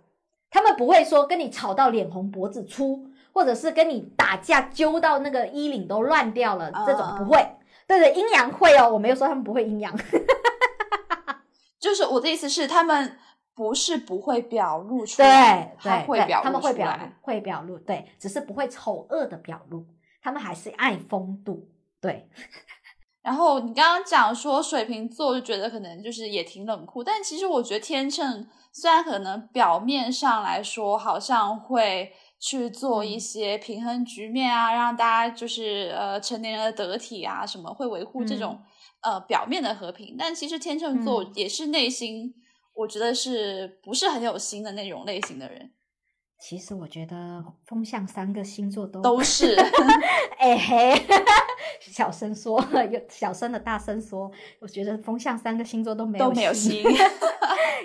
他们不会说跟你吵到脸红脖子粗，或者是跟你打架揪到那个衣领都乱掉了，这种不会。对对，阴阳会哦，我没有说他们不会阴阳，就是我的意思是他们不是不会表露出来，对，他会表，他们会表露，会表露，对，只是不会丑恶的表露。他们还是爱风度，对。然后你刚刚讲说水瓶座，就觉得可能就是也挺冷酷，但其实我觉得天秤虽然可能表面上来说好像会去做一些平衡局面啊，让大家就是呃成年人的得体啊，什么会维护这种呃表面的和平，但其实天秤座也是内心我觉得是不是很有心的那种类型的人。其实我觉得风象三个星座都都是，哎嘿，小声说，有小声的大声说，我觉得风象三个星座都没有都没有心。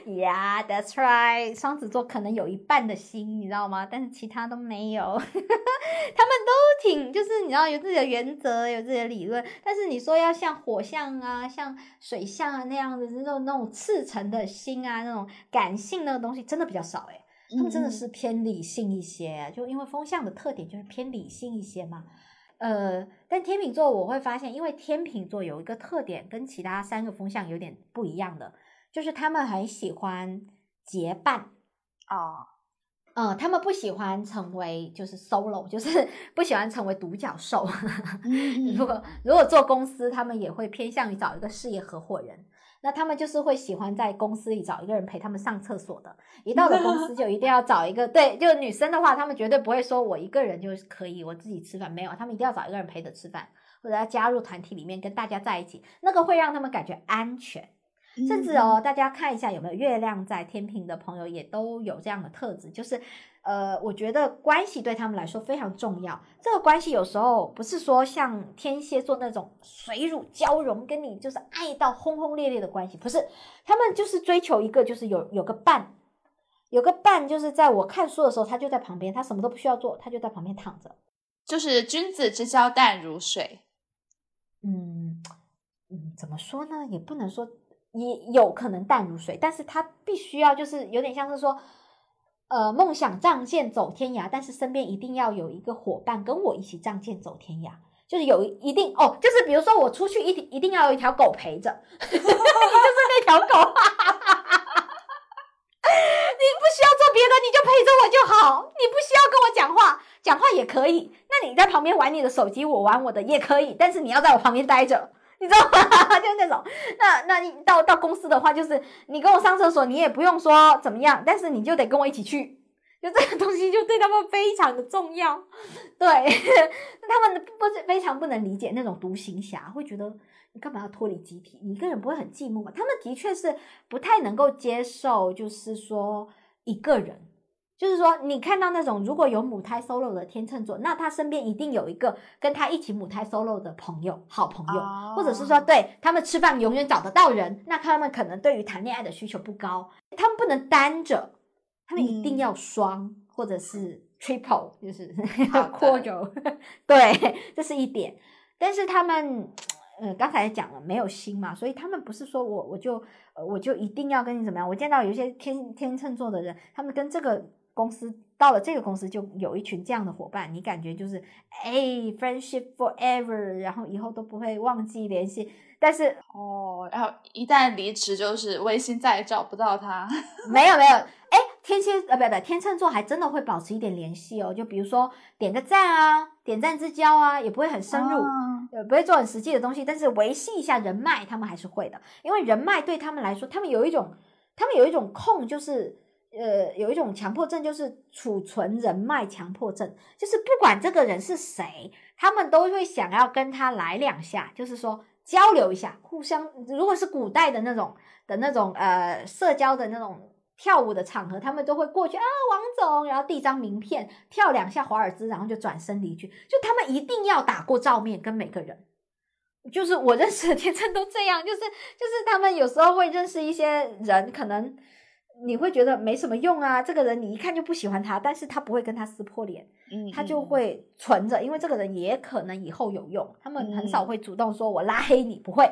Yeah, that's right。双子座可能有一半的心，你知道吗？但是其他都没有。他们都挺，就是你知道有自己的原则，有自己的理论。但是你说要像火象啊，像水象啊那样子，那种那种赤诚的心啊，那种感性那个东西，真的比较少哎。他们真的是偏理性一些，就因为风向的特点就是偏理性一些嘛。呃，但天秤座我会发现，因为天秤座有一个特点跟其他三个风向有点不一样的，就是他们很喜欢结伴啊，嗯，他们不喜欢成为就是 solo，就是 不喜欢成为独角兽。如果如果做公司，他们也会偏向于找一个事业合伙人。那他们就是会喜欢在公司里找一个人陪他们上厕所的，一到了公司就一定要找一个对，就女生的话，他们绝对不会说我一个人就可以我自己吃饭，没有，他们一定要找一个人陪着吃饭，或者要加入团体里面跟大家在一起，那个会让他们感觉安全。甚至哦，大家看一下有没有月亮在天平的朋友也都有这样的特质，就是。呃，我觉得关系对他们来说非常重要。这个关系有时候不是说像天蝎座那种水乳交融，跟你就是爱到轰轰烈烈的关系，不是。他们就是追求一个，就是有有个伴，有个伴，就是在我看书的时候，他就在旁边，他什么都不需要做，他就在旁边躺着。就是君子之交淡如水。嗯嗯，怎么说呢？也不能说也有可能淡如水，但是他必须要就是有点像是说。呃，梦想仗剑走天涯，但是身边一定要有一个伙伴跟我一起仗剑走天涯，就是有一定哦，就是比如说我出去一定一定要有一条狗陪着，你就是那条狗，你不需要做别的，你就陪着我就好，你不需要跟我讲话，讲话也可以，那你在旁边玩你的手机，我玩我的也可以，但是你要在我旁边待着。你知道吗？就那种，那那你到到公司的话，就是你跟我上厕所，你也不用说怎么样，但是你就得跟我一起去，就这个东西就对他们非常的重要。对，他们不是非常不能理解那种独行侠，会觉得你干嘛要脱离集体？你一个人不会很寂寞吗？他们的确是不太能够接受，就是说一个人。就是说，你看到那种如果有母胎 solo 的天秤座，那他身边一定有一个跟他一起母胎 solo 的朋友、好朋友，哦或者是说，对他们吃饭永远找得到人。那他们可能对于谈恋爱的需求不高，他们不能单着，他们一定嗯要双、或者是 triple，就是好的 quadruple，对，这是一点。但是他们，呃，刚才讲了没有心嘛，所以他们不是说我我就呃我就一定要跟你怎么样。我见到有一些天天秤座的人，他们跟这个公司到了这个公司就有一群这样的伙伴，你感觉就是哎 friendship forever，然后以后都不会忘记联系。但是哦，然后一旦离职，就是微信再也找不到他。没有没有，哎，天蝎呃不不天秤座还真的会保持一点联系哦，就比如说点个赞啊，点赞之交啊，也不会很深入。啊呃，不会做很实际的东西，但是维系一下人脉，他们还是会的，因为人脉对他们来说，他们有一种，他们有一种控，就是呃，有一种强迫症，就是储存人脉强迫症，就是不管这个人是谁，他们都会想要跟他来两下，就是说交流一下，互相，如果是古代的那种的那种呃社交的那种。跳舞的场合，他们都会过去啊，王总，然后递张名片，跳两下华尔兹，然后就转身离去。就他们一定要打过照面，跟每个人。就是我认识的 天秤都这样，就是就是他们有时候会认识一些人，可能你会觉得没什么用啊，这个人你一看就不喜欢他，但是他不会跟他撕破脸，嗯，他就嗯会存着，因为这个人也可能以后有用。他们很少嗯会主动说我拉黑你，不会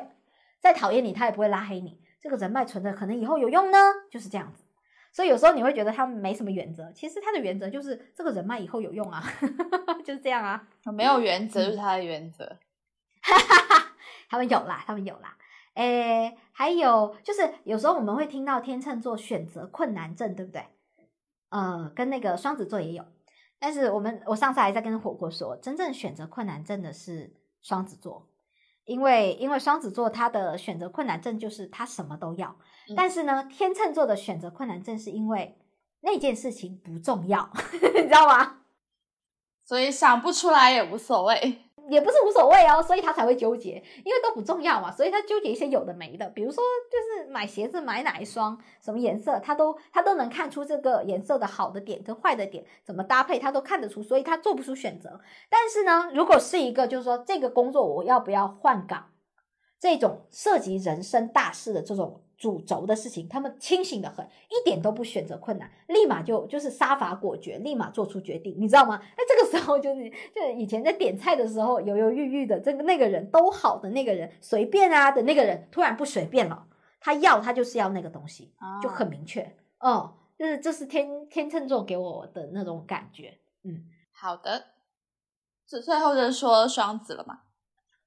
再讨厌你，他也不会拉黑你。这个人脉存着，可能以后有用呢，就是这样子。所以有时候你会觉得他们没什么原则，其实他的原则就是这个人脉以后有用啊，就是这样啊。没有原则就是他的原则。他们有啦，他们有啦。诶，还有就是有时候我们会听到天秤座选择困难症，对不对？呃，跟那个双子座也有。但是我们我上次还在跟火锅说，真正选择困难症的是双子座，因为因为双子座他的选择困难症就是他什么都要，嗯但是呢，天秤座的选择困难症是因为那件事情不重要，你知道吗？所以想不出来也无所谓。也不是无所谓哦，所以他才会纠结，因为都不重要嘛，所以他纠结一些有的没的，比如说就是买鞋子买哪一双，什么颜色，他都他都能看出这个颜色的好的点跟坏的点，怎么搭配他都看得出，所以他做不出选择。但是呢，如果是一个就是说这个工作我要不要换岗，这种涉及人生大事的这种主轴的事情，他们清醒的很，一点都不选择困难，立马就就是杀伐果决，立马做出决定，你知道吗？那这个时候就是就是以前在点菜的时候犹犹豫豫的，这个那个人都好的那个人随便啊的那个人突然不随便了，他要他就是要那个东西，就很明确，哦，就是这是天天秤座给我的那种感觉，嗯。好的，最最后就是说双子了嘛。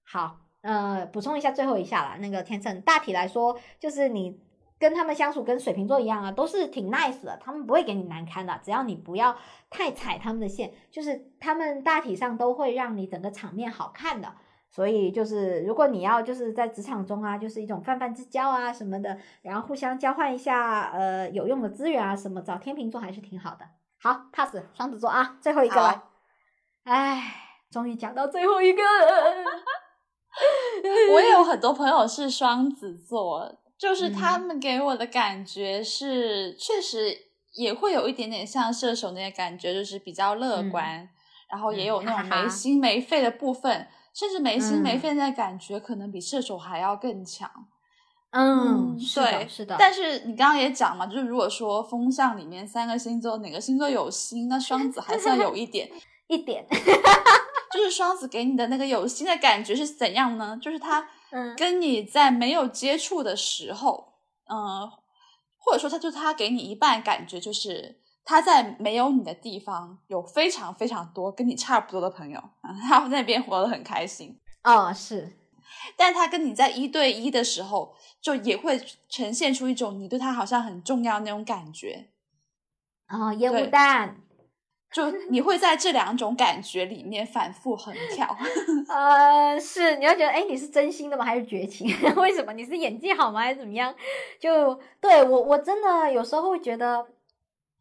好，呃，补充一下最后一下啦，那个天秤大体来说，就是你跟他们相处跟水瓶座一样啊，都是挺 nice 的，他们不会给你难堪的，只要你不要太踩他们的线，就是他们大体上都会让你整个场面好看的。所以就是，如果你要就是在职场中啊，就是一种泛泛之交啊什么的，然后互相交换一下呃有用的资源啊什么，找天秤座还是挺好的。好，pass 双子座啊，最后一个了好。唉，终于讲到最后一个了。我也有很多朋友是双子座，就是嗯他们给我的感觉是，确实也会有一点点像射手那些感觉，就是比较乐观，然后也有那种没心没肺的部分，甚至没心没嗯肺那感觉可能比射手还要更强。嗯，是的，对，是的。但是你刚刚也讲嘛，就是如果说风象里面三个星座哪个星座有心，那双子还算有一点。一点，就是双子给你的那个有心的感觉是怎样呢？就是他嗯跟你在没有接触的时候，嗯、或者说他就他给你一半感觉就是他在没有你的地方有非常非常多跟你差不多的朋友，啊他们那边活得很开心。哦，是，但他跟你在一对一的时候，就也会呈现出一种你对他好像很重要那种感觉。哦，烟雾弹，就你会在这两种感觉里面反复横跳。呃，是，你要觉得，哎，你是真心的吗？还是绝情？为什么？你是演技好吗？还是怎么样？就对我，我真的有时候会觉得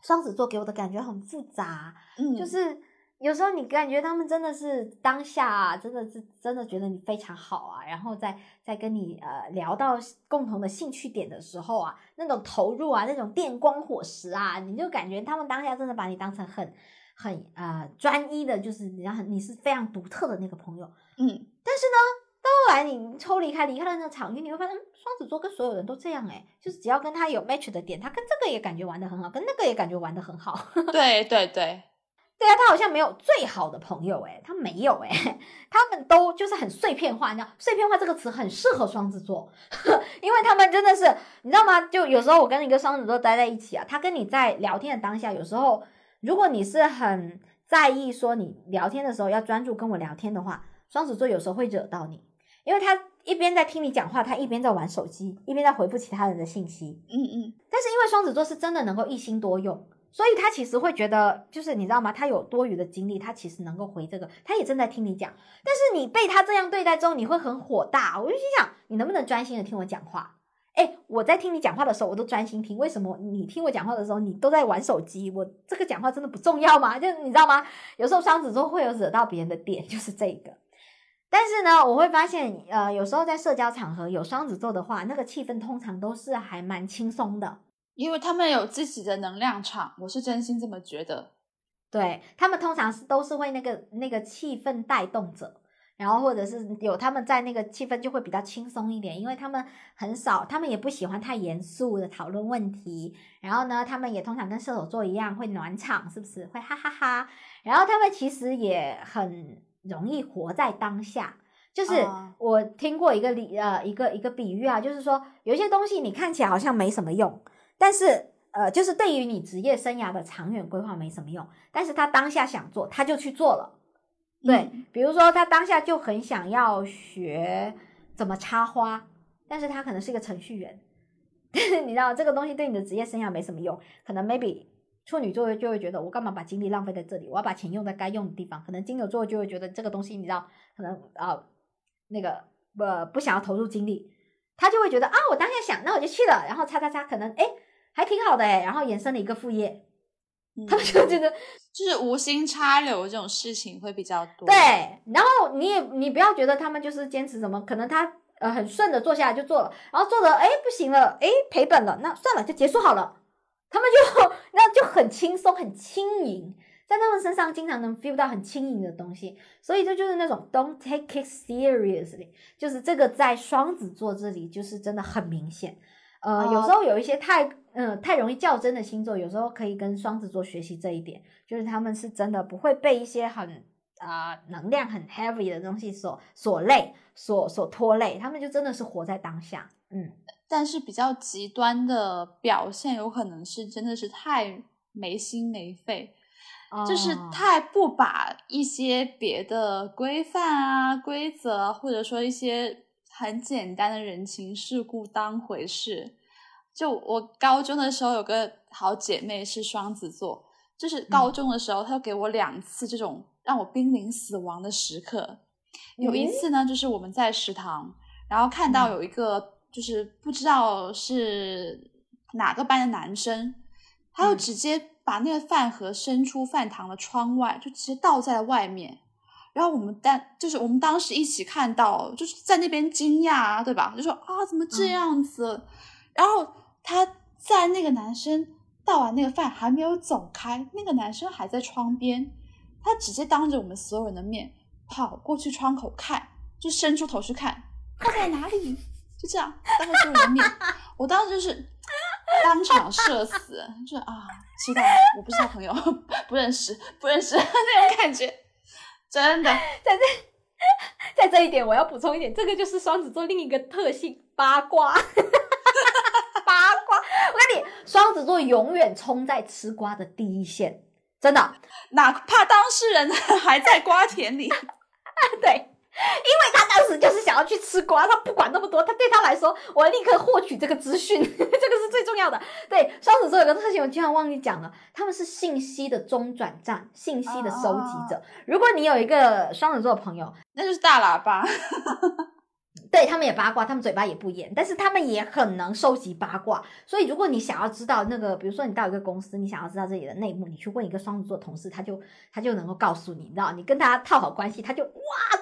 双子座给我的感觉很复杂，嗯，就是有时候你感觉他们真的是当下、啊，真的是真的觉得你非常好啊，然后在在跟你呃聊到共同的兴趣点的时候啊，那种投入啊，那种电光火石啊，你就感觉他们当下真的把你当成很很呃专一的，就是你要很你是非常独特的那个朋友。嗯，但是呢，到后来你抽离开离开了那个场域，你会发现，嗯双子座跟所有人都这样诶，就是只要跟他有 match 的点，他跟这个也感觉玩的很好，跟那个也感觉玩的很好。对对对，对啊，他好像没有最好的朋友诶，他没有诶，他们都就是很碎片化，你知道，碎片化这个词很适合双子座，因为他们真的是，你知道吗？就有时候我跟一个双子座待在一起啊，他跟你在聊天的当下，有时候如果你是很在意说你聊天的时候要专注跟我聊天的话，双子座有时候会惹到你，因为他一边在听你讲话，他一边在玩手机，一边在回复其他人的信息。嗯嗯，但是因为双子座是真的能够一心多用，所以他其实会觉得，就是你知道吗？他有多余的精力，他其实能够回这个，他也正在听你讲。但是你被他这样对待之后，你会很火大。我就心想，你能不能专心的听我讲话？哎，我在听你讲话的时候，我都专心听。为什么你听我讲话的时候，你都在玩手机？我这个讲话真的不重要吗？就你知道吗？有时候双子座会有惹到别人的点，就是这个。但是呢，我会发现，呃，有时候在社交场合有双子座的话，那个气氛通常都是还蛮轻松的。因为他们有自己的能量场，我是真心这么觉得。对他们通常是都是会那个那个气氛带动者，然后或者是有他们在那个气氛就会比较轻松一点，因为他们很少，他们也不喜欢太严肃的讨论问题。然后呢，他们也通常跟射手座一样会暖场，是不是会哈哈哈然后他们其实也很容易活在当下。就是哦我听过一个理呃一个一个比喻啊，就是说有一些东西你看起来好像没什么用，但是呃就是对于你职业生涯的长远规划没什么用，但是他当下想做他就去做了。对，嗯。比如说他当下就很想要学怎么插花，但是他可能是一个程序员，但是你知道这个东西对你的职业生涯没什么用，可能 maybe 处女座就会觉得我干嘛把精力浪费在这里，我要把钱用在该用的地方，可能金牛座就会觉得这个东西你知道，可能啊、呃那个呃不想要投入精力，他就会觉得啊我当下想，那我就去了，然后叉叉叉可能哎还挺好的哎，然后衍生了一个副业，他们就觉得就是无心插柳这种事情会比较多。对，然后你也你不要觉得他们就是坚持什么，可能他呃很顺的做下来就做了，然后做的哎不行了，哎赔本了，那算了就结束好了，他们就 那就很轻松很轻盈，在他们身上经常能 feel 到很轻盈的东西，所以这就是那种 don't take it seriously，就是这个在双子座这里就是真的很明显。呃，有时候有一些太嗯、太容易较真的星座，有时候可以跟双子座学习这一点，就是他们是真的不会被一些很啊、能量很 heavy 的东西所所累、所所拖累，他们就真的是活在当下。嗯，但是比较极端的表现，有可能是真的是太没心没肺，就是哦太不把一些别的规范啊、规则啊，或者说一些很简单的人情世故当回事。就我高中的时候有个好姐妹是双子座，就是高中的时候，她给我两次这种让我濒临死亡的时刻。有一嗯次呢，就是我们在食堂，然后看到有一个就是不知道是哪个班的男生，他就嗯直接把那个饭盒伸出饭堂的窗外，就直接倒在了外面。然后我们当就是我们当时一起看到，就是在那边惊讶啊，对吧？就说啊，怎么这嗯样子？然后他在那个男生倒完那个饭还没有走开，那个男生还在窗边，他直接当着我们所有人的面跑过去窗口看，就伸出头去看，他在哪里？就这样当着所有人的面，我当时就是当场社死，就是啊，知道我不是他朋友，不认识，不认识 那种感觉，真的。在这 在这一点我要补充一点，这个就是双子座另一个特性——八卦。八卦，我跟你，双子座永远冲在吃瓜的第一线，真的。哪怕当事人还在瓜田里，对，因为他当时就是想要去吃瓜，他不管那么多，他对他来说，我立刻获取这个资讯，这个是最重要的。对，双子座有个特性，我经常忘记讲了，他们是信息的中转站，信息的收集者。如果你有一个双子座的朋友，那就是大喇叭。对他们也八卦，他们嘴巴也不严，但是他们也很能收集八卦。所以如果你想要知道那个，比如说你到一个公司，你想要知道这里的内幕，你去问一个双子座同事，他就他就能够告诉你，你知道，你跟他套好关系，他就哇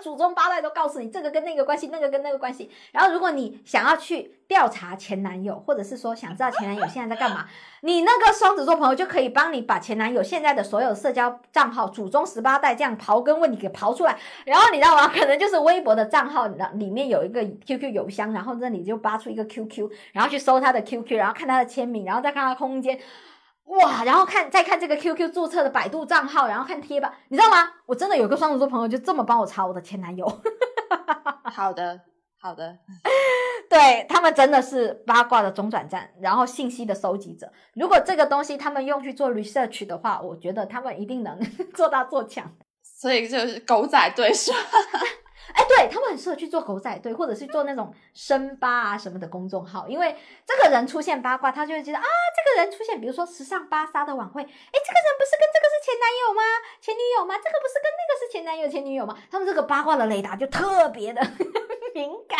祖宗八代都告诉你这个跟那个关系，那个跟那个关系。然后如果你想要去调查前男友，或者是说想知道前男友现在在干嘛，你那个双子座朋友就可以帮你把前男友现在的所有社交账号、祖宗十八代这样刨根问底给刨出来。然后你知道吗？可能就是微博的账号，那里面有一个 QQ 邮箱，然后这里就扒出一个 QQ，然后去搜他的 QQ，然后看他的签名，然后再看他空间，哇，然后看再看这个 QQ 注册的百度账号，然后看贴吧，你知道吗？我真的有个双子座朋友就这么帮我查我的前男友。好的，好的，对他们真的是八卦的中转站，然后信息的收集者。如果这个东西他们用去做 research 的话，我觉得他们一定能 做大做强。所以就是狗仔队是吧？哎，对他们很适合去做狗仔队，或者是做那种深八啊什么的公众号，因为这个人出现八卦，他就会觉得啊，这个人出现，比如说时尚芭莎的晚会，哎，这个人不是跟这个是前男友吗？前女友吗？这个不是跟那个是前男友前女友吗？他们这个八卦的雷达就特别的 敏感，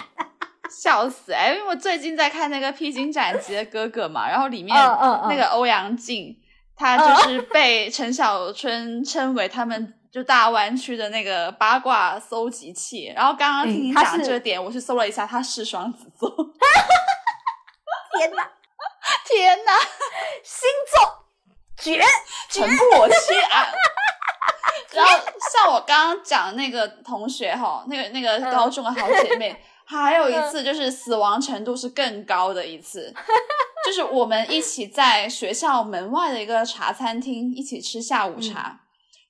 笑死！哎，因为我最近在看那个《披荆斩棘的哥哥》嘛，然后里面那个欧阳靖，他就是被陈小春称为他们。就大湾区的那个八卦搜集器，然后刚刚听你讲这点，我去搜了一下，他是双子座。天哪，天哪，星座绝尘破天案。然后像我刚刚讲那个同学哈，那个那个高中的好姐妹，还有一次就是死亡程度是更高的一次，就是我们一起在学校门外的一个茶餐厅一起吃下午茶。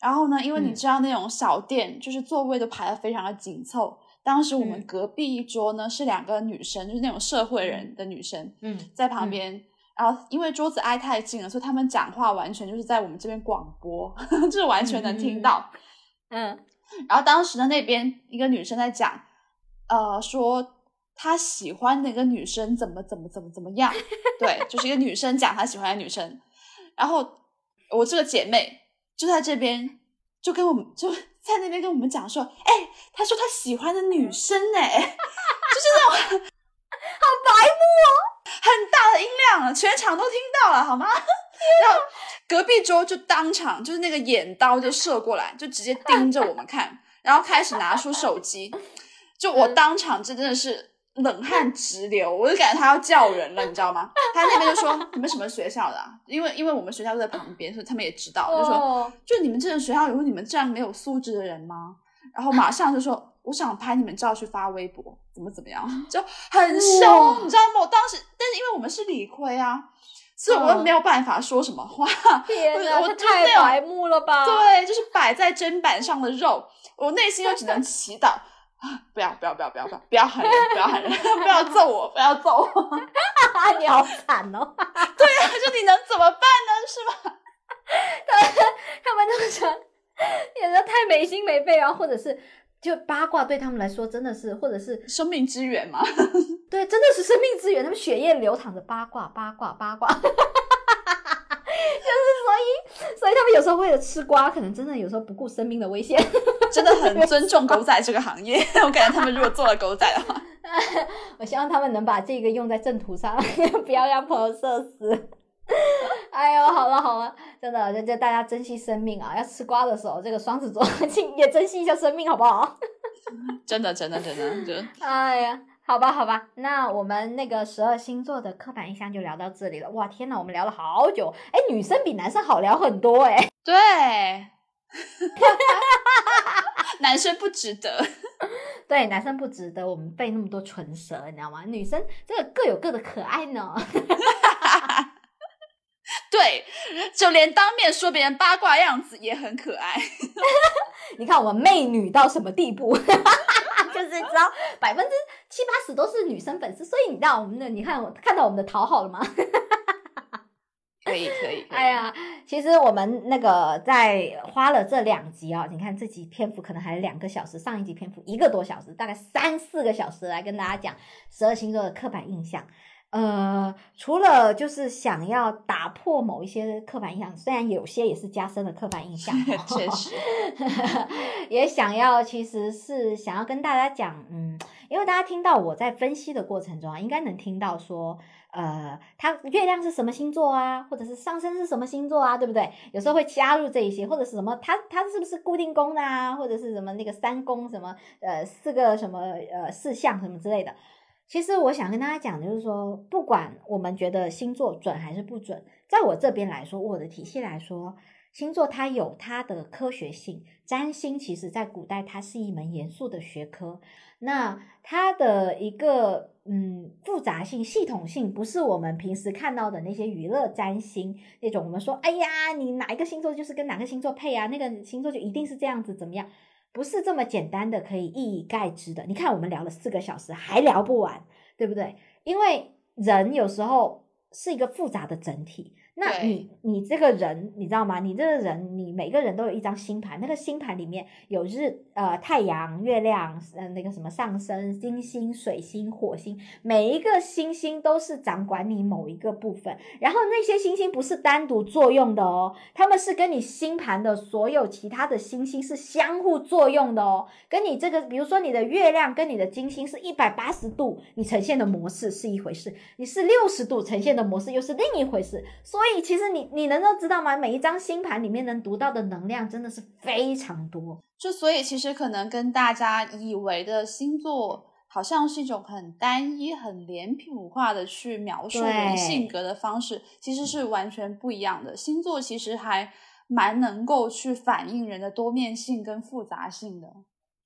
然后呢，因为你知道那种小店，就是座位都排的非常的紧凑。当时我们隔壁一桌呢是两个女生，就是那种社会人的女生，嗯，在旁边。然后因为桌子挨太近了，所以他们讲话完全就是在我们这边广播，就是完全能听到。嗯。然后当时呢，那边一个女生在讲，呃，说她喜欢那个女生怎么怎么怎么怎么样。对，就是一个女生讲她喜欢的女生。然后我这个姐妹。就在这边，就跟我们就 在那边跟我们讲说，哎，他说他喜欢的女生，哎，就是那种 好白目哦，很大的音量，全场都听到了，好吗？然后隔壁桌就当场就是那个眼刀就射过来，就直接盯着我们看，然后开始拿出手机，就我当场这真的是。冷汗直流，我就感觉他要叫人了，你知道吗？他那边就说你们什么学校的？因为因为我们学校就在旁边，所以他们也知道，就说就你们这种学校有你们这样没有素质的人吗？然后马上就说我想拍你们照去发微博，怎么怎么样，就很凶，你知道吗？我当时，但是因为我们是理亏啊，所以我又没有办法说什么话。天哪，我太白目了吧？对，就是摆在砧板上的肉，我内心又只能祈祷。不要不要不要不要不要不要喊人，不要喊人，不要揍我，不要揍我！你好惨哦！对啊，就你能怎么办呢？是吧？他们他们那么演的太没心没肺啊，或者是就八卦对他们来说真的是，或者是生命之源嘛？对，真的是生命之源，他们血液流淌着八卦八卦八卦。就是所以，所以他们有时候为了吃瓜，可能真的有时候不顾生命的危险，真的很尊重狗仔这个行业。我感觉他们如果做了狗仔的话，我希望他们能把这个用在正途上，不要让朋友社死。哎呦，好了好了，真的就就大家珍惜生命啊！要吃瓜的时候，这个双子座请也珍惜一下生命，好不好？真的真的真的，就哎呀。好吧，好吧，那我们那个十二星座的刻板印象就聊到这里了。哇，天呐，我们聊了好久。哎，女生比男生好聊很多哎。对，男生不值得。对，男生不值得我们背那么多唇舌，你知道吗？女生这个各有各的可爱呢。对，就连当面说别人八卦样子也很可爱。你看我们媚女到什么地步？就是知道百分之七八十都是女生粉丝，所以你知道我们的，你看我看到我们的讨好了吗？可以可以。哎呀，其实我们那个在花了这两集啊，你看这集篇幅可能还两个小时，上一集篇幅一个多小时，大概三四个小时来跟大家讲十二星座的刻板印象。呃，除了就是想要打破某一些刻板印象，虽然有些也是加深了刻板印象，确实，也想要其实是想要跟大家讲，嗯，因为大家听到我在分析的过程中啊，应该能听到说，呃，它月亮是什么星座啊，或者是上升是什么星座啊，对不对？有时候会加入这一些，或者是什么，它它是不是固定宫的啊，或者是什么那个三宫什么，呃，四个什么呃四象什么之类的。其实我想跟大家讲，就是说，不管我们觉得星座准还是不准，在我这边来说，我的体系来说，星座它有它的科学性。占星其实在古代它是一门严肃的学科，那它的一个嗯复杂性、系统性，不是我们平时看到的那些娱乐占星那种。我们说，哎呀，你哪一个星座就是跟哪个星座配啊，那个星座就一定是这样子，怎么样？不是这么简单的可以一以概之的。你看，我们聊了四个小时还聊不完，对不对？因为人有时候是一个复杂的整体。那你你这个人你知道吗？你这个人，你每个人都有一张星盘，那个星盘里面有日呃太阳、月亮，呃那个什么上升、金星、水星、火星，每一个星星都是掌管你某一个部分。然后那些星星不是单独作用的哦，他们是跟你星盘的所有其他的星星是相互作用的哦。跟你这个，比如说你的月亮跟你的金星是一百八十度，你呈现的模式是一回事；你是六十度呈现的模式又是另一回事。所以。所以其实你你能够知道吗？每一张星盘里面能读到的能量真的是非常多。就所以其实可能跟大家以为的星座好像是一种很单一、很脸谱化的去描述人性格的方式，其实是完全不一样的。星座其实还蛮能够去反映人的多面性跟复杂性的。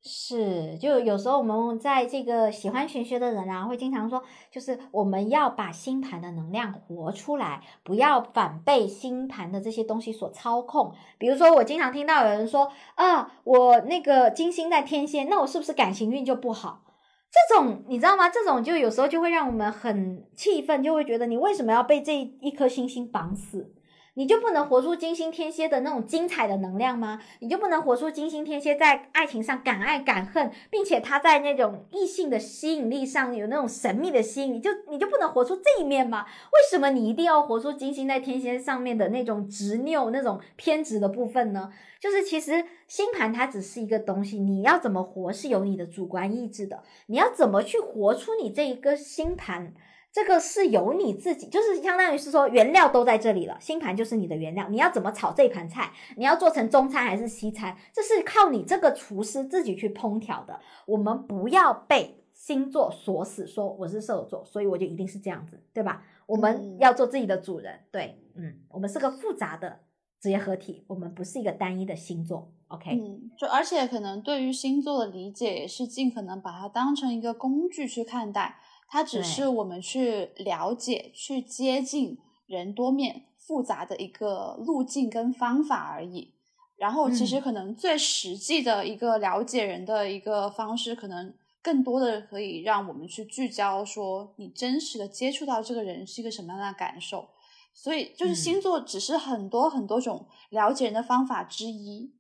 是，就有时候我们在这个喜欢玄学的人啊，会经常说，就是我们要把星盘的能量活出来，不要反被星盘的这些东西所操控。比如说，我经常听到有人说，啊，我那个金星在天蝎，那我是不是感情运就不好？这种你知道吗？这种就有时候就会让我们很气愤，就会觉得你为什么要被这一颗星星绑死？你就不能活出金星天蝎的那种精彩的能量吗？你就不能活出金星天蝎在爱情上敢爱敢恨，并且他在那种异性的吸引力上有那种神秘的吸引，你就你就不能活出这一面吗？为什么你一定要活出金星在天蝎上面的那种执拗、那种偏执的部分呢？就是其实星盘它只是一个东西，你要怎么活是有你的主观意志的，你要怎么去活出你这一个星盘。这个是由你自己，就是相当于是说原料都在这里了，星盘就是你的原料，你要怎么炒这盘菜，你要做成中餐还是西餐，这是靠你这个厨师自己去烹调的。我们不要被星座锁死，说我是射手座，所以我就一定是这样子，对吧？我们要做自己的主人，对，嗯，我们是个复杂的职业合体，我们不是一个单一的星座，OK？嗯，就而且可能对于星座的理解也是尽可能把它当成一个工具去看待。它只是我们去了解、去接近人多面复杂的一个路径跟方法而已。然后，其实可能最实际的一个了解人的一个方式，可能更多的可以让我们去聚焦，说你真实的接触到这个人是一个什么样的感受。所以，就是星座只是很多很多种了解人的方法之一。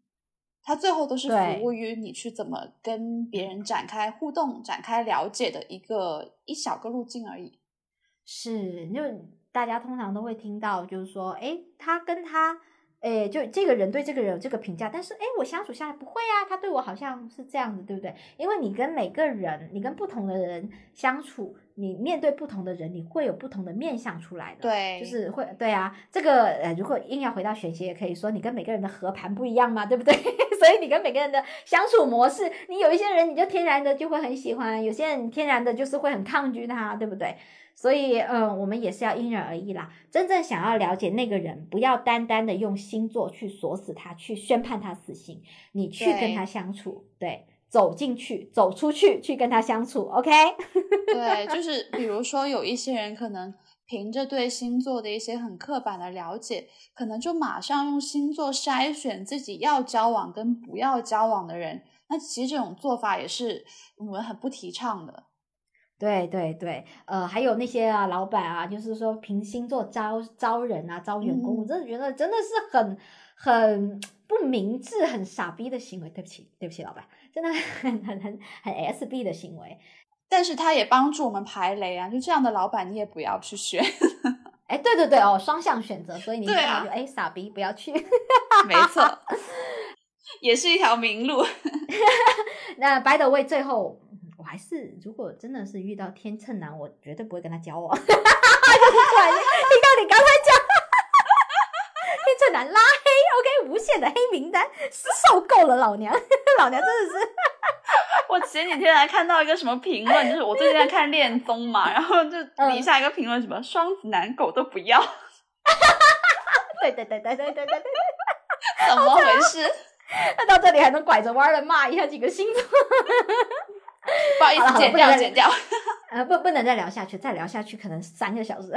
它最后都是服务于你去怎么跟别人展开互动、展开了解的一个一小个路径而已。是，就大家通常都会听到，就是说，哎，他跟他。哎，就这个人对这个人有这个评价，但是哎，我相处下来不会啊，他对我好像是这样子，对不对？因为你跟每个人，你跟不同的人相处，你面对不同的人，你会有不同的面相出来的。对，就是会，对啊，这个呃，如果硬要回到玄学，也可以说你跟每个人的合盘不一样嘛，对不对？所以你跟每个人的相处模式，你有一些人你就天然的就会很喜欢，有些人天然的就是会很抗拒他，对不对？所以，嗯，我们也是要因人而异啦。真正想要了解那个人，不要单单的用星座去锁死他，去宣判他死刑。你去跟他相处，对，走进去，走出去，去跟他相处。OK？对，就是比如说，有一些人可能凭着对星座的一些很刻板的了解，可能就马上用星座筛选自己要交往跟不要交往的人。那其实这种做法也是我们很不提倡的。对对对，呃，还有那些啊，老板啊，就是说凭星座招招人啊，招员工，我真的觉得真的是很很不明智、很傻逼的行为。对不起，对不起，老板，真的很很很很 S B 的行为。但是他也帮助我们排雷啊，就这样的老板你也不要去选。哎，对对对哦，双向选择，所以你对啊看到就哎傻逼不要去。没错，也是一条明路。那 by the way，最后我还是如果真的是遇到天秤男，我绝对不会跟他交往。听到你刚才讲 天秤男拉黑，OK，无限的黑名单，是受够了，老娘，老娘真的是。我前几天还看到一个什么评论，就是我最近在看恋综嘛，然后就底下一个评论什么双子男狗都不要，对对对对对对对对，怎么回事？那到这里还能拐着弯儿的骂一下几个星座。不好意思，剪掉剪掉，呃，不，不能再聊下去，再聊下去可能三个小时。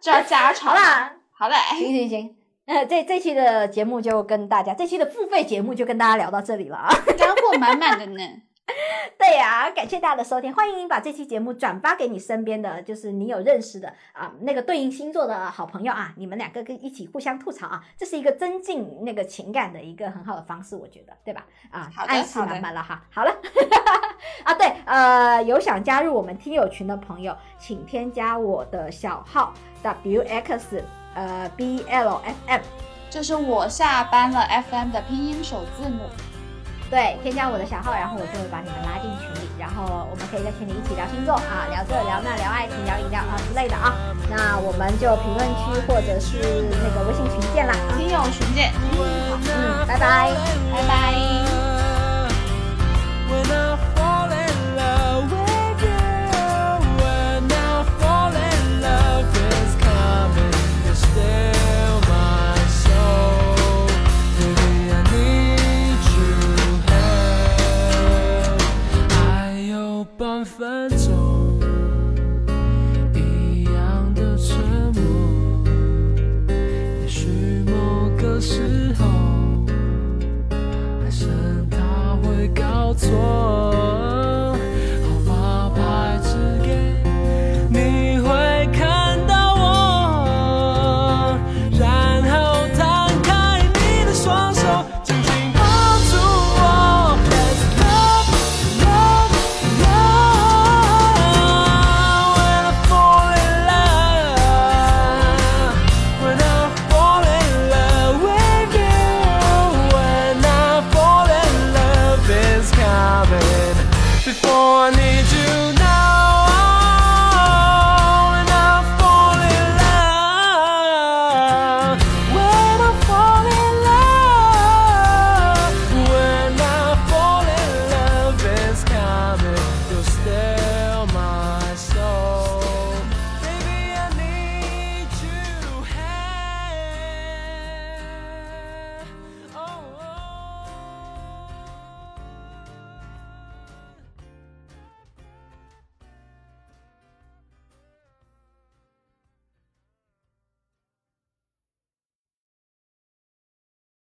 就要加长。好啦，好嘞，行行行，呃，这这期的节目就跟大家，这期的付费节目就跟大家聊到这里了啊。干货满满的呢。对呀、感谢大家的收听，欢迎把这期节目转发给你身边的，就是你有认识的啊那个对应星座的好朋友啊，你们两个跟一起互相吐槽啊，这是一个增进那个情感的一个很好的方式，我觉得，对吧？啊，好的爱是好的满满了哈。好了，啊对，呃，有想加入我们听友群的朋友，请添加我的小号 w x 呃 b l f m。这是我下班了 FM 的拼音首字母。对，添加我的小号，然后我就会把你们拉进群里，然后我们可以在群里一起聊星座啊，聊这聊那，聊爱情，聊饮料啊之类的啊。那我们就评论区或者是那个微信群见啦。啊听友群见，嗯，拜拜。拜拜。分钟，一样的沉默。也许某个时候，还是他会搞错。